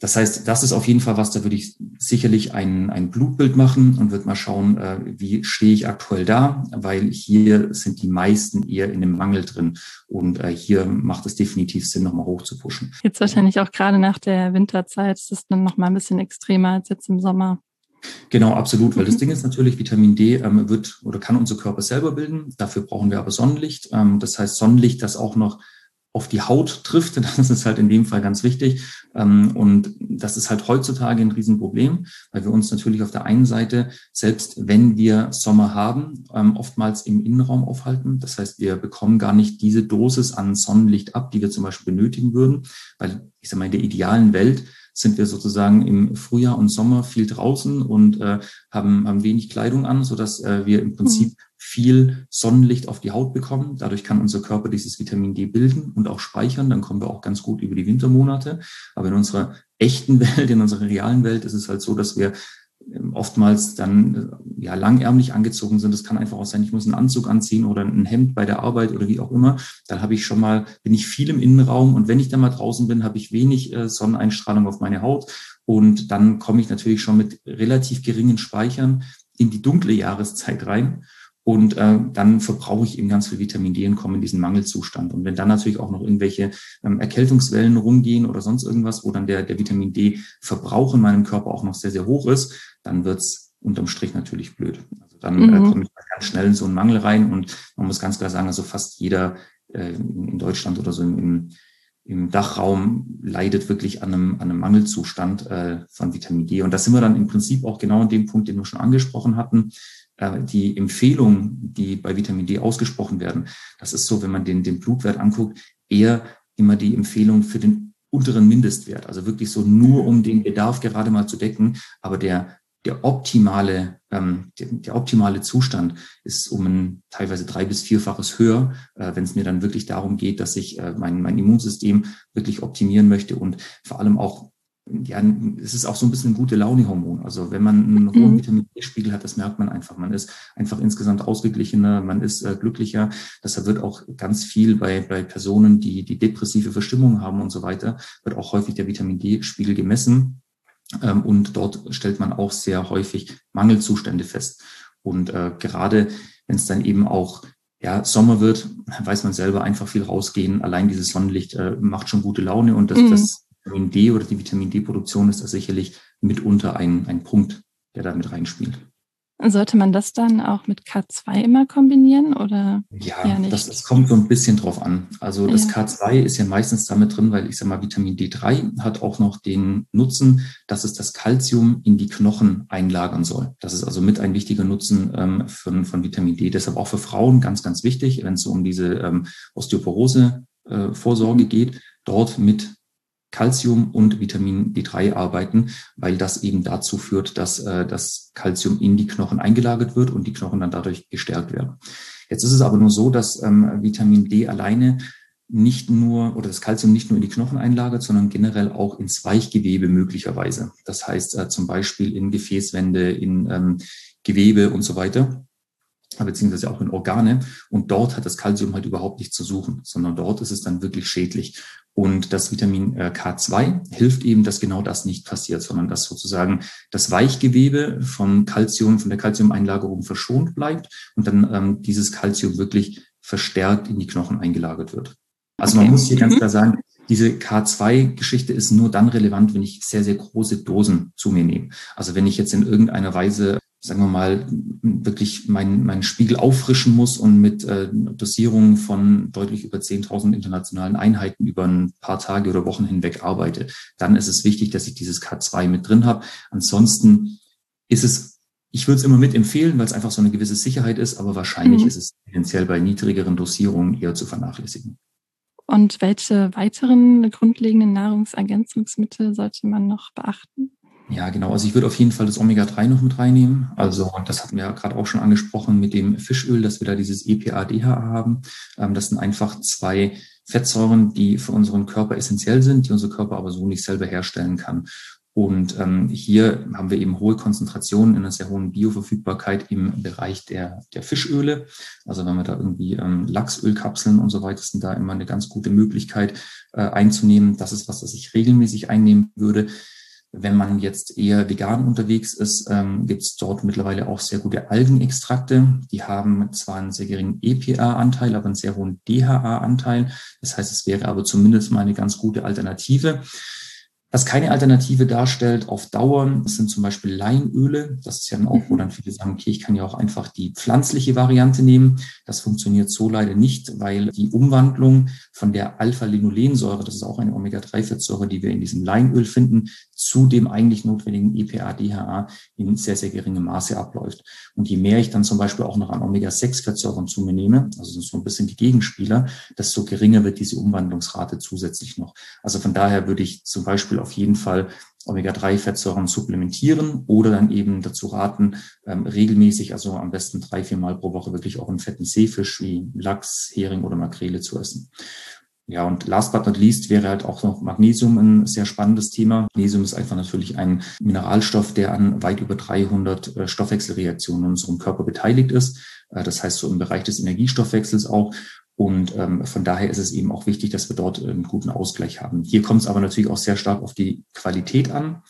Das heißt, das ist auf jeden Fall was, da würde ich sicherlich ein, ein Blutbild machen und würde mal schauen, äh, wie stehe ich aktuell da, weil hier sind die meisten eher in dem Mangel drin und äh, hier macht es definitiv Sinn, nochmal hoch zu pushen. Jetzt wahrscheinlich auch gerade nach der Winterzeit ist es dann nochmal ein bisschen extremer als jetzt im Sommer. Genau, absolut, weil das. Ding ist natürlich, Vitamin D ähm, wird oder kann unser Körper selber bilden. Dafür brauchen wir aber Sonnenlicht. Ähm, das heißt Sonnenlicht, das auch noch auf die Haut trifft. Das ist halt in dem Fall ganz wichtig. Ähm, und das ist halt heutzutage ein Riesenproblem, weil wir uns natürlich auf der einen Seite, selbst wenn wir Sommer haben, ähm, oftmals im Innenraum aufhalten. Das heißt, wir bekommen gar nicht diese Dosis an Sonnenlicht ab, die wir zum Beispiel benötigen würden, weil ich sage mal, in der idealen Welt sind wir sozusagen im Frühjahr und Sommer viel draußen und äh, haben, haben wenig Kleidung an, so dass äh, wir im Prinzip mhm. viel Sonnenlicht auf die Haut bekommen. Dadurch kann unser Körper dieses Vitamin D bilden und auch speichern. Dann kommen wir auch ganz gut über die Wintermonate. Aber in unserer echten Welt, in unserer realen Welt ist es halt so, dass wir oftmals dann äh, ja langärmlich angezogen sind. Das kann einfach auch sein, ich muss einen Anzug anziehen oder ein Hemd bei der Arbeit oder wie auch immer. Dann habe ich schon mal, bin ich viel im Innenraum und wenn ich dann mal draußen bin, habe ich wenig äh, Sonneneinstrahlung auf meine Haut und dann komme ich natürlich schon mit relativ geringen Speichern in die dunkle Jahreszeit rein. Und äh, dann verbrauche ich eben ganz viel Vitamin D und komme in diesen Mangelzustand. Und wenn dann natürlich auch noch irgendwelche ähm, Erkältungswellen rumgehen oder sonst irgendwas, wo dann der, der Vitamin D-Verbrauch in meinem Körper auch noch sehr, sehr hoch ist, dann wird's unterm Strich natürlich blöd. Also dann äh, mhm. äh, komme ich ganz schnell in so einen Mangel rein und man muss ganz klar sagen, also fast jeder äh, in Deutschland oder so im, im, Dachraum leidet wirklich an einem, an einem Mangelzustand äh, von Vitamin D. Und da sind wir dann im Prinzip auch genau an dem Punkt, den wir schon angesprochen hatten die Empfehlungen, die bei Vitamin D ausgesprochen werden, das ist so, wenn man den, den Blutwert anguckt, eher immer die Empfehlung für den unteren Mindestwert. Also wirklich so nur um den Bedarf gerade mal zu decken. Aber der, der optimale, ähm, der, der optimale Zustand ist um ein teilweise drei bis vierfaches höher, äh, wenn es mir dann wirklich darum geht, dass ich äh, mein, mein Immunsystem wirklich optimieren möchte und vor allem auch ja, es ist auch so ein bisschen ein gute Laune-Hormon. Also wenn man einen hohen mhm. Vitamin D-Spiegel hat, das merkt man einfach. Man ist einfach insgesamt ausgeglichener, man ist äh, glücklicher. Deshalb wird auch ganz viel bei, bei Personen, die die depressive Verstimmung haben und so weiter, wird auch häufig der Vitamin D-Spiegel gemessen. Ähm, und dort stellt man auch sehr häufig Mangelzustände fest. Und äh, gerade wenn es dann eben auch ja, Sommer wird, weiß man selber einfach viel rausgehen. Allein dieses Sonnenlicht äh, macht schon gute Laune und das, mhm. das Vitamin D oder die Vitamin D-Produktion ist da sicherlich mitunter ein, ein Punkt, der da mit reinspielt. Sollte man das dann auch mit K2 immer kombinieren oder? Ja, das, das, kommt so ein bisschen drauf an. Also das ja. K2 ist ja meistens damit drin, weil ich sage mal, Vitamin D3 hat auch noch den Nutzen, dass es das Kalzium in die Knochen einlagern soll. Das ist also mit ein wichtiger Nutzen ähm, von, von Vitamin D. Deshalb auch für Frauen ganz, ganz wichtig, wenn es so um diese ähm, Osteoporose äh, Vorsorge geht, dort mit Calcium und Vitamin D3 arbeiten, weil das eben dazu führt, dass äh, das Calcium in die Knochen eingelagert wird und die Knochen dann dadurch gestärkt werden. Jetzt ist es aber nur so, dass ähm, Vitamin D alleine nicht nur oder das Calcium nicht nur in die Knochen einlagert, sondern generell auch ins Weichgewebe möglicherweise. Das heißt äh, zum Beispiel in Gefäßwände, in ähm, Gewebe und so weiter beziehungsweise auch in Organe. Und dort hat das Calcium halt überhaupt nichts zu suchen, sondern dort ist es dann wirklich schädlich. Und das Vitamin äh, K2 hilft eben, dass genau das nicht passiert, sondern dass sozusagen das Weichgewebe vom Calcium, von der Calciumeinlagerung verschont bleibt und dann ähm, dieses Calcium wirklich verstärkt in die Knochen eingelagert wird. Also okay. man muss hier ganz mhm. klar sagen, diese K2-Geschichte ist nur dann relevant, wenn ich sehr, sehr große Dosen zu mir nehme. Also wenn ich jetzt in irgendeiner Weise sagen wir mal, wirklich meinen mein Spiegel auffrischen muss und mit äh, Dosierungen von deutlich über 10.000 internationalen Einheiten über ein paar Tage oder Wochen hinweg arbeite, dann ist es wichtig, dass ich dieses K2 mit drin habe. Ansonsten ist es, ich würde es immer mit empfehlen, weil es einfach so eine gewisse Sicherheit ist, aber wahrscheinlich mhm. ist es tendenziell bei niedrigeren Dosierungen eher zu vernachlässigen. Und welche weiteren grundlegenden Nahrungsergänzungsmittel sollte man noch beachten? Ja, genau. Also ich würde auf jeden Fall das Omega-3 noch mit reinnehmen. Also das hatten wir ja gerade auch schon angesprochen mit dem Fischöl, dass wir da dieses EPA-DHA haben. Ähm, das sind einfach zwei Fettsäuren, die für unseren Körper essentiell sind, die unser Körper aber so nicht selber herstellen kann. Und ähm, hier haben wir eben hohe Konzentrationen in einer sehr hohen Bioverfügbarkeit im Bereich der, der Fischöle. Also wenn wir da irgendwie ähm, Lachsölkapseln und so weiter sind da immer eine ganz gute Möglichkeit äh, einzunehmen. Das ist was, das ich regelmäßig einnehmen würde. Wenn man jetzt eher vegan unterwegs ist, ähm, gibt es dort mittlerweile auch sehr gute Algenextrakte. Die haben zwar einen sehr geringen EPA-Anteil, aber einen sehr hohen DHA-Anteil. Das heißt, es wäre aber zumindest mal eine ganz gute Alternative. Was keine Alternative darstellt auf Dauer, das sind zum Beispiel Leinöle. Das ist ja dann auch, wo mhm. dann viele sagen, okay, ich kann ja auch einfach die pflanzliche Variante nehmen. Das funktioniert so leider nicht, weil die Umwandlung von der Alpha-Linolensäure, das ist auch eine Omega-3-Fettsäure, die wir in diesem Leinöl finden, zu dem eigentlich notwendigen EPA-DHA in sehr, sehr geringem Maße abläuft. Und je mehr ich dann zum Beispiel auch noch an Omega-6-Fettsäuren zu mir nehme, also so ein bisschen die Gegenspieler, desto geringer wird diese Umwandlungsrate zusätzlich noch. Also von daher würde ich zum Beispiel auf jeden Fall Omega-3-Fettsäuren supplementieren oder dann eben dazu raten, ähm, regelmäßig, also am besten drei, vier Mal pro Woche wirklich auch einen fetten Seefisch wie Lachs, Hering oder Makrele zu essen. Ja, und last but not least wäre halt auch noch Magnesium ein sehr spannendes Thema. Magnesium ist einfach natürlich ein Mineralstoff, der an weit über 300 äh, Stoffwechselreaktionen in unserem Körper beteiligt ist. Äh, das heißt so im Bereich des Energiestoffwechsels auch. Und ähm, von daher ist es eben auch wichtig, dass wir dort einen guten Ausgleich haben. Hier kommt es aber natürlich auch sehr stark auf die Qualität an,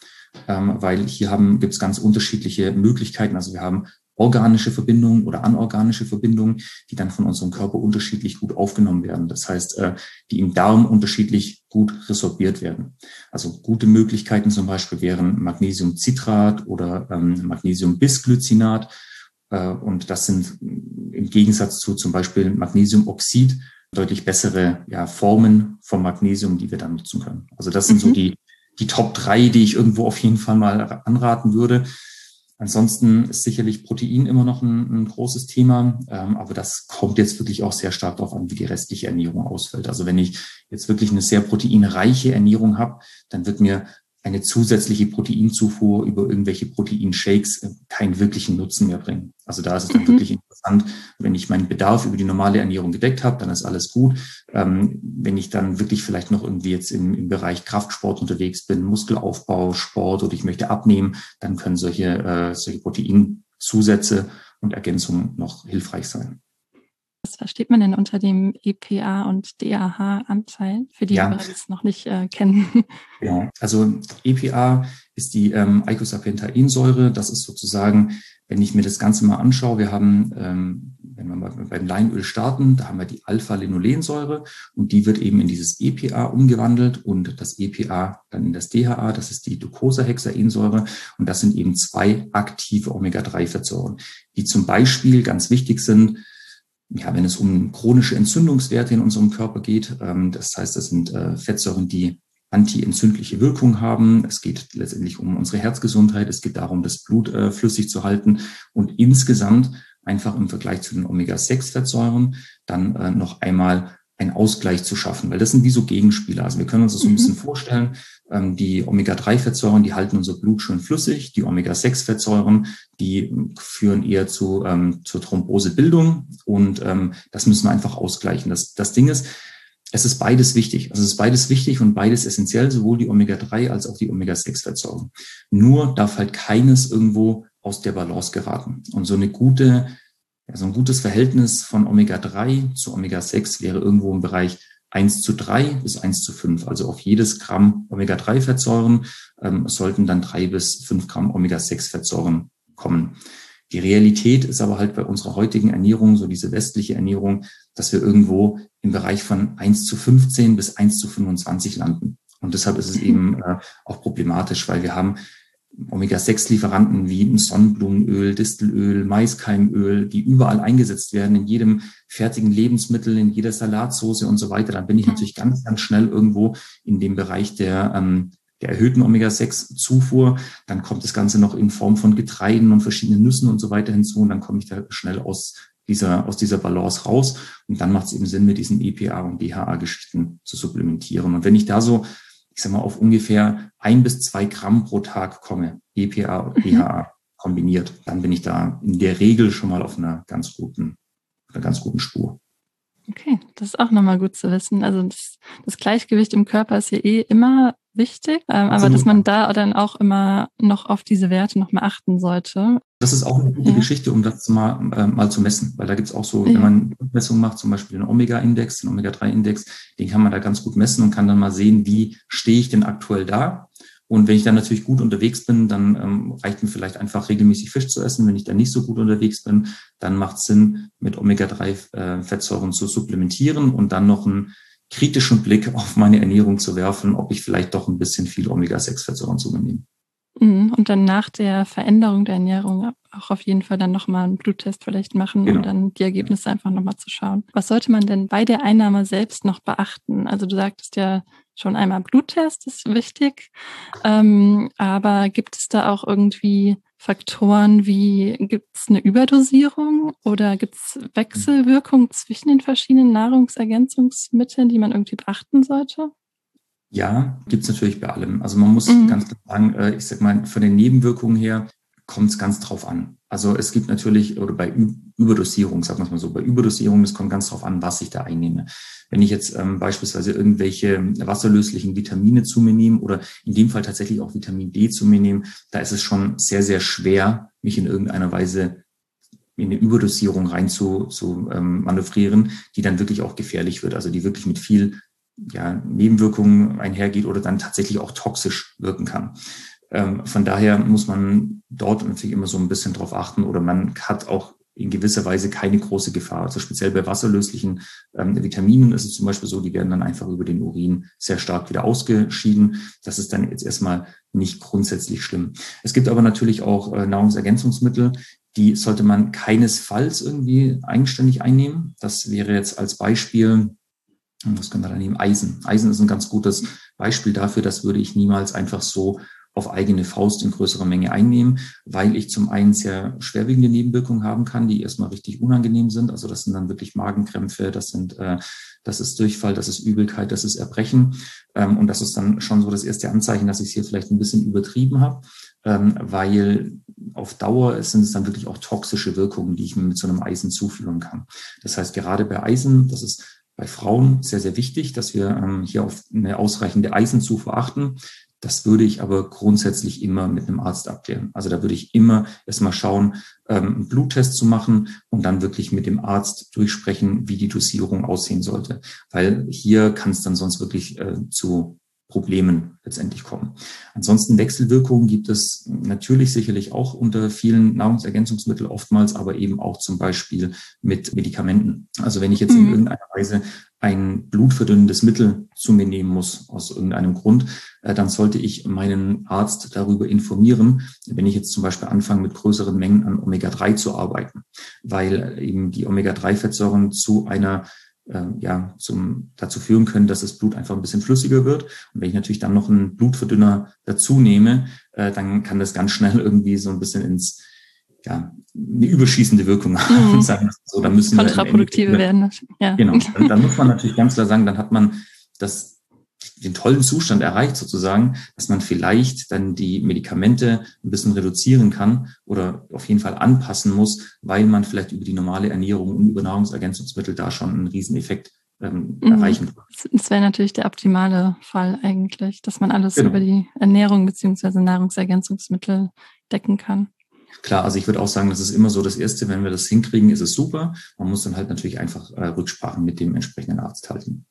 ähm, weil hier haben gibt es ganz unterschiedliche Möglichkeiten. Also wir haben organische Verbindungen oder anorganische Verbindungen, die dann von unserem Körper unterschiedlich gut aufgenommen werden. Das heißt, äh, die im Darm unterschiedlich gut resorbiert werden. Also gute Möglichkeiten zum Beispiel wären Magnesiumcitrat oder ähm, Magnesiumbisglycinat. Äh, und das sind im Gegensatz zu zum Beispiel Magnesiumoxid deutlich bessere ja, Formen vom Magnesium, die wir dann nutzen können. Also das sind mhm. so die, die Top drei, die ich irgendwo auf jeden Fall mal anraten würde. Ansonsten ist sicherlich Protein immer noch ein, ein großes Thema, ähm, aber das kommt jetzt wirklich auch sehr stark darauf an, wie die restliche Ernährung ausfällt. Also wenn ich jetzt wirklich eine sehr proteinreiche Ernährung habe, dann wird mir eine zusätzliche Proteinzufuhr über irgendwelche Proteinshakes äh, keinen wirklichen Nutzen mehr bringen. Also da ist es dann mhm. wirklich interessant, wenn ich meinen Bedarf über die normale Ernährung gedeckt habe, dann ist alles gut. Ähm, wenn ich dann wirklich vielleicht noch irgendwie jetzt im, im Bereich Kraftsport unterwegs bin, Muskelaufbau, Sport oder ich möchte abnehmen, dann können solche, äh, solche Proteinzusätze und Ergänzungen noch hilfreich sein. Was versteht man denn unter dem EPA und DAH-Anteil, für die, ja. die es noch nicht äh, kennen? Ja, also EPA ist die ähm, Eicosapentaensäure. Das ist sozusagen, wenn ich mir das Ganze mal anschaue, wir haben, ähm, wenn wir mal beim Leinöl starten, da haben wir die Alpha-Linolensäure und die wird eben in dieses EPA umgewandelt und das EPA dann in das DHA, das ist die Docosahexaensäure und das sind eben zwei aktive Omega-3-Fettsäuren, die zum Beispiel ganz wichtig sind, ja, wenn es um chronische Entzündungswerte in unserem Körper geht. Ähm, das heißt, das sind äh, Fettsäuren, die antientzündliche Wirkung haben. Es geht letztendlich um unsere Herzgesundheit. Es geht darum, das Blut äh, flüssig zu halten und insgesamt einfach im Vergleich zu den Omega-6-Fettsäuren dann äh, noch einmal einen Ausgleich zu schaffen, weil das sind wie so Gegenspieler. Also wir können uns das so ein mhm. bisschen vorstellen. Ähm, die Omega-3-Fettsäuren, die halten unser Blut schön flüssig. Die Omega-6-Fettsäuren, die führen eher zu, ähm, zur Thrombosebildung. Und ähm, das müssen wir einfach ausgleichen. Das, das Ding ist, es ist beides wichtig. Also es ist beides wichtig und beides essentiell, sowohl die Omega-3 als auch die Omega-6-Fettsäuren. Nur darf halt keines irgendwo aus der Balance geraten. Und so eine gute also ein gutes Verhältnis von Omega-3 zu Omega-6 wäre irgendwo im Bereich 1 zu 3 bis 1 zu 5. Also auf jedes Gramm Omega-3-Fettsäuren ähm, sollten dann drei bis fünf Gramm Omega-6-Fettsäuren kommen. Die Realität ist aber halt bei unserer heutigen Ernährung, so diese westliche Ernährung, dass wir irgendwo im Bereich von 1 zu 15 bis 1 zu 25 landen. Und deshalb ist es eben äh, auch problematisch, weil wir haben Omega-6-Lieferanten wie Sonnenblumenöl, Distelöl, Maiskeimöl, die überall eingesetzt werden, in jedem fertigen Lebensmittel, in jeder Salatsauce und so weiter, dann bin ich natürlich ganz, ganz schnell irgendwo in dem Bereich der, ähm, der erhöhten Omega-6-Zufuhr. Dann kommt das Ganze noch in Form von Getreiden und verschiedenen Nüssen und so weiter hinzu und dann komme ich da schnell aus dieser, aus dieser Balance raus. Und dann macht es eben Sinn, mit diesen EPA und DHA-Geschichten zu supplementieren. Und wenn ich da so ich sag mal, auf ungefähr ein bis zwei Gramm pro Tag komme, EPA und DHA mhm. kombiniert, dann bin ich da in der Regel schon mal auf einer ganz guten, einer ganz guten Spur. Okay, das ist auch nochmal gut zu wissen. Also das, das Gleichgewicht im Körper ist ja eh immer wichtig, ähm, aber dass man da dann auch immer noch auf diese Werte nochmal achten sollte. Das ist auch eine gute ja. Geschichte, um das mal, äh, mal zu messen, weil da gibt's auch so, ja. wenn man Messungen macht, zum Beispiel den Omega-Index, den Omega-3-Index, den kann man da ganz gut messen und kann dann mal sehen, wie stehe ich denn aktuell da. Und wenn ich dann natürlich gut unterwegs bin, dann ähm, reicht mir vielleicht einfach regelmäßig Fisch zu essen. Wenn ich dann nicht so gut unterwegs bin, dann macht es Sinn, mit Omega-3-Fettsäuren äh, zu supplementieren und dann noch einen kritischen Blick auf meine Ernährung zu werfen, ob ich vielleicht doch ein bisschen viel Omega-6-Fettsäuren zu mir nehme. Mhm. Und dann nach der Veränderung der Ernährung auch auf jeden Fall dann nochmal einen Bluttest vielleicht machen, genau. um dann die Ergebnisse einfach nochmal zu schauen. Was sollte man denn bei der Einnahme selbst noch beachten? Also du sagtest ja schon einmal Bluttest ist wichtig, ähm, aber gibt es da auch irgendwie Faktoren wie gibt es eine Überdosierung oder gibt es Wechselwirkungen zwischen den verschiedenen Nahrungsergänzungsmitteln, die man irgendwie beachten sollte? Ja, gibt's natürlich bei allem. Also man muss mhm. ganz klar sagen, äh, ich sag mal, von den Nebenwirkungen her kommt es ganz drauf an. Also es gibt natürlich, oder bei Überdosierung, sagen wir es mal so, bei Überdosierung, es kommt ganz drauf an, was ich da einnehme. Wenn ich jetzt ähm, beispielsweise irgendwelche wasserlöslichen Vitamine zu mir nehme oder in dem Fall tatsächlich auch Vitamin D zu mir nehme, da ist es schon sehr, sehr schwer, mich in irgendeiner Weise in eine Überdosierung rein zu, zu ähm, manövrieren, die dann wirklich auch gefährlich wird, also die wirklich mit viel ja, Nebenwirkungen einhergeht oder dann tatsächlich auch toxisch wirken kann. Ähm, von daher muss man dort natürlich immer so ein bisschen drauf achten oder man hat auch in gewisser Weise keine große Gefahr. Also speziell bei wasserlöslichen ähm, Vitaminen ist es zum Beispiel so, die werden dann einfach über den Urin sehr stark wieder ausgeschieden. Das ist dann jetzt erstmal nicht grundsätzlich schlimm. Es gibt aber natürlich auch äh, Nahrungsergänzungsmittel, die sollte man keinesfalls irgendwie eigenständig einnehmen. Das wäre jetzt als Beispiel was können wir da nehmen? Eisen. Eisen ist ein ganz gutes Beispiel dafür. Das würde ich niemals einfach so auf eigene Faust in größerer Menge einnehmen, weil ich zum einen sehr schwerwiegende Nebenwirkungen haben kann, die erstmal richtig unangenehm sind. Also das sind dann wirklich Magenkrämpfe, das sind, äh, das ist Durchfall, das ist Übelkeit, das ist Erbrechen. Ähm, und das ist dann schon so das erste Anzeichen, dass ich es hier vielleicht ein bisschen übertrieben habe, ähm, weil auf Dauer sind es dann wirklich auch toxische Wirkungen, die ich mir mit so einem Eisen zuführen kann. Das heißt, gerade bei Eisen, das ist bei Frauen sehr, sehr wichtig, dass wir ähm, hier auf eine ausreichende Eisenzufuhr achten. Das würde ich aber grundsätzlich immer mit einem Arzt abklären. Also da würde ich immer erstmal schauen, ähm, einen Bluttest zu machen und dann wirklich mit dem Arzt durchsprechen, wie die Dosierung aussehen sollte. Weil hier kann es dann sonst wirklich äh, zu Problemen letztendlich kommen. Ansonsten Wechselwirkungen gibt es natürlich sicherlich auch unter vielen Nahrungsergänzungsmitteln oftmals, aber eben auch zum Beispiel mit Medikamenten. Also wenn ich jetzt mhm. in irgendeiner Weise ein blutverdünnendes Mittel zu mir nehmen muss aus irgendeinem Grund, äh, dann sollte ich meinen Arzt darüber informieren, wenn ich jetzt zum Beispiel anfange, mit größeren Mengen an Omega-3 zu arbeiten, weil eben die Omega-3-Fettsäuren zu einer äh, ja, zum, dazu führen können, dass das Blut einfach ein bisschen flüssiger wird. Und wenn ich natürlich dann noch einen Blutverdünner dazu nehme, äh, dann kann das ganz schnell irgendwie so ein bisschen ins, ja, eine überschießende Wirkung haben. Mhm. Sagen so, da müssen Kontraproduktive wir werden. Ja. Genau. Dann, dann muss man natürlich ganz klar sagen, dann hat man das den tollen Zustand erreicht sozusagen, dass man vielleicht dann die Medikamente ein bisschen reduzieren kann oder auf jeden Fall anpassen muss, weil man vielleicht über die normale Ernährung und über Nahrungsergänzungsmittel da schon einen Rieseneffekt ähm, mhm. erreichen kann. Das wäre natürlich der optimale Fall eigentlich, dass man alles genau. über die Ernährung beziehungsweise Nahrungsergänzungsmittel decken kann. Klar, also ich würde auch sagen, das ist immer so das Erste, wenn wir das hinkriegen, ist es super. Man muss dann halt natürlich einfach äh, Rücksprachen mit dem entsprechenden Arzt halten.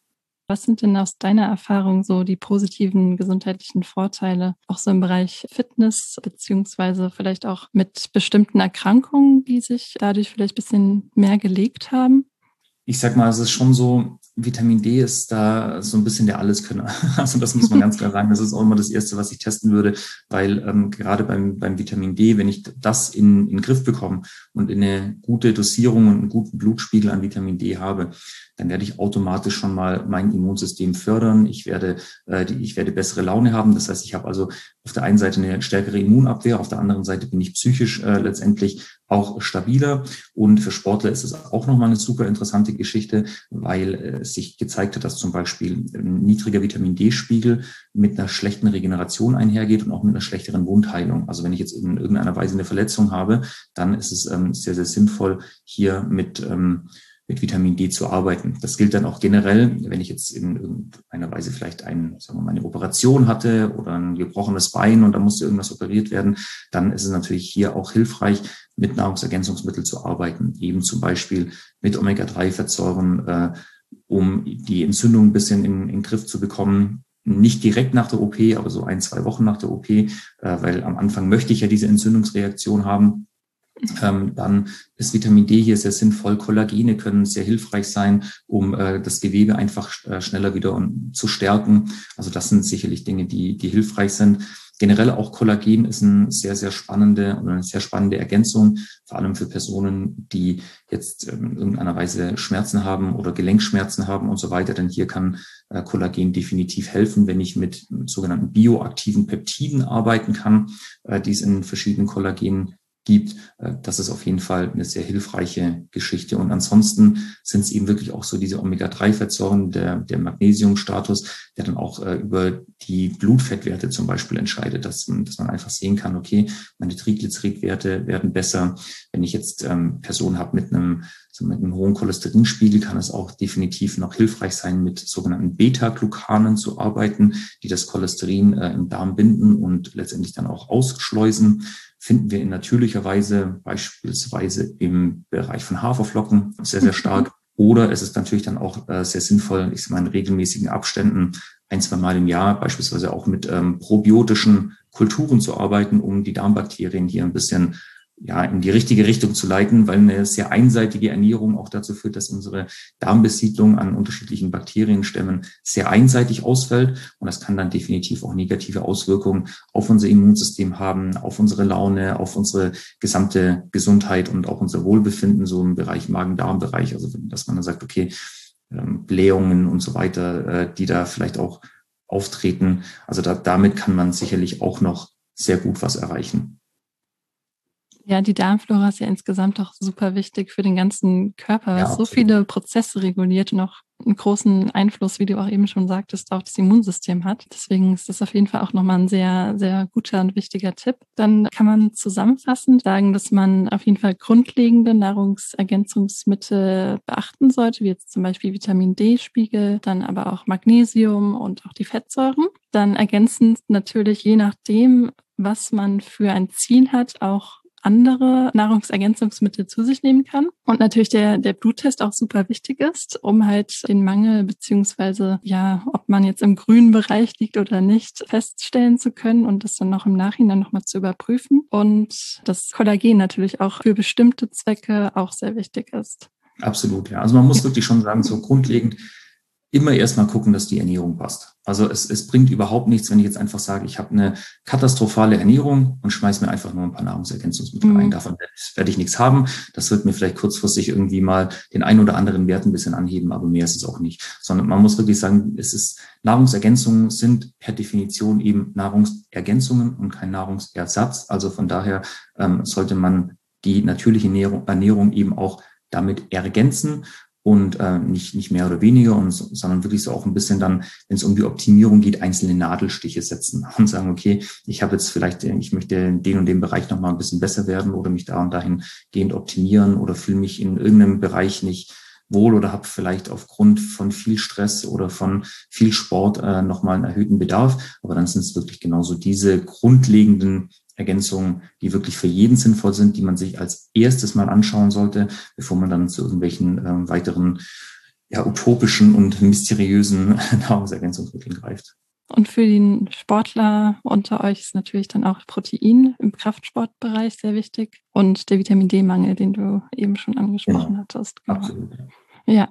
Was sind denn aus deiner Erfahrung so die positiven gesundheitlichen Vorteile, auch so im Bereich Fitness, beziehungsweise vielleicht auch mit bestimmten Erkrankungen, die sich dadurch vielleicht ein bisschen mehr gelegt haben? Ich sag mal, es ist schon so, Vitamin D ist da so ein bisschen der Alleskönner. Also das muss man ganz klar sagen. Das ist auch immer das Erste, was ich testen würde, weil ähm, gerade beim, beim Vitamin D, wenn ich das in, in den Griff bekomme und in eine gute Dosierung und einen guten Blutspiegel an Vitamin D habe, dann werde ich automatisch schon mal mein Immunsystem fördern. Ich werde, äh, die, ich werde bessere Laune haben. Das heißt, ich habe also auf der einen Seite eine stärkere Immunabwehr, auf der anderen Seite bin ich psychisch äh, letztendlich auch stabiler. Und für Sportler ist es auch nochmal eine super interessante Geschichte, weil äh, es sich gezeigt hat, dass zum Beispiel ein niedriger Vitamin D-Spiegel mit einer schlechten Regeneration einhergeht und auch mit einer schlechteren Wundheilung. Also wenn ich jetzt in irgendeiner Weise eine Verletzung habe, dann ist es ähm, sehr, sehr sinnvoll, hier mit ähm, mit Vitamin D zu arbeiten. Das gilt dann auch generell, wenn ich jetzt in irgendeiner Weise vielleicht ein, sagen wir mal, eine Operation hatte oder ein gebrochenes Bein und da musste irgendwas operiert werden, dann ist es natürlich hier auch hilfreich, mit Nahrungsergänzungsmitteln zu arbeiten, eben zum Beispiel mit Omega-3-Fettsäuren, äh, um die Entzündung ein bisschen in, in den Griff zu bekommen, nicht direkt nach der OP, aber so ein, zwei Wochen nach der OP, äh, weil am Anfang möchte ich ja diese Entzündungsreaktion haben. Ähm, dann ist Vitamin D hier sehr sinnvoll. Kollagene können sehr hilfreich sein, um äh, das Gewebe einfach äh, schneller wieder und, zu stärken. Also das sind sicherlich Dinge, die, die hilfreich sind. Generell auch Kollagen ist eine sehr, sehr spannende oder eine sehr spannende Ergänzung, vor allem für Personen, die jetzt ähm, in irgendeiner Weise Schmerzen haben oder Gelenkschmerzen haben und so weiter. Denn hier kann äh, Kollagen definitiv helfen, wenn ich mit, mit sogenannten bioaktiven Peptiden arbeiten kann, äh, die es in verschiedenen Kollagen gibt. Äh, das ist auf jeden Fall eine sehr hilfreiche Geschichte. Und ansonsten sind es eben wirklich auch so diese Omega-3-Fettsäuren, der, der Magnesiumstatus, der dann auch äh, über die Blutfettwerte zum Beispiel entscheidet, dass, dass man einfach sehen kann, okay, meine Triglyceridwerte werden besser. Wenn ich jetzt ähm, Personen habe mit einem mit einem hohen Cholesterinspiegel kann es auch definitiv noch hilfreich sein, mit sogenannten Beta-Glucanen zu arbeiten, die das Cholesterin äh, im Darm binden und letztendlich dann auch ausschleusen finden wir in natürlicher Weise beispielsweise im Bereich von Haferflocken sehr, sehr stark. Oder es ist natürlich dann auch äh, sehr sinnvoll, ich sage mal in regelmäßigen Abständen, ein, zwei Mal im Jahr beispielsweise auch mit ähm, probiotischen Kulturen zu arbeiten, um die Darmbakterien hier ein bisschen ja, in die richtige Richtung zu leiten, weil eine sehr einseitige Ernährung auch dazu führt, dass unsere Darmbesiedlung an unterschiedlichen Bakterienstämmen sehr einseitig ausfällt. Und das kann dann definitiv auch negative Auswirkungen auf unser Immunsystem haben, auf unsere Laune, auf unsere gesamte Gesundheit und auch unser Wohlbefinden, so im Bereich Magen-Darm-Bereich. Also, dass man dann sagt, okay, ähm, Blähungen und so weiter, äh, die da vielleicht auch auftreten. Also da, damit kann man sicherlich auch noch sehr gut was erreichen. Ja, die Darmflora ist ja insgesamt auch super wichtig für den ganzen Körper, weil ja, es so viele Prozesse reguliert und auch einen großen Einfluss, wie du auch eben schon sagtest, auf das Immunsystem hat. Deswegen ist das auf jeden Fall auch nochmal ein sehr, sehr guter und wichtiger Tipp. Dann kann man zusammenfassend sagen, dass man auf jeden Fall grundlegende Nahrungsergänzungsmittel beachten sollte, wie jetzt zum Beispiel Vitamin D-Spiegel, dann aber auch Magnesium und auch die Fettsäuren. Dann ergänzend natürlich je nachdem, was man für ein Ziel hat, auch andere Nahrungsergänzungsmittel zu sich nehmen kann. Und natürlich der, der Bluttest auch super wichtig ist, um halt den Mangel beziehungsweise ja, ob man jetzt im grünen Bereich liegt oder nicht, feststellen zu können und das dann noch im Nachhinein nochmal zu überprüfen. Und das Kollagen natürlich auch für bestimmte Zwecke auch sehr wichtig ist. Absolut, ja. Also man muss wirklich schon sagen, so grundlegend immer erstmal gucken, dass die Ernährung passt. Also es, es bringt überhaupt nichts, wenn ich jetzt einfach sage, ich habe eine katastrophale Ernährung und schmeiß mir einfach nur ein paar Nahrungsergänzungsmittel mhm. rein. Davon werde ich nichts haben. Das wird mir vielleicht kurzfristig irgendwie mal den ein oder anderen Wert ein bisschen anheben, aber mehr ist es auch nicht. Sondern man muss wirklich sagen, es ist Nahrungsergänzungen sind per Definition eben Nahrungsergänzungen und kein Nahrungsersatz. Also von daher ähm, sollte man die natürliche Ernährung, Ernährung eben auch damit ergänzen und äh, nicht, nicht mehr oder weniger, und, sondern wirklich so auch ein bisschen dann, wenn es um die Optimierung geht, einzelne Nadelstiche setzen und sagen, okay, ich habe jetzt vielleicht, äh, ich möchte in den und dem Bereich nochmal ein bisschen besser werden oder mich da und dahin gehend optimieren oder fühle mich in irgendeinem Bereich nicht wohl oder habe vielleicht aufgrund von viel Stress oder von viel Sport äh, nochmal einen erhöhten Bedarf. Aber dann sind es wirklich genauso diese grundlegenden Ergänzungen, die wirklich für jeden sinnvoll sind, die man sich als erstes mal anschauen sollte, bevor man dann zu irgendwelchen äh, weiteren ja, utopischen und mysteriösen Nahrungsergänzungsmitteln greift. Und für den Sportler unter euch ist natürlich dann auch Protein im Kraftsportbereich sehr wichtig und der Vitamin D-Mangel, den du eben schon angesprochen genau. hattest. Genau. Absolut. Ja. ja.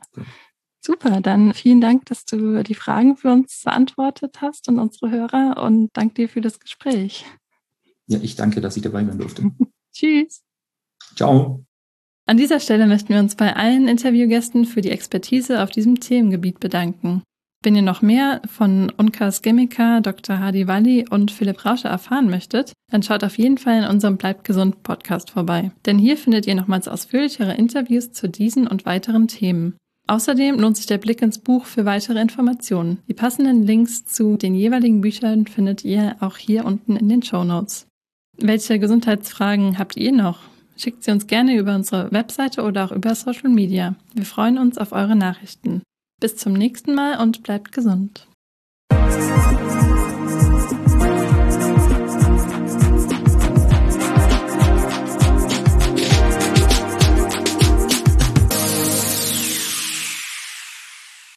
Super, dann vielen Dank, dass du die Fragen für uns beantwortet hast und unsere Hörer und danke dir für das Gespräch. Ja, ich danke, dass ich dabei sein durfte. Tschüss. Ciao. An dieser Stelle möchten wir uns bei allen Interviewgästen für die Expertise auf diesem Themengebiet bedanken. Wenn ihr noch mehr von Unkas Gemika, Dr. Hadi Walli und Philipp Rauscher erfahren möchtet, dann schaut auf jeden Fall in unserem Bleibt gesund Podcast vorbei. Denn hier findet ihr nochmals ausführlichere Interviews zu diesen und weiteren Themen. Außerdem lohnt sich der Blick ins Buch für weitere Informationen. Die passenden Links zu den jeweiligen Büchern findet ihr auch hier unten in den Show Notes. Welche Gesundheitsfragen habt ihr noch? Schickt sie uns gerne über unsere Webseite oder auch über Social Media. Wir freuen uns auf eure Nachrichten. Bis zum nächsten Mal und bleibt gesund.